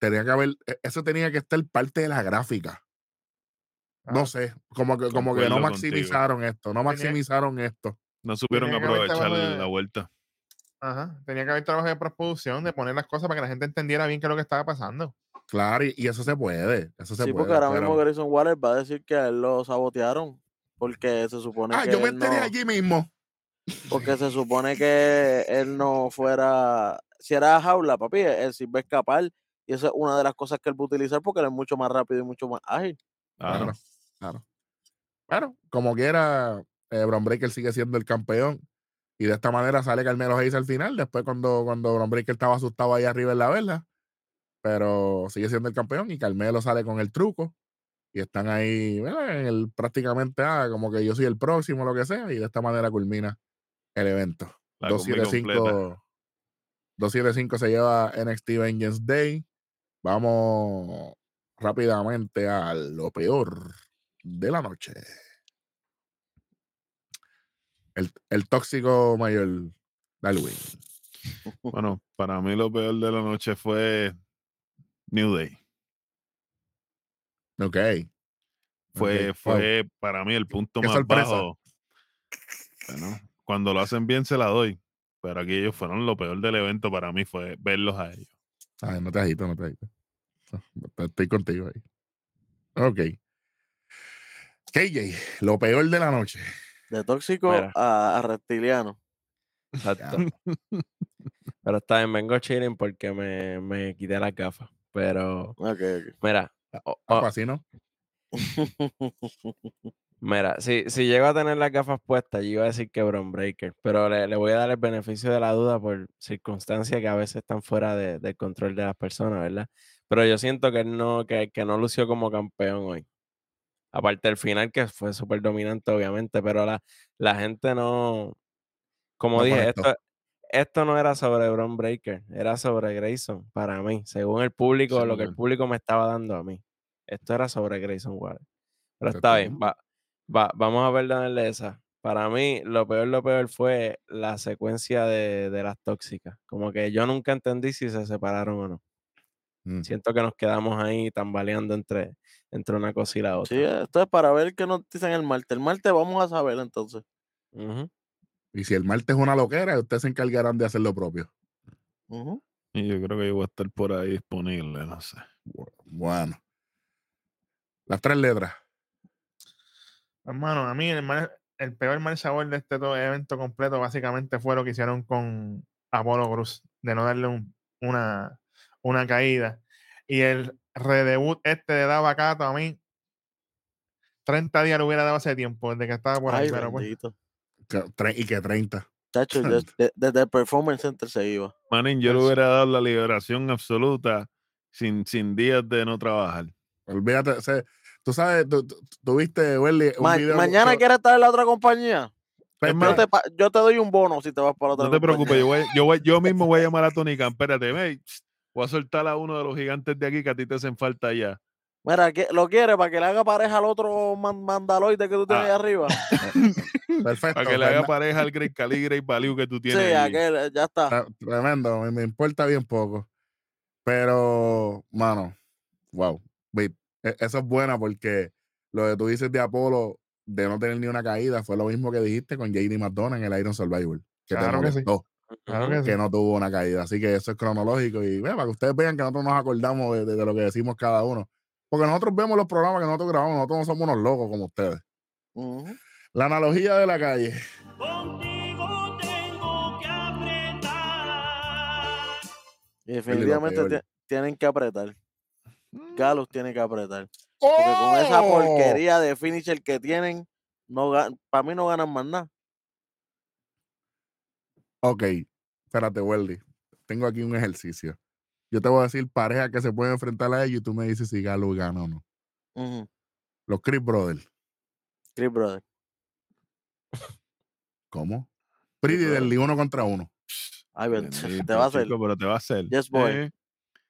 A: tenía que haber, e- eso tenía que estar parte de la gráfica. No
D: Ah,
A: sé, como que, como que no
B: contigo.
A: maximizaron esto, no maximizaron esto.
B: No supieron aprovechar
D: de-
B: la vuelta.
D: Ajá, tenía que haber trabajo de postproducción, de poner las cosas para que la gente entendiera bien qué es lo que estaba pasando.
A: Claro, y, y eso se puede, eso se
C: Sí,
A: puede.
C: porque ahora mismo Grayson Waller va a decir que a él lo sabotearon. Porque se supone
A: Ah,
C: que
A: yo me enteré
C: no-
A: allí mismo.
C: porque se supone que él no fuera, si era jaula, papi, él sí va a escapar y esa es una de las cosas que él va a utilizar porque él es mucho más rápido y mucho más ágil.
B: Claro.
A: Claro, claro. Bueno, como quiera, eh, Bron Breaker sigue siendo el campeón. Y de esta manera sale Carmelo Hayes al final. Después, cuando, cuando Bron Breaker estaba asustado ahí arriba en la vela. Pero sigue siendo el campeón. Y Carmelo sale con el truco. Y están ahí, ¿verdad? en el, prácticamente ah, como que yo soy el próximo, lo que sea. Y de esta manera culmina el evento.
B: La combi completa.
A: 275 275 se lleva NXT Vengeance Day. Vamos rápidamente a lo peor de la noche. El, el tóxico mayor Darwin.
B: Bueno, para mí lo peor de la noche fue New Day.
A: Ok.
B: Fue,
A: ok, wow.
B: fue para mí el punto
A: Qué
B: más
A: sorpresa.
B: bajo. Bueno, cuando lo hacen bien se la doy. Pero aquí ellos fueron lo peor del evento para mí fue verlos a ellos.
A: Ay, no te agito, no te agito. Estoy contigo ahí. Ok. KJ, lo peor de la noche.
C: De tóxico
E: Mira.
C: a, a reptiliano.
E: Exacto. Pero está bien, vengo chilling porque me, me quité las gafas. Pero,
C: Ok,
E: mira, o-
A: Ah,
E: o-
A: pues así, ¿no?
E: mira, si, si llego a tener las gafas puestas, yo iba a decir que Bron Breaker, pero le, le voy a dar el beneficio de la duda por circunstancias que a veces están fuera de- del control de las personas, ¿verdad? Pero yo siento que él no, que, que no lució como campeón hoy. Aparte del final, que fue súper dominante, obviamente, pero la, la gente no. Como
A: No
E: dije, esto, esto no era sobre Bron Breaker, era sobre Grayson, para mí, según el público,
B: Sí,
E: lo que el público me estaba dando a mí. Esto era sobre Grayson Waller. Pero está bien, va, va- vamos a perdonarle esa. Para mí, lo peor, lo peor fue la secuencia de, de las tóxicas. Como que yo nunca entendí si se separaron o no.
A: Mm.
E: Siento que nos quedamos ahí tambaleando entre, entre una cosa y la otra.
C: Sí, esto es para ver qué nos dicen el martes. El martes vamos a saber entonces.
E: Ujú.
A: Y si el martes es una loquera, ustedes se encargarán de hacer lo propio.
C: Ujú.
B: Y yo creo que yo voy a estar por ahí disponible, no sé.
A: Bu- Bueno. Las tres letras.
D: Hermano, a mí el, mal- el peor mal sabor de este todo evento completo básicamente fue lo que hicieron con Apolo Cruz, de no darle un- una, una caída. Y el redebut este de Davacato a mí, 30 días lo hubiera dado hace tiempo, desde que estaba por ahí,
C: Ay,
D: pero pues.
A: Que- Y que 30.
C: Chacho, yo- de- desde el Performance Center se iba.
B: Manín, yo le
D: Pues-
B: hubiera dado la liberación absoluta sin, sin días de no trabajar.
A: Olvídate. tú sabes, tú, tú- tú viste, Welly, un
C: Ma-
A: video.
C: mañana
A: que-
C: quieres estar en la otra compañía.
A: Pepe,
B: Es más,
C: Yo te, pa- yo te doy un bono si te vas para la otra
B: No te preocupes, yo, voy- yo, voy- yo mismo voy a llamar a Tony Khan. Espérate, ve, voy a soltar a uno de los gigantes de aquí que a ti te hacen falta ya.
C: Mira, ¿qué- ¿lo quieres para que le haga pareja al otro man- mandaloide que tú tienes
B: Ah.
C: ahí arriba?
A: Perfecto.
B: Para que le haga
A: Fernan-
B: pareja al Great Cali Great Value que tú
C: sí,
B: tienes. ahí.
C: aquel, eh, ya está.
A: Tre- Tremendo, me, me importa bien poco. Pero, mano, wow. E- Eso es buena porque lo que tú dices de Apolo, de no tener ni una caída, fue lo mismo que dijiste con JD McDonough en el Iron Survivor. Que te
D: Claro que sí. Claro que sí.
A: no tuvo una caída. Así que eso es cronológico. Y ve, para que ustedes vean que nosotros nos acordamos de, de- de lo que decimos cada uno. Porque nosotros vemos los programas que nosotros grabamos, nosotros no somos unos locos como ustedes. La analogía de la calle.
F: Contigo tengo que apretar.
C: Y definitivamente tienen que apretar.
B: Mm.
C: Galus tiene que apretar. Porque con esa
A: ¡Oh!
C: porquería de finisher que tienen, no para mí no ganan más nada.
A: Ok, espérate, Weldy. Tengo aquí un ejercicio. Yo te voy a decir pareja que se puede enfrentar a ellos y tú me dices si Galo gana o no. Los Chris Brothers.
C: Chris Brother.
A: ¿Cómo? Pretty
C: Brothers.
A: Deadly uno contra uno.
C: Ay, te va a hacer.
B: chico, pero te va a hacer.
C: Yes, boy.
B: Eh,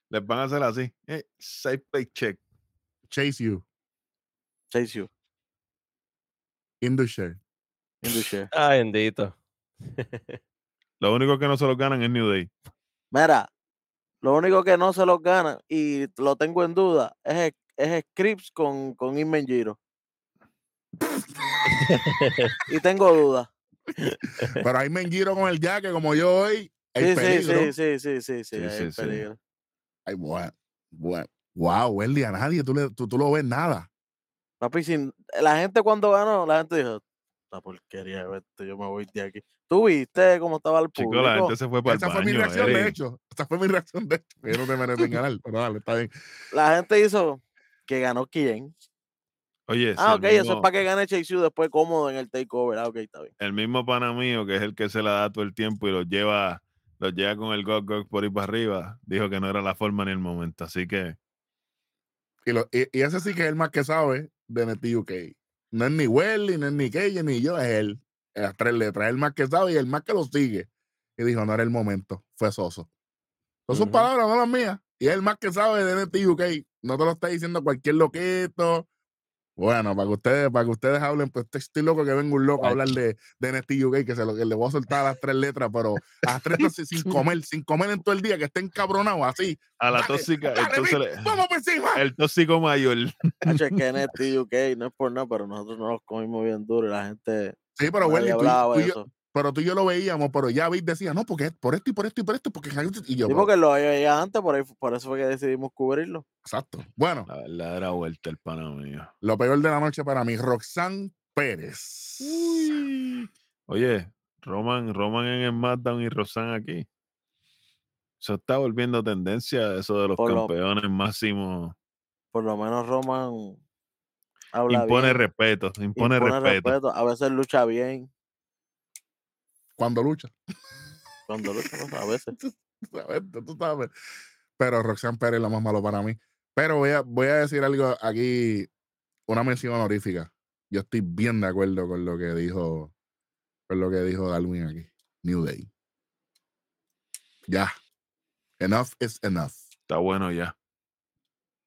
B: les van a hacer así. Eh, safe paycheck.
A: Chase You.
C: Chase you.
A: Indusher.
C: Induce.
E: Ay, bendito.
B: Lo único que no se lo ganan es New Day.
C: Mira, lo único que no se los gana, y lo tengo en duda, es, es Scripps con, con Inmen Giro. y tengo dudas.
A: Pero hay Mengiro con el jaque como yo hoy. Hay
C: Sí, sí,
A: peligro.
C: sí, sí, sí, sí, sí,
B: Sí,
C: hay
B: sí.
A: Ay, bueno, bueno. Wow, a nadie tú, le- tú, tú lo ves nada.
C: Papi, sin- la gente cuando ganó, la gente dijo, esta porquería, vete, yo me voy de aquí. ¿Tú viste cómo estaba el público?
B: la gente se fue para
A: Esa
B: el
A: fue mi
B: baño.
A: reacción, de hecho. Esa fue mi reacción, de hecho. Yo no te mereces en ganar, pero dale, está bien.
C: La gente hizo que ganó quién.
B: Oye,
C: Ah, ok, eso es
B: mismo-
C: para que gane Chase U después cómodo en el takeover. Ah, ok, está bien.
B: el mismo pana mío, que es el que se la da todo el tiempo y los lleva, los lleva con el gog gog por ahí para arriba, dijo que no era la forma ni el momento. Así que
A: Y, lo- y- y ese sí que es el más que sabe de NXT UK. No es ni Welly, no es ni Keye, ni yo, es él. Las tres letras. El más que sabe y el más que lo sigue. Y dijo, no era el momento. Fue soso. Son sus palabras, no las mías. Y es el más que sabe de NXT UK. No te lo está diciendo cualquier loquito. Bueno, para que ustedes, para que ustedes hablen, pues estoy loco que venga un loco a hablar de, de NXT UK, que se lo que le voy a soltar a las tres letras, pero a las tres letras sin- comer, sin comer en todo el día, que estén cabronados así.
B: a la
A: Dale,
B: tóxica,
A: dale,
B: entonces le-
A: ¡Vamos por encima!
B: el tóxico mayor.
C: Es que NXT UK no es por nada, pero nosotros nos los comimos bien duro y la gente
A: Sí, pero Welly, tú, y-
C: hablaba
A: tú y yo. Pero tú y yo lo veíamos, pero ya Vic decía, no, porque por esto y por esto y por esto, porque y yo,
C: Sí, porque lo veía antes, por, ahí, por eso fue que decidimos cubrirlo.
A: exacto. Bueno,
B: La verdadera vuelta el pana mío.
A: lo peor de la noche para mí, Roxanne Pérez.
B: Oye, Roman, Roman en el SmackDown y Rosan aquí. Eso está volviendo tendencia, eso de los
C: Por lo-
B: campeones máximos.
C: Por lo menos Roman habla
B: Impone
C: bien,
B: respeto, impone, respeto.
C: A veces lucha bien.
A: Cuando lucha.
C: Cuando lucha, no, a veces.
A: tú sabes, tú sabes. Pero Roxanne Pérez es lo más malo para mí. Pero voy a, voy a decir algo aquí, una mención honorífica. Yo estoy bien de acuerdo con lo que dijo, con lo que dijo Darwin aquí. New Day. Ya. Enough is enough.
B: Está bueno ya.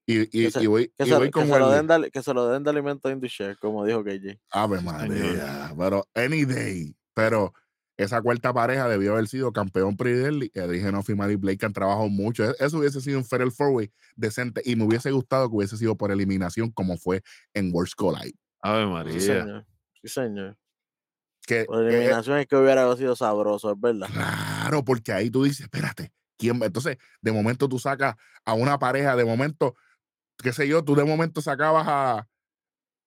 A: Y, y,
C: Que se-
A: y voy,
C: Que,
A: y
C: se,
A: voy
C: que
A: con
C: se lo den de, que se lo den de alimento Indushare, como dijo KJ.
A: Ave María. Pero any day. Pero esa cuarta pareja debió haber sido campeón Pridelli, Eddie Genoff y Blake que han trabajado mucho. E- Eso hubiese sido un Fatal Four Way decente y me hubiese gustado que hubiese sido por eliminación como fue en Worlds Collide.
B: Ave
C: Sí,
B: María.
C: señor. Sí, señor.
A: Que,
C: Por
A: eh,
C: eliminación es que hubiera sido sabroso, es verdad.
A: Claro, porque ahí tú dices, espérate, ¿quién? Entonces, de momento tú sacas a una pareja, de momento, qué sé yo, tú de momento sacabas a,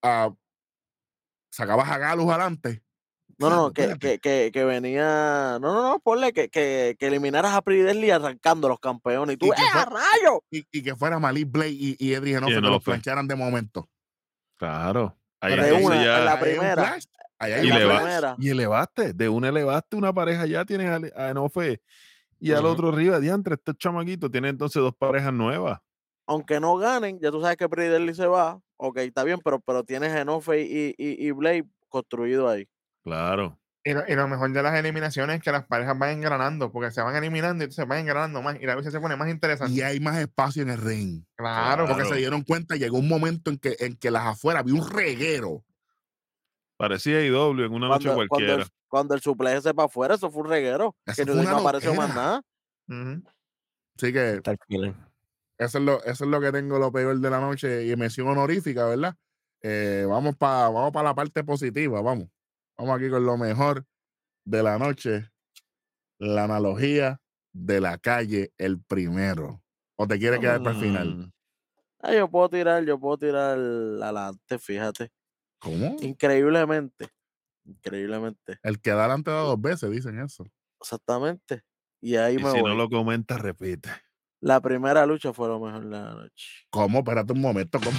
A: a sacabas a Galus adelante.
C: No, no, que, que, que, que venía. No, no, no, ponle que, que, que eliminaras a Pridelli arrancando los campeones. Y tú,
A: Y
C: ¡eh, a rayo!
A: Y, y que fuera Malik Blade y, y Edric Genofe que los plancharan de momento.
B: Claro. Ahí
A: Pero
C: De una,
B: ya-
C: en la
A: Ahí hay un
C: primera.
A: flash, ahí hay
B: y, elevaste, de una elevaste una pareja ya, tienes a, a Enofe y al otro arriba, diantre, este chamaquito tiene entonces dos parejas nuevas.
C: Aunque no ganen, ya tú sabes que Pridelli se va. Ok, está bien, pero, pero tienes Genofe y, y, y Blade construido ahí.
B: Claro.
D: Y lo, y lo mejor de las eliminaciones es que las parejas van engranando, porque se van eliminando y se van engranando más y la lucha se pone más interesante.
A: Y hay más espacio en el ring.
D: Claro,
A: Porque se dieron cuenta, llegó un momento en que, en que las afuera había un reguero.
B: Parecía IW en una noche
C: Cuando, cuando,
B: cualquiera.
C: el, cuando el supleje se para afuera, eso fue un reguero.
A: Eso
C: Que no apareció más nada.
D: Ujú.
A: Así que eso es lo, eso es lo que tengo lo peor de la noche y mención honorífica, ¿verdad? Eh, vamos para vamos pa la parte positiva, vamos. Vamos aquí con lo mejor de la noche. La analogía de la calle, el primero. ¿O te quieres quedar para el final?
B: Mm,
C: Ah, yo puedo tirar, yo puedo tirar adelante, fíjate.
A: ¿Cómo?
C: Increíblemente. Increíblemente.
A: El que da adelante da dos veces, dicen eso.
C: Exactamente. Y ahí
B: Y
C: me
B: si
C: voy.
B: no lo comentas, repite.
C: La primera lucha fue lo mejor de la noche.
A: ¿Cómo? Espérate un momento. ¿Cómo?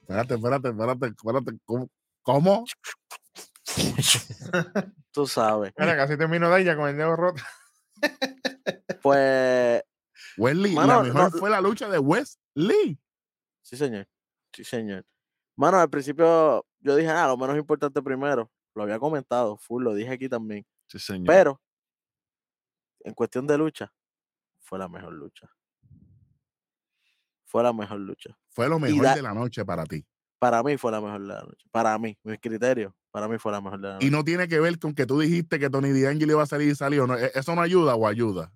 A: Espérate, espérate, espérate, espérate. ¿Cómo? ¿Cómo?
C: Tú sabes.
D: Mira, casi termino de ella con el dedo roto.
C: Pues,
A: Wesley,
C: Mano,
A: la mejor
C: no-
A: fue la lucha de Wesley.
C: sí, señor. Sí, señor. Mano, al principio yo dije, ah, lo menos importante primero. Lo había comentado, full, lo dije aquí también.
B: Sí, señor.
C: Pero, en cuestión de lucha, fue la mejor lucha. Fue la mejor lucha.
A: Fue lo mejor
C: da-
A: de la noche para ti.
C: Para mí fue la mejor de la noche. Para mí, mis criterios, para mí fue la mejor de la noche.
A: Y no tiene que ver con que tú dijiste que Tony D'Angelo iba a salir y salió. No, ¿e- ¿Eso no ayuda o ayuda?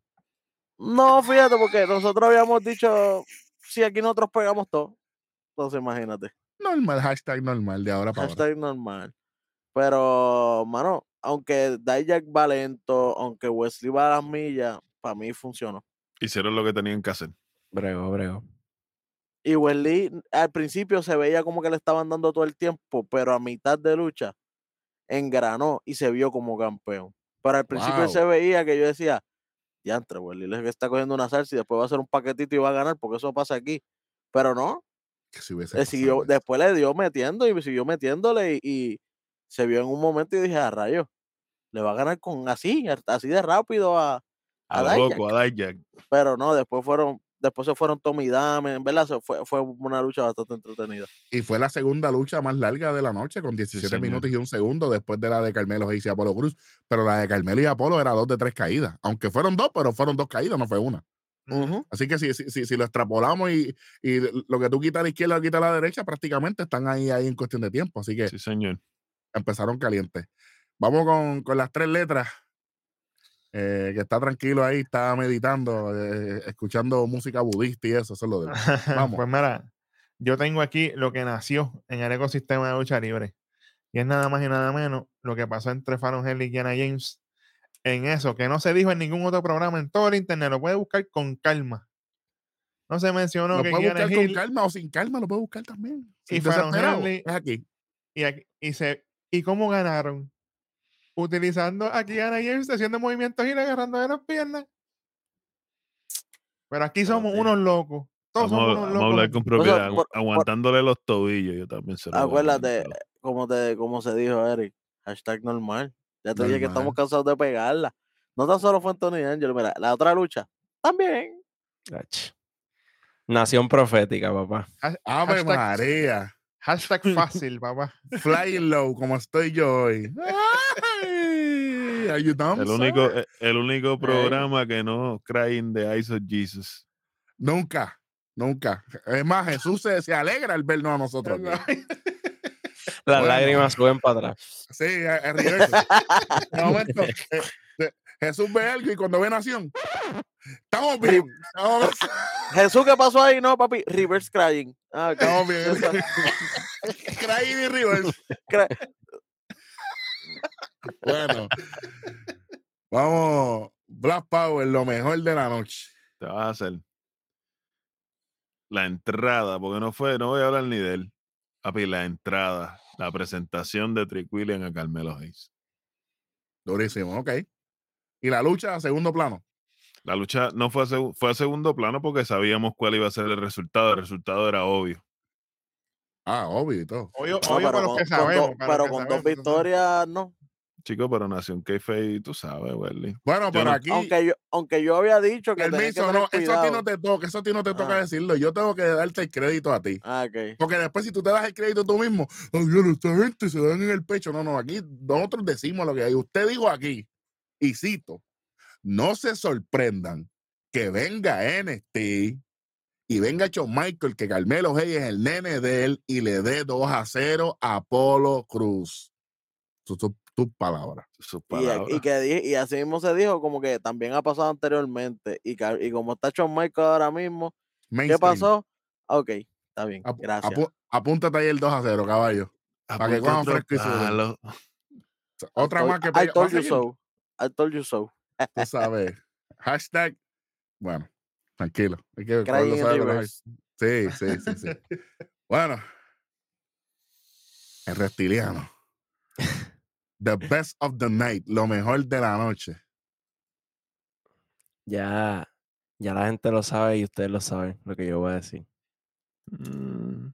C: No, fíjate, porque nosotros habíamos dicho, si aquí nosotros pegamos todo. Entonces, imagínate.
A: Normal, hashtag normal de ahora para ahora.
C: Hashtag normal. Pero, mano, aunque Dijak va lento, aunque Wesley va a las millas, para mí funcionó.
B: Hicieron lo que tenían que hacer.
E: Brego, brego.
C: Y Wesley al principio se veía como que le estaban dando todo el tiempo, pero a mitad de lucha engranó y se vio como campeón. Pero al principio él se
A: Wow.
C: veía que yo decía, diantre, Wesley le está cogiendo una salsa y después va a hacer un paquetito y va a ganar, porque eso pasa aquí. Pero no,
A: Que si hubiese
C: le
A: pasado
C: siguió, después le dio metiendo y siguió metiéndole y, y se vio en un momento y dije, a rayo, le va a ganar con así, así de rápido a, a
B: A lo
C: Dijak".
B: loco, a.
C: Pero no, después fueron, después se fueron Tommy Dame, en verdad fue, fue una lucha bastante entretenida.
A: Y fue la segunda lucha más larga de la noche, con 17
B: señor.
A: minutos y un segundo después de la de Carmelo Hayes y Apolo Cruz. Pero la de Carmelo y Apolo era dos de tres caídas. Aunque fueron dos, pero fueron dos caídas, no fue una. Así que si, si, si, si lo extrapolamos y, y lo que tú quitas a la izquierda, lo quitas a la derecha, prácticamente están ahí, ahí en cuestión de tiempo. Así que
B: Sí, señor.
A: empezaron calientes. Vamos con, con las tres letras. Eh, que está tranquilo ahí, está meditando, eh, escuchando música budista y eso, eso es lo de. Vamos.
D: Pues mira, yo tengo aquí lo que nació en el ecosistema de lucha libre. Y es nada más y nada menos lo que pasó entre Fallon Henley y Kiana James en eso, que no se dijo en ningún otro programa en todo el internet. Lo puede buscar con calma. No se mencionó
A: lo
D: que
A: puede buscar con
D: Hill
A: calma o sin calma, lo puede buscar también.
D: Y Fallon Henley-
A: es aquí.
D: y, aquí- y, se, ¿y cómo ganaron? Utilizando a Kiana James haciendo movimientos y agarrando de las piernas. Pero aquí somos unos locos. Todos
B: Vamos,
D: somos unos
B: vamos a hablar
D: locos.
B: con propiedad,
C: por-
B: aguantándole los tobillos. Yo también se lo
C: Acuérdate, como te, como se dijo Eric, hashtag normal. Ya te dije que estamos cansados de pegarla. No tan solo fue Anthony Angelo, mira, la otra lucha también.
E: Ach. Nación profética, papá.
A: Ave
D: hashtag-
A: María.
D: Hashtag fácil, papá.
A: Flying low, como estoy yo hoy. Ay, are you dumb,
B: El único, eh, el único programa que no crying the eyes of Jesus.
A: Nunca, nunca. Es más, Jesús se, se alegra al vernos a nosotros.
E: Las
A: Bueno.
E: lágrimas suben para atrás.
A: Sí, es momento, eh, Jesús ve algo y cuando ve nación, estamos bien. estamos-
C: Jesús, ¿qué pasó ahí? No, papi, reverse crying. Ah.
A: Estamos bien. Crying y Rivers. Bueno. Vamos. Black Power, lo mejor de la noche.
B: Te vas a hacer la entrada, porque no fue, no voy a hablar ni de él. Papi, la entrada, la presentación de Trick William a Carmelo Hayes.
A: Durísimo, ok. Y la lucha a segundo plano.
B: La lucha no fue a, fue a segundo plano porque sabíamos cuál iba a ser el resultado. El resultado era obvio.
A: Ah, obvio y todo.
D: Obvio,
C: No,
D: obvio
C: pero
D: para los
C: con-
D: que
C: con
D: sabemos. para los
C: pero
D: que
C: con dos
D: sabemos,
C: victorias, no.
B: Chico, pero Nación Keife, tú sabes, Welly.
A: Bueno,
B: Yo
A: pero
B: no-
A: aquí.
C: Aunque yo, aunque yo había dicho que que
A: Permiso,
C: tener
A: no, eso a ti no te toca, eso a ti no te toca
C: Ah.
A: decirlo. Yo tengo que darte el crédito a ti.
C: Ah, ok.
A: Porque después, si tú te das el crédito tú mismo, ay, bueno, esta gente se dan en el pecho. No, no, aquí nosotros decimos lo que hay. Usted dijo aquí, y cito, no se sorprendan que venga NXT y venga Shawn Michael, que Carmelo Hayes es el nene de él y le dé 2 a 0 a Apolo Cruz. Tus palabras.
C: Y, que y así mismo se dijo, como que también ha pasado anteriormente. Y, y como está Shawn Michael ahora mismo, ¿qué pasó? Ok, está bien. Gracias.
A: apu- apúntate ahí el 2 a 0, caballo. para que cojan fresco y. Otra más que pega.
C: I told you so.
A: Tú sabes. Hashtag. Bueno, tranquilo. Hay que sabe. Sí, sí, sí, sí. bueno. El reptiliano. The best of the night. Lo mejor de la noche.
E: Ya, ya la gente lo sabe y ustedes lo saben, lo que yo voy a decir.
B: Mm,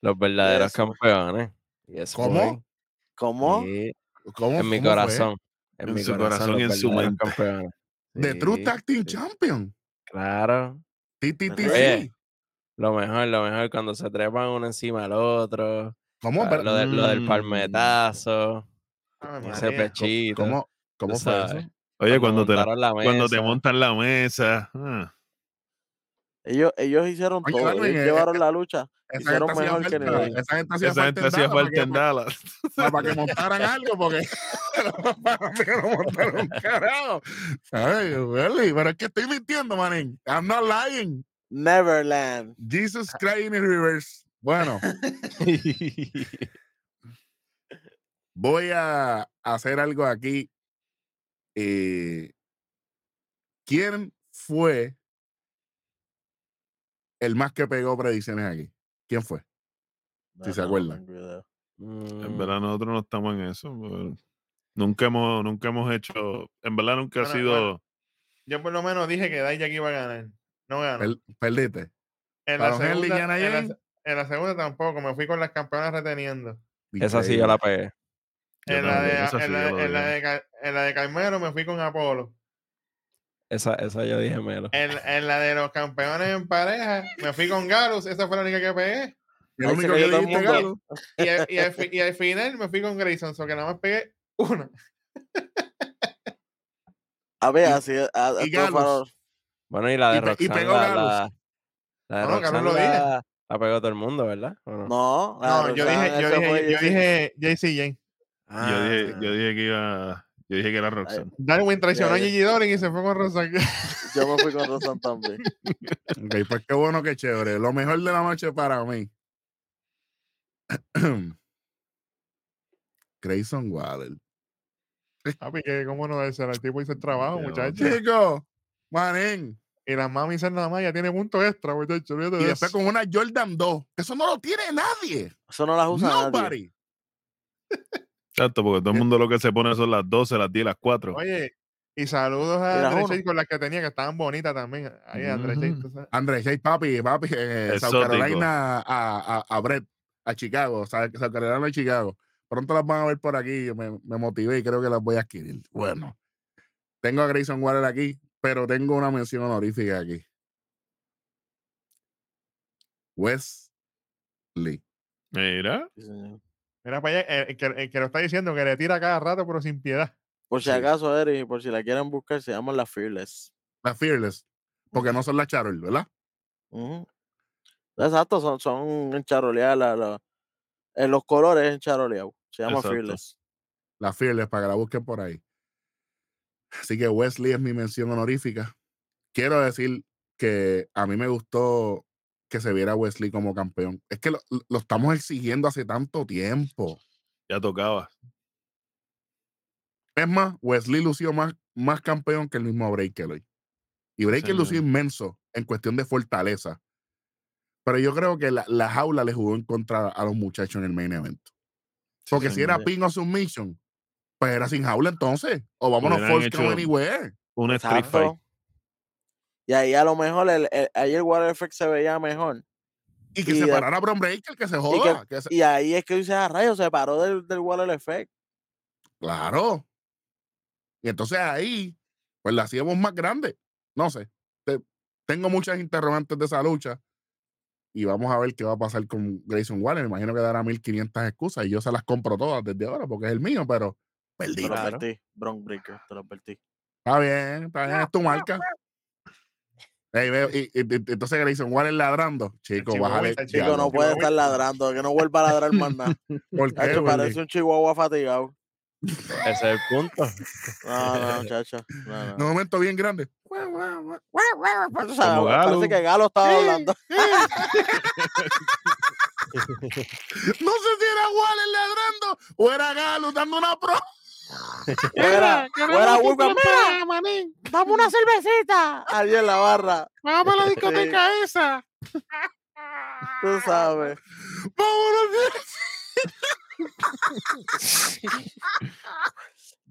E: los verdaderos campeones. Y eso
A: ¿Cómo?
C: ¿Cómo?
E: sí,
A: ¿Cómo,
E: en mi
A: cómo fue?
E: corazón. En,
B: En
E: mi
B: su
E: corazón,
B: corazón y en su mente.
E: campeones.
A: The True
E: Sí,
A: Tag Team
E: sí,
A: Champion.
E: Claro.
A: TTTC.
E: Oye, Lo mejor, lo mejor cuando se trepan uno encima del otro.
A: ¿Cómo?
E: ah,
A: Pero-
E: Lo, de- lo del
B: Mm.
E: palmetazo.
D: Ave
E: y ese
D: María.
E: pechito.
A: ¿Cómo, cómo fue
E: sabes.
A: eso?
B: Oye, cuando te, la- cuando te montan la mesa. ah,
C: Ellos, ellos hicieron
A: Oye,
C: todo. Ellos
A: eh,
C: llevaron la lucha.
A: Esa
C: Hicieron
A: gente hacía
C: mejor que nadie.
A: esa gente hacía
B: esa gente
A: falta
B: falta en
A: para que-
B: Dallas.
A: para, para que montaran algo, porque para que no montaran un carajo. ¿Sabes? Really, Pero es que estoy mintiendo, manín. I'm not lying.
C: Neverland.
A: Jesus Christ in reverse. Bueno, voy a hacer algo aquí. Eh, ¿Quién fue el más que pegó predicciones aquí? ¿Quién fue? Si se
C: No,
A: acuerdan.
B: En
E: Mm,
B: verdad nosotros no estamos en eso. pero Nunca hemos, nunca hemos hecho, en verdad nunca ha sido,
D: bueno. Yo por lo menos dije que Dijak iba a ganar. No ganó.
A: Per- perdiste.
D: en, la segunda, en, la, en la segunda tampoco. Me fui con las campeonas reteniendo.
E: Esa sí yo la pegué.
D: En la, de, en, la, la de Carmelo me fui con Apolo.
E: Esa, esa yo dije Melo.
D: En, en la de los campeones en pareja me fui con Garus. Esa fue la única que pegué.
A: El único que.
D: Y, al- y, al, fi- y al final me fui con Grayson. So que nada más pegué una.
C: A ver, así a,
A: y.
E: Bueno, y la de
A: Y pe- y
E: Roxanne,
A: pegó
E: la,
A: Galus.
E: la, la de
D: No,
E: Roxanne
D: lo dije.
E: la, la pegó todo el mundo, ¿verdad? ¿O no?
C: No,
D: No, yo
C: Roxanne,
D: dije, yo dije, yo dije JCJ.
B: yo dije,
E: Ah,
B: yo dije que iba, yo dije que era Roxanne.
D: Darwin traicionó a. Gigi Dolan y se fue con Rosa.
C: Yo me fui con Rosan también.
A: Ok, pues qué bueno, qué chévere. Lo mejor de la noche para mí. Grayson Waller.
D: Papi, que cómo no dársela. El tipo hizo el trabajo,
B: Qué
D: muchacho.
A: Chico, manín.
D: Y las mami dicen nada más, ya tiene punto extra, muchacho. olvídate
A: Y
D: de
A: después
D: eso.
A: con una Jordan 2. Eso no lo tiene nadie.
C: Eso no las usa nadie.
B: Exacto, porque todo el mundo lo que se pone son las 12, las 10, las 4.
D: Oye, y saludos a
C: Mira,
D: André
C: uno.
D: Chase con las que tenía, que estaban bonitas también. Ahí, André Chase,
B: Ujú.
D: tú sabes.
A: Andrés papi, papi, eh, South. Carolina a, a, a Brett, a Chicago, South Carolina a Chicago. Pronto las van a ver por aquí. yo Me, me motivé y creo que las voy a adquirir. Bueno, tengo a Grayson Waller aquí, pero tengo una mención honorífica aquí. Wesley.
B: Mira,
C: Sí, señor.
D: Mira para allá, el, que, el que lo está diciendo que le tira cada rato, pero sin piedad.
C: Por si acaso, Eric, por si la quieren buscar, se llaman las Fearless.
A: La Fearless, porque no son las Charol, ¿verdad?
C: Exacto, son, son encharoleadas. La, la- en los colores encharoleados. Se llama
B: Exacto.
C: Fearless.
A: La Fearless, para que la busquen por ahí. Así que Wesley es mi mención honorífica. Quiero decir que a mí me gustó que se viera Wesley como campeón. Es que lo, lo estamos exigiendo hace tanto tiempo.
B: Ya tocaba.
A: Es más, Wesley lució más, más campeón que el mismo Breaker hoy. Y Breaker
B: señor.
A: lució inmenso en cuestión de fortaleza. Pero yo creo que la, la jaula le jugó en contra a los muchachos en el main event. Porque si era pin o submission, pues era sin jaula entonces. O vámonos
B: hecho-
A: anywhere.
B: Un Street Fight.
C: Y ahí a lo mejor el, el- ahí el Water Effect se veía mejor.
A: Y que
C: Y
A: se
C: de-
A: parara Bron Breaker, que se joda. que se-
C: Y ahí es que dice, ah, rayos, se paró del, del Water Effect.
A: Claro. Y entonces ahí, pues la hacíamos más grande. No sé. Te- tengo muchas interrogantes de esa lucha. Y vamos a ver qué va a pasar con Grayson Waller. Me imagino que dará 1500 excusas y yo se las compro todas desde ahora porque es el mío, pero perdí.
C: Te lo advertí, Bron Breaker, te lo advertí.
A: Está bien, está bien, es tu marca. Ey, veo, y, y- y- entonces Grayson Waller ladrando. Chico,
D: chihuahua,
A: bájale.
C: Chico, no
A: no.
C: puede estar ladrando, que no vuelva a ladrar más nada.
A: ¿Por qué,
C: Hacho,
A: Welly?
C: parece un chihuahua fatigado.
E: Ese es el punto.
C: No, no, chacho. No, no.
A: En un momento bien grande.
B: Como
C: parece
B: Galo.
C: que Galo estaba hablando.
A: No sé si era Waller ladrando o era Galo dando una pro.
C: Fuera, fuera Wolfgang, mira, dame una cervecita. Allí en la barra.
D: Vamos a la
C: discoteca
D: esa.
C: Tú sabes.
A: Vámonos.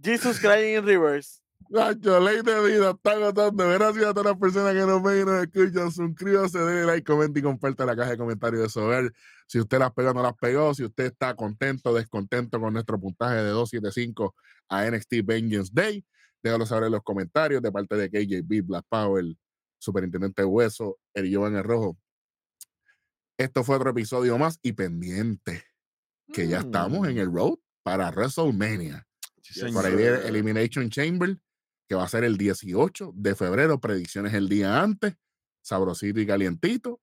C: Jesus crying in reverse.
A: Nacho, ley de vida, está agotando. Gracias a todas las personas que nos ven y nos escuchan. Suscríbase, denle like, comenta y comparta la caja de comentarios de Sober. Si usted las pegó o no las pegó, si usted está contento o descontento con nuestro puntaje de 275 a NXT Vengeance Day, déjalo saber en los comentarios de parte de KJB, Black Power, Superintendente Hueso, el Jovan el Rojo. Esto fue otro episodio más y pendiente que ya estamos en el road para WrestleMania.
B: Sí,
A: Por ahí viene. Elimination Chamber, que va a ser el 18 de febrero. Predicciones el día antes. Sabrosito y calientito.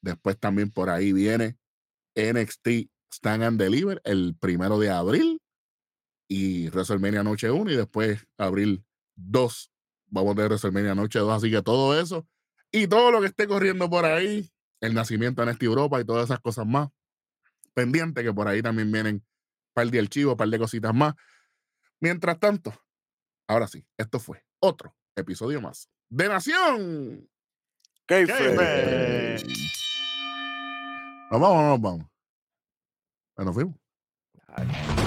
A: Después también por ahí viene NXT Stand and Deliver el primero de abril. Y WrestleMania Noche 1. Y después abril 2. Vamos a tener WrestleMania Noche 2. Así que todo eso. Y todo lo que esté corriendo por ahí. El nacimiento de NXT Europa y todas esas cosas más. Pendiente que por ahí también vienen par de archivos, par de cositas más. Mientras tanto, ahora sí, esto fue otro episodio más de Nación.
C: Kayfabe.
A: Nos vamos, no nos vamos. Bueno, fuimos.
E: Ay.